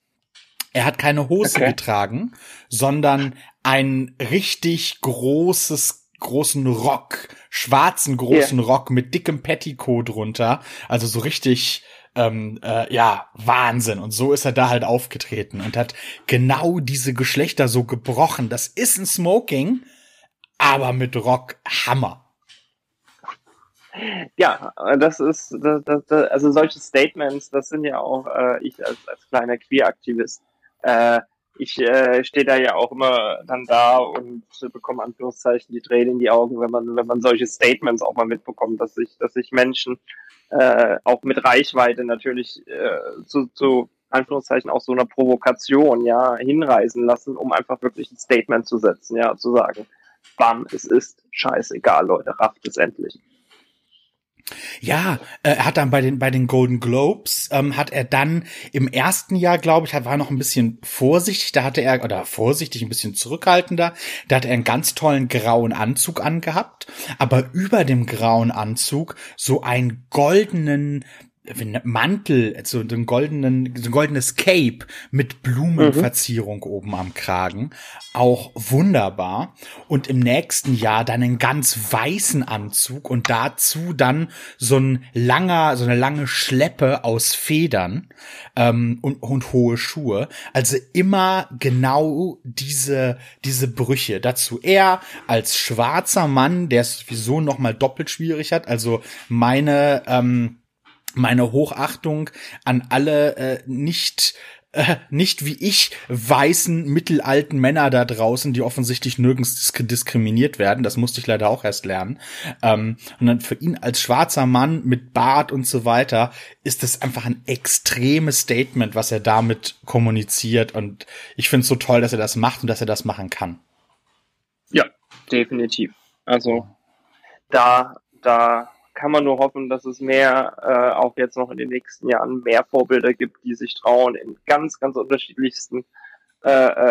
Speaker 1: er hat keine Hose okay. getragen, sondern ein richtig großes großen Rock, schwarzen großen yeah. Rock mit dickem Petticoat drunter, also so richtig ähm, äh, ja Wahnsinn und so ist er da halt aufgetreten und hat genau diese Geschlechter so gebrochen. Das ist ein Smoking, aber mit Rock Hammer.
Speaker 2: Ja, das ist, das, das, also solche Statements, das sind ja auch äh, ich als, als kleiner Queer-Aktivist äh, ich äh, stehe da ja auch immer dann da und bekomme Anführungszeichen die Tränen in die Augen, wenn man, wenn man solche Statements auch mal mitbekommt, dass sich, dass sich Menschen äh, auch mit Reichweite natürlich äh, zu, zu Anführungszeichen auch so einer Provokation ja hinreisen lassen, um einfach wirklich ein Statement zu setzen, ja, zu sagen, bam, es ist scheißegal, Leute, rafft es endlich.
Speaker 1: Ja, äh, er hat dann bei den bei den Golden Globes ähm, hat er dann im ersten Jahr, glaube ich, war noch ein bisschen vorsichtig. Da hatte er oder vorsichtig ein bisschen zurückhaltender. Da hat er einen ganz tollen grauen Anzug angehabt, aber über dem grauen Anzug so einen goldenen Mantel, so ein goldenen, so ein goldenes Cape mit Blumenverzierung mhm. oben am Kragen. Auch wunderbar. Und im nächsten Jahr dann einen ganz weißen Anzug und dazu dann so ein langer, so eine lange Schleppe aus Federn ähm, und, und hohe Schuhe. Also immer genau diese, diese Brüche. Dazu er als schwarzer Mann, der es sowieso noch mal doppelt schwierig hat. Also meine, ähm, meine Hochachtung an alle äh, nicht äh, nicht wie ich weißen mittelalten Männer da draußen, die offensichtlich nirgends diskriminiert werden. Das musste ich leider auch erst lernen. Ähm, und dann für ihn als schwarzer Mann mit Bart und so weiter ist das einfach ein extremes Statement, was er damit kommuniziert. Und ich finde es so toll, dass er das macht und dass er das machen kann.
Speaker 2: Ja, definitiv. Also da, da kann man nur hoffen, dass es mehr, äh, auch jetzt noch in den nächsten Jahren, mehr Vorbilder gibt, die sich trauen in ganz, ganz unterschiedlichsten äh,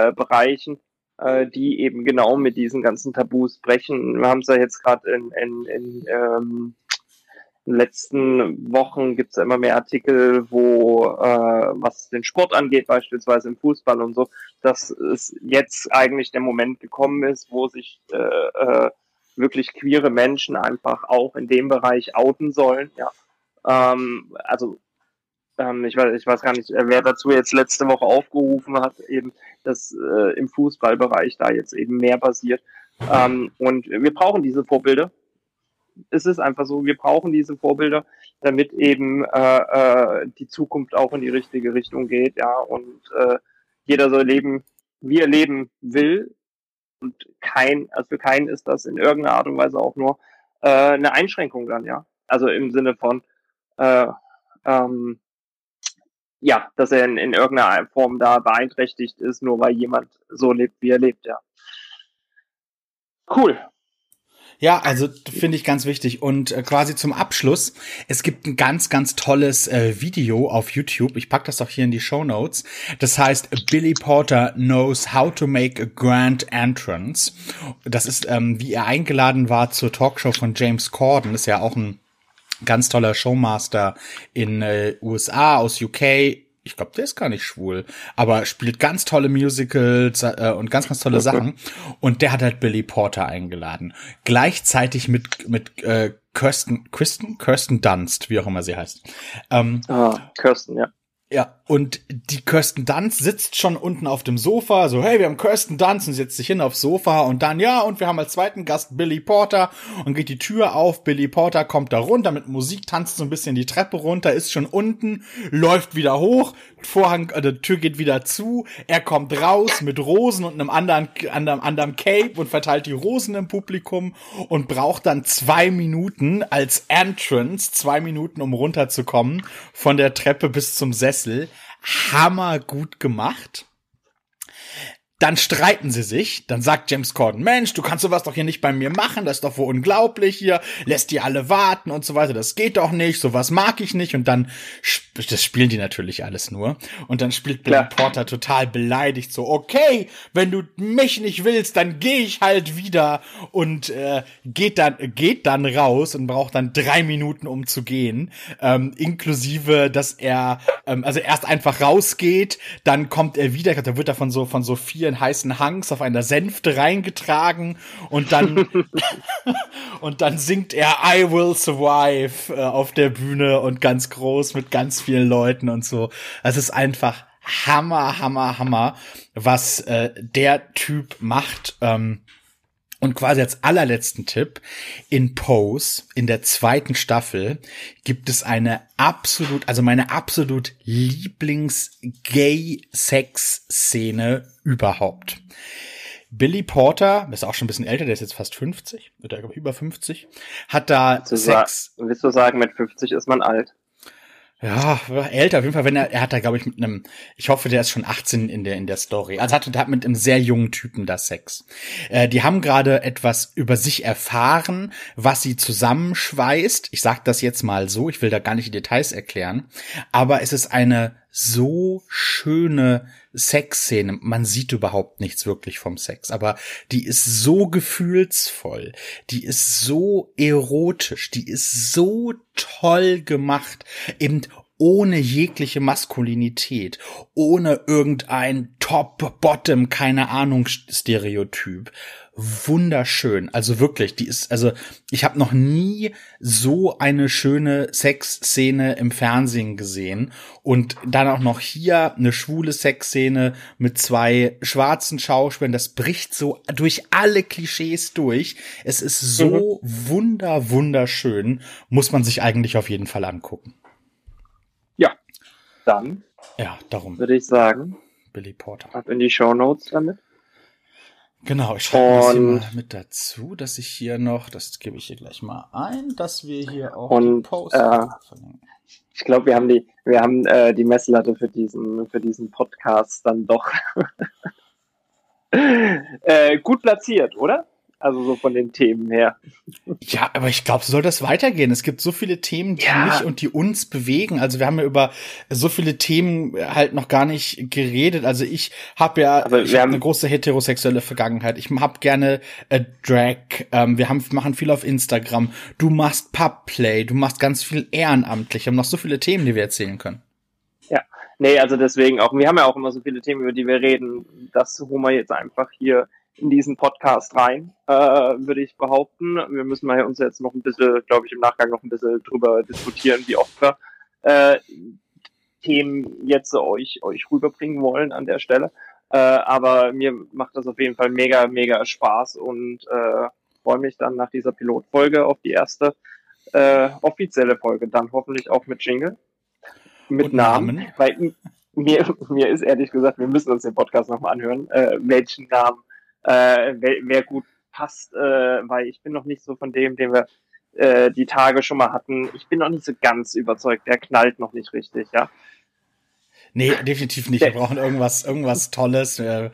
Speaker 2: äh, Bereichen, äh, die eben genau mit diesen ganzen Tabus brechen. Wir haben es ja jetzt gerade in, in, in ähm, in den letzten Wochen gibt es immer mehr Artikel, wo äh, was den Sport angeht, beispielsweise im Fußball und so, dass es jetzt eigentlich der Moment gekommen ist, wo sich äh, äh, wirklich queere Menschen einfach auch in dem Bereich outen sollen. Ja. Ähm, also ähm, ich, weiß, ich weiß gar nicht, wer dazu jetzt letzte Woche aufgerufen hat, eben, dass äh, im Fußballbereich da jetzt eben mehr passiert. Ähm, und wir brauchen diese Vorbilder. Es ist einfach so, wir brauchen diese Vorbilder, damit eben äh, äh, die Zukunft auch in die richtige Richtung geht, ja, und äh, jeder soll leben, wie er leben will, und kein, also für keinen ist das in irgendeiner Art und Weise auch nur äh, eine Einschränkung dann, ja. Also im Sinne von, äh, ähm, ja, dass er in, in irgendeiner Form da beeinträchtigt ist, nur weil jemand so lebt, wie er lebt, ja. Cool.
Speaker 1: Ja, also finde ich ganz wichtig. Und äh, quasi zum Abschluss, es gibt ein ganz, ganz tolles äh, Video auf YouTube. Ich pack das auch hier in die Show Notes. Das heißt, Billy Porter knows how to make a grand entrance. Das ist, ähm, wie er eingeladen war zur Talkshow von James Corden. Ist ja auch ein ganz toller Showmaster in äh, USA, aus UK, ich glaube, der ist gar nicht schwul, aber spielt ganz tolle Musicals äh, und ganz, ganz tolle Sachen. Und der hat halt Billy Porter eingeladen. Gleichzeitig mit, mit äh, Kirsten, Kirsten, Kirsten Dunst, wie auch immer sie heißt.
Speaker 2: Ähm, ah, Kirsten, ja.
Speaker 1: Ja, und die Kirsten Dunst sitzt schon unten auf dem Sofa, so, hey, wir haben Kirsten Dunst und setzt sich hin aufs Sofa und dann, ja, und wir haben als zweiten Gast Billy Porter und geht die Tür auf, Billy Porter kommt da runter mit Musik, tanzt so ein bisschen die Treppe runter, ist schon unten, läuft wieder hoch, Vorhang, äh, Tür geht wieder zu, er kommt raus mit Rosen und einem anderen, anderen, anderen Cape und verteilt die Rosen im Publikum und braucht dann zwei Minuten als Entrance, zwei Minuten, um runterzukommen von der Treppe bis zum Sessel Sessel. Hammer gut gemacht. Dann streiten sie sich. Dann sagt James Corden, Mensch, du kannst sowas doch hier nicht bei mir machen. Das ist doch wohl unglaublich hier. Lässt die alle warten und so weiter. Das geht doch nicht. Sowas mag ich nicht. Und dann, das spielen die natürlich alles nur. Und dann spielt Billy Porter total beleidigt so, okay, wenn du mich nicht willst, dann gehe ich halt wieder. Und äh, geht dann, geht dann raus und braucht dann drei Minuten, um zu gehen. Ähm, inklusive, dass er, ähm, also erst einfach rausgeht, dann kommt er wieder, da wird er von so, von so vier in heißen Hangs auf einer Sänfte reingetragen und dann und dann singt er I Will Survive äh, auf der Bühne und ganz groß mit ganz vielen Leuten und so. Es ist einfach Hammer, Hammer, Hammer, was äh, der Typ macht. Ähm, und quasi als allerletzten Tipp, in Pose, in der zweiten Staffel, gibt es eine absolut, also meine absolut Lieblings-Gay-Sex-Szene überhaupt. Billy Porter, ist auch schon ein bisschen älter, der ist jetzt fast 50, oder über 50, hat da
Speaker 2: willst Sex. willst du sagen, mit 50 ist man alt?
Speaker 1: Ja, älter auf jeden Fall, wenn er, er hat da glaube ich mit einem, ich hoffe, der ist schon 18 in der in der Story. Also hat, hat mit einem sehr jungen Typen da Sex. Äh, die haben gerade etwas über sich erfahren, was sie zusammenschweißt. Ich sag das jetzt mal so, ich will da gar nicht die Details erklären, aber es ist eine so schöne Sexszene. Man sieht überhaupt nichts wirklich vom Sex, aber die ist so gefühlsvoll, die ist so erotisch, die ist so toll gemacht, eben ohne jegliche Maskulinität, ohne irgendein Top-Bottom, keine Ahnung, Stereotyp wunderschön. Also wirklich, die ist, also ich habe noch nie so eine schöne Sexszene im Fernsehen gesehen. Und dann auch noch hier eine schwule Sexszene mit zwei schwarzen Schauspielern. Das bricht so durch alle Klischees durch. Es ist so mhm. wunder, wunderschön. Muss man sich eigentlich auf jeden Fall angucken.
Speaker 2: Ja, dann.
Speaker 1: Ja, darum.
Speaker 2: Würde ich sagen.
Speaker 1: Billy Porter.
Speaker 2: Ab in die Show Notes damit.
Speaker 1: Genau, ich schreibe das hier mal mit dazu, dass ich hier noch, das gebe ich hier gleich mal ein, dass wir hier auch
Speaker 2: und, die Post äh, Ich glaube, wir haben die, wir haben äh, die Messlatte für diesen, für diesen Podcast dann doch äh, gut platziert, oder? Also so von den Themen her.
Speaker 1: Ja, aber ich glaube, so soll das weitergehen. Es gibt so viele Themen, die ja. mich und die uns bewegen. Also wir haben ja über so viele Themen halt noch gar nicht geredet. Also ich habe ja also ich hab eine große heterosexuelle Vergangenheit. Ich habe gerne äh, Drag. Ähm, wir haben machen viel auf Instagram. Du machst Pubplay. Du machst ganz viel ehrenamtlich. Wir haben noch so viele Themen, die wir erzählen können.
Speaker 2: Ja, nee, also deswegen auch. Wir haben ja auch immer so viele Themen, über die wir reden. Das holen wir jetzt einfach hier in diesen Podcast rein, äh, würde ich behaupten. Wir müssen mal uns jetzt noch ein bisschen, glaube ich, im Nachgang noch ein bisschen drüber diskutieren, wie oft wir äh, Themen jetzt euch, euch rüberbringen wollen an der Stelle. Äh, aber mir macht das auf jeden Fall mega, mega Spaß und äh, freue mich dann nach dieser Pilotfolge auf die erste äh, offizielle Folge. Dann hoffentlich auch mit Jingle. Mit Namen. Namen. Weil mir, mir ist ehrlich gesagt, wir müssen uns den Podcast nochmal anhören, äh, welchen Namen äh, wer, wer gut passt, äh, weil ich bin noch nicht so von dem, den wir äh, die Tage schon mal hatten. Ich bin noch nicht so ganz überzeugt. Der knallt noch nicht richtig, ja.
Speaker 1: Nee, definitiv nicht. Wir brauchen irgendwas, irgendwas Tolles. Äh,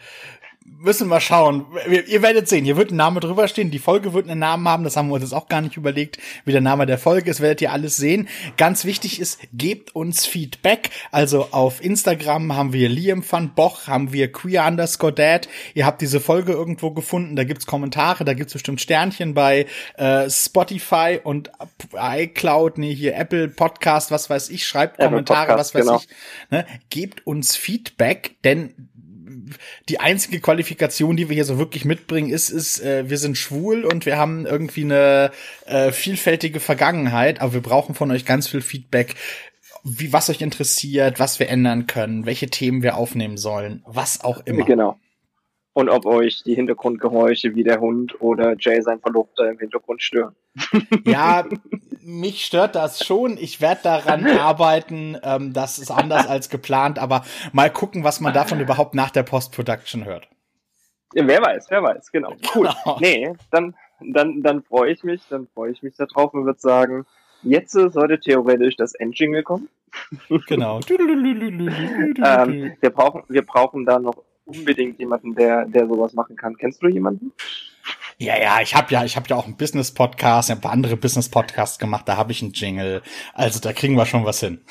Speaker 1: müssen wir schauen. Ihr werdet sehen, hier wird ein Name drüber stehen. Die Folge wird einen Namen haben. Das haben wir uns jetzt auch gar nicht überlegt, wie der Name der Folge ist. Werdet ihr alles sehen. Ganz wichtig ist, gebt uns Feedback. Also auf Instagram haben wir Liam van Boch, haben wir queer underscore dad. Ihr habt diese Folge irgendwo gefunden. Da gibt's Kommentare, da gibt's bestimmt Sternchen bei äh, Spotify und iCloud, nee, hier Apple Podcast, was weiß ich. Schreibt Apple Kommentare, Podcast, was weiß genau. ich. Ne? Gebt uns Feedback, denn die einzige Qualifikation, die wir hier so wirklich mitbringen, ist, ist, äh, wir sind schwul und wir haben irgendwie eine äh, vielfältige Vergangenheit, aber wir brauchen von euch ganz viel Feedback, wie was euch interessiert, was wir ändern können, welche Themen wir aufnehmen sollen, was auch immer.
Speaker 2: Genau. Und ob euch die Hintergrundgeräusche wie der Hund oder Jay sein Verlobter im Hintergrund stören.
Speaker 1: Ja, mich stört das schon. Ich werde daran arbeiten. Ähm, das ist anders als geplant, aber mal gucken, was man davon überhaupt nach der Post-Production hört.
Speaker 2: Ja, wer weiß, wer weiß, genau. Cool. Genau. Nee, dann, dann, dann freue ich mich, dann freue ich mich darauf und würde sagen, jetzt sollte theoretisch das Endjingle kommen.
Speaker 1: Genau.
Speaker 2: ähm, wir brauchen, wir brauchen da noch unbedingt jemanden, der, der sowas machen kann. Kennst du jemanden?
Speaker 1: Ja, ja, ich habe ja, ich habe ja auch einen Business Podcast, ein paar andere Business Podcasts gemacht, da habe ich einen Jingle. Also da kriegen wir schon was hin.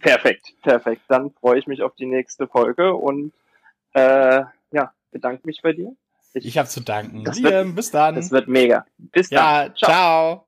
Speaker 2: Perfekt, perfekt. Dann freue ich mich auf die nächste Folge und äh, ja, bedanke mich bei dir.
Speaker 1: Ich, ich habe zu danken. Liam, wird, bis dann.
Speaker 2: Das wird mega. Bis
Speaker 1: dann. Ja, ciao. ciao.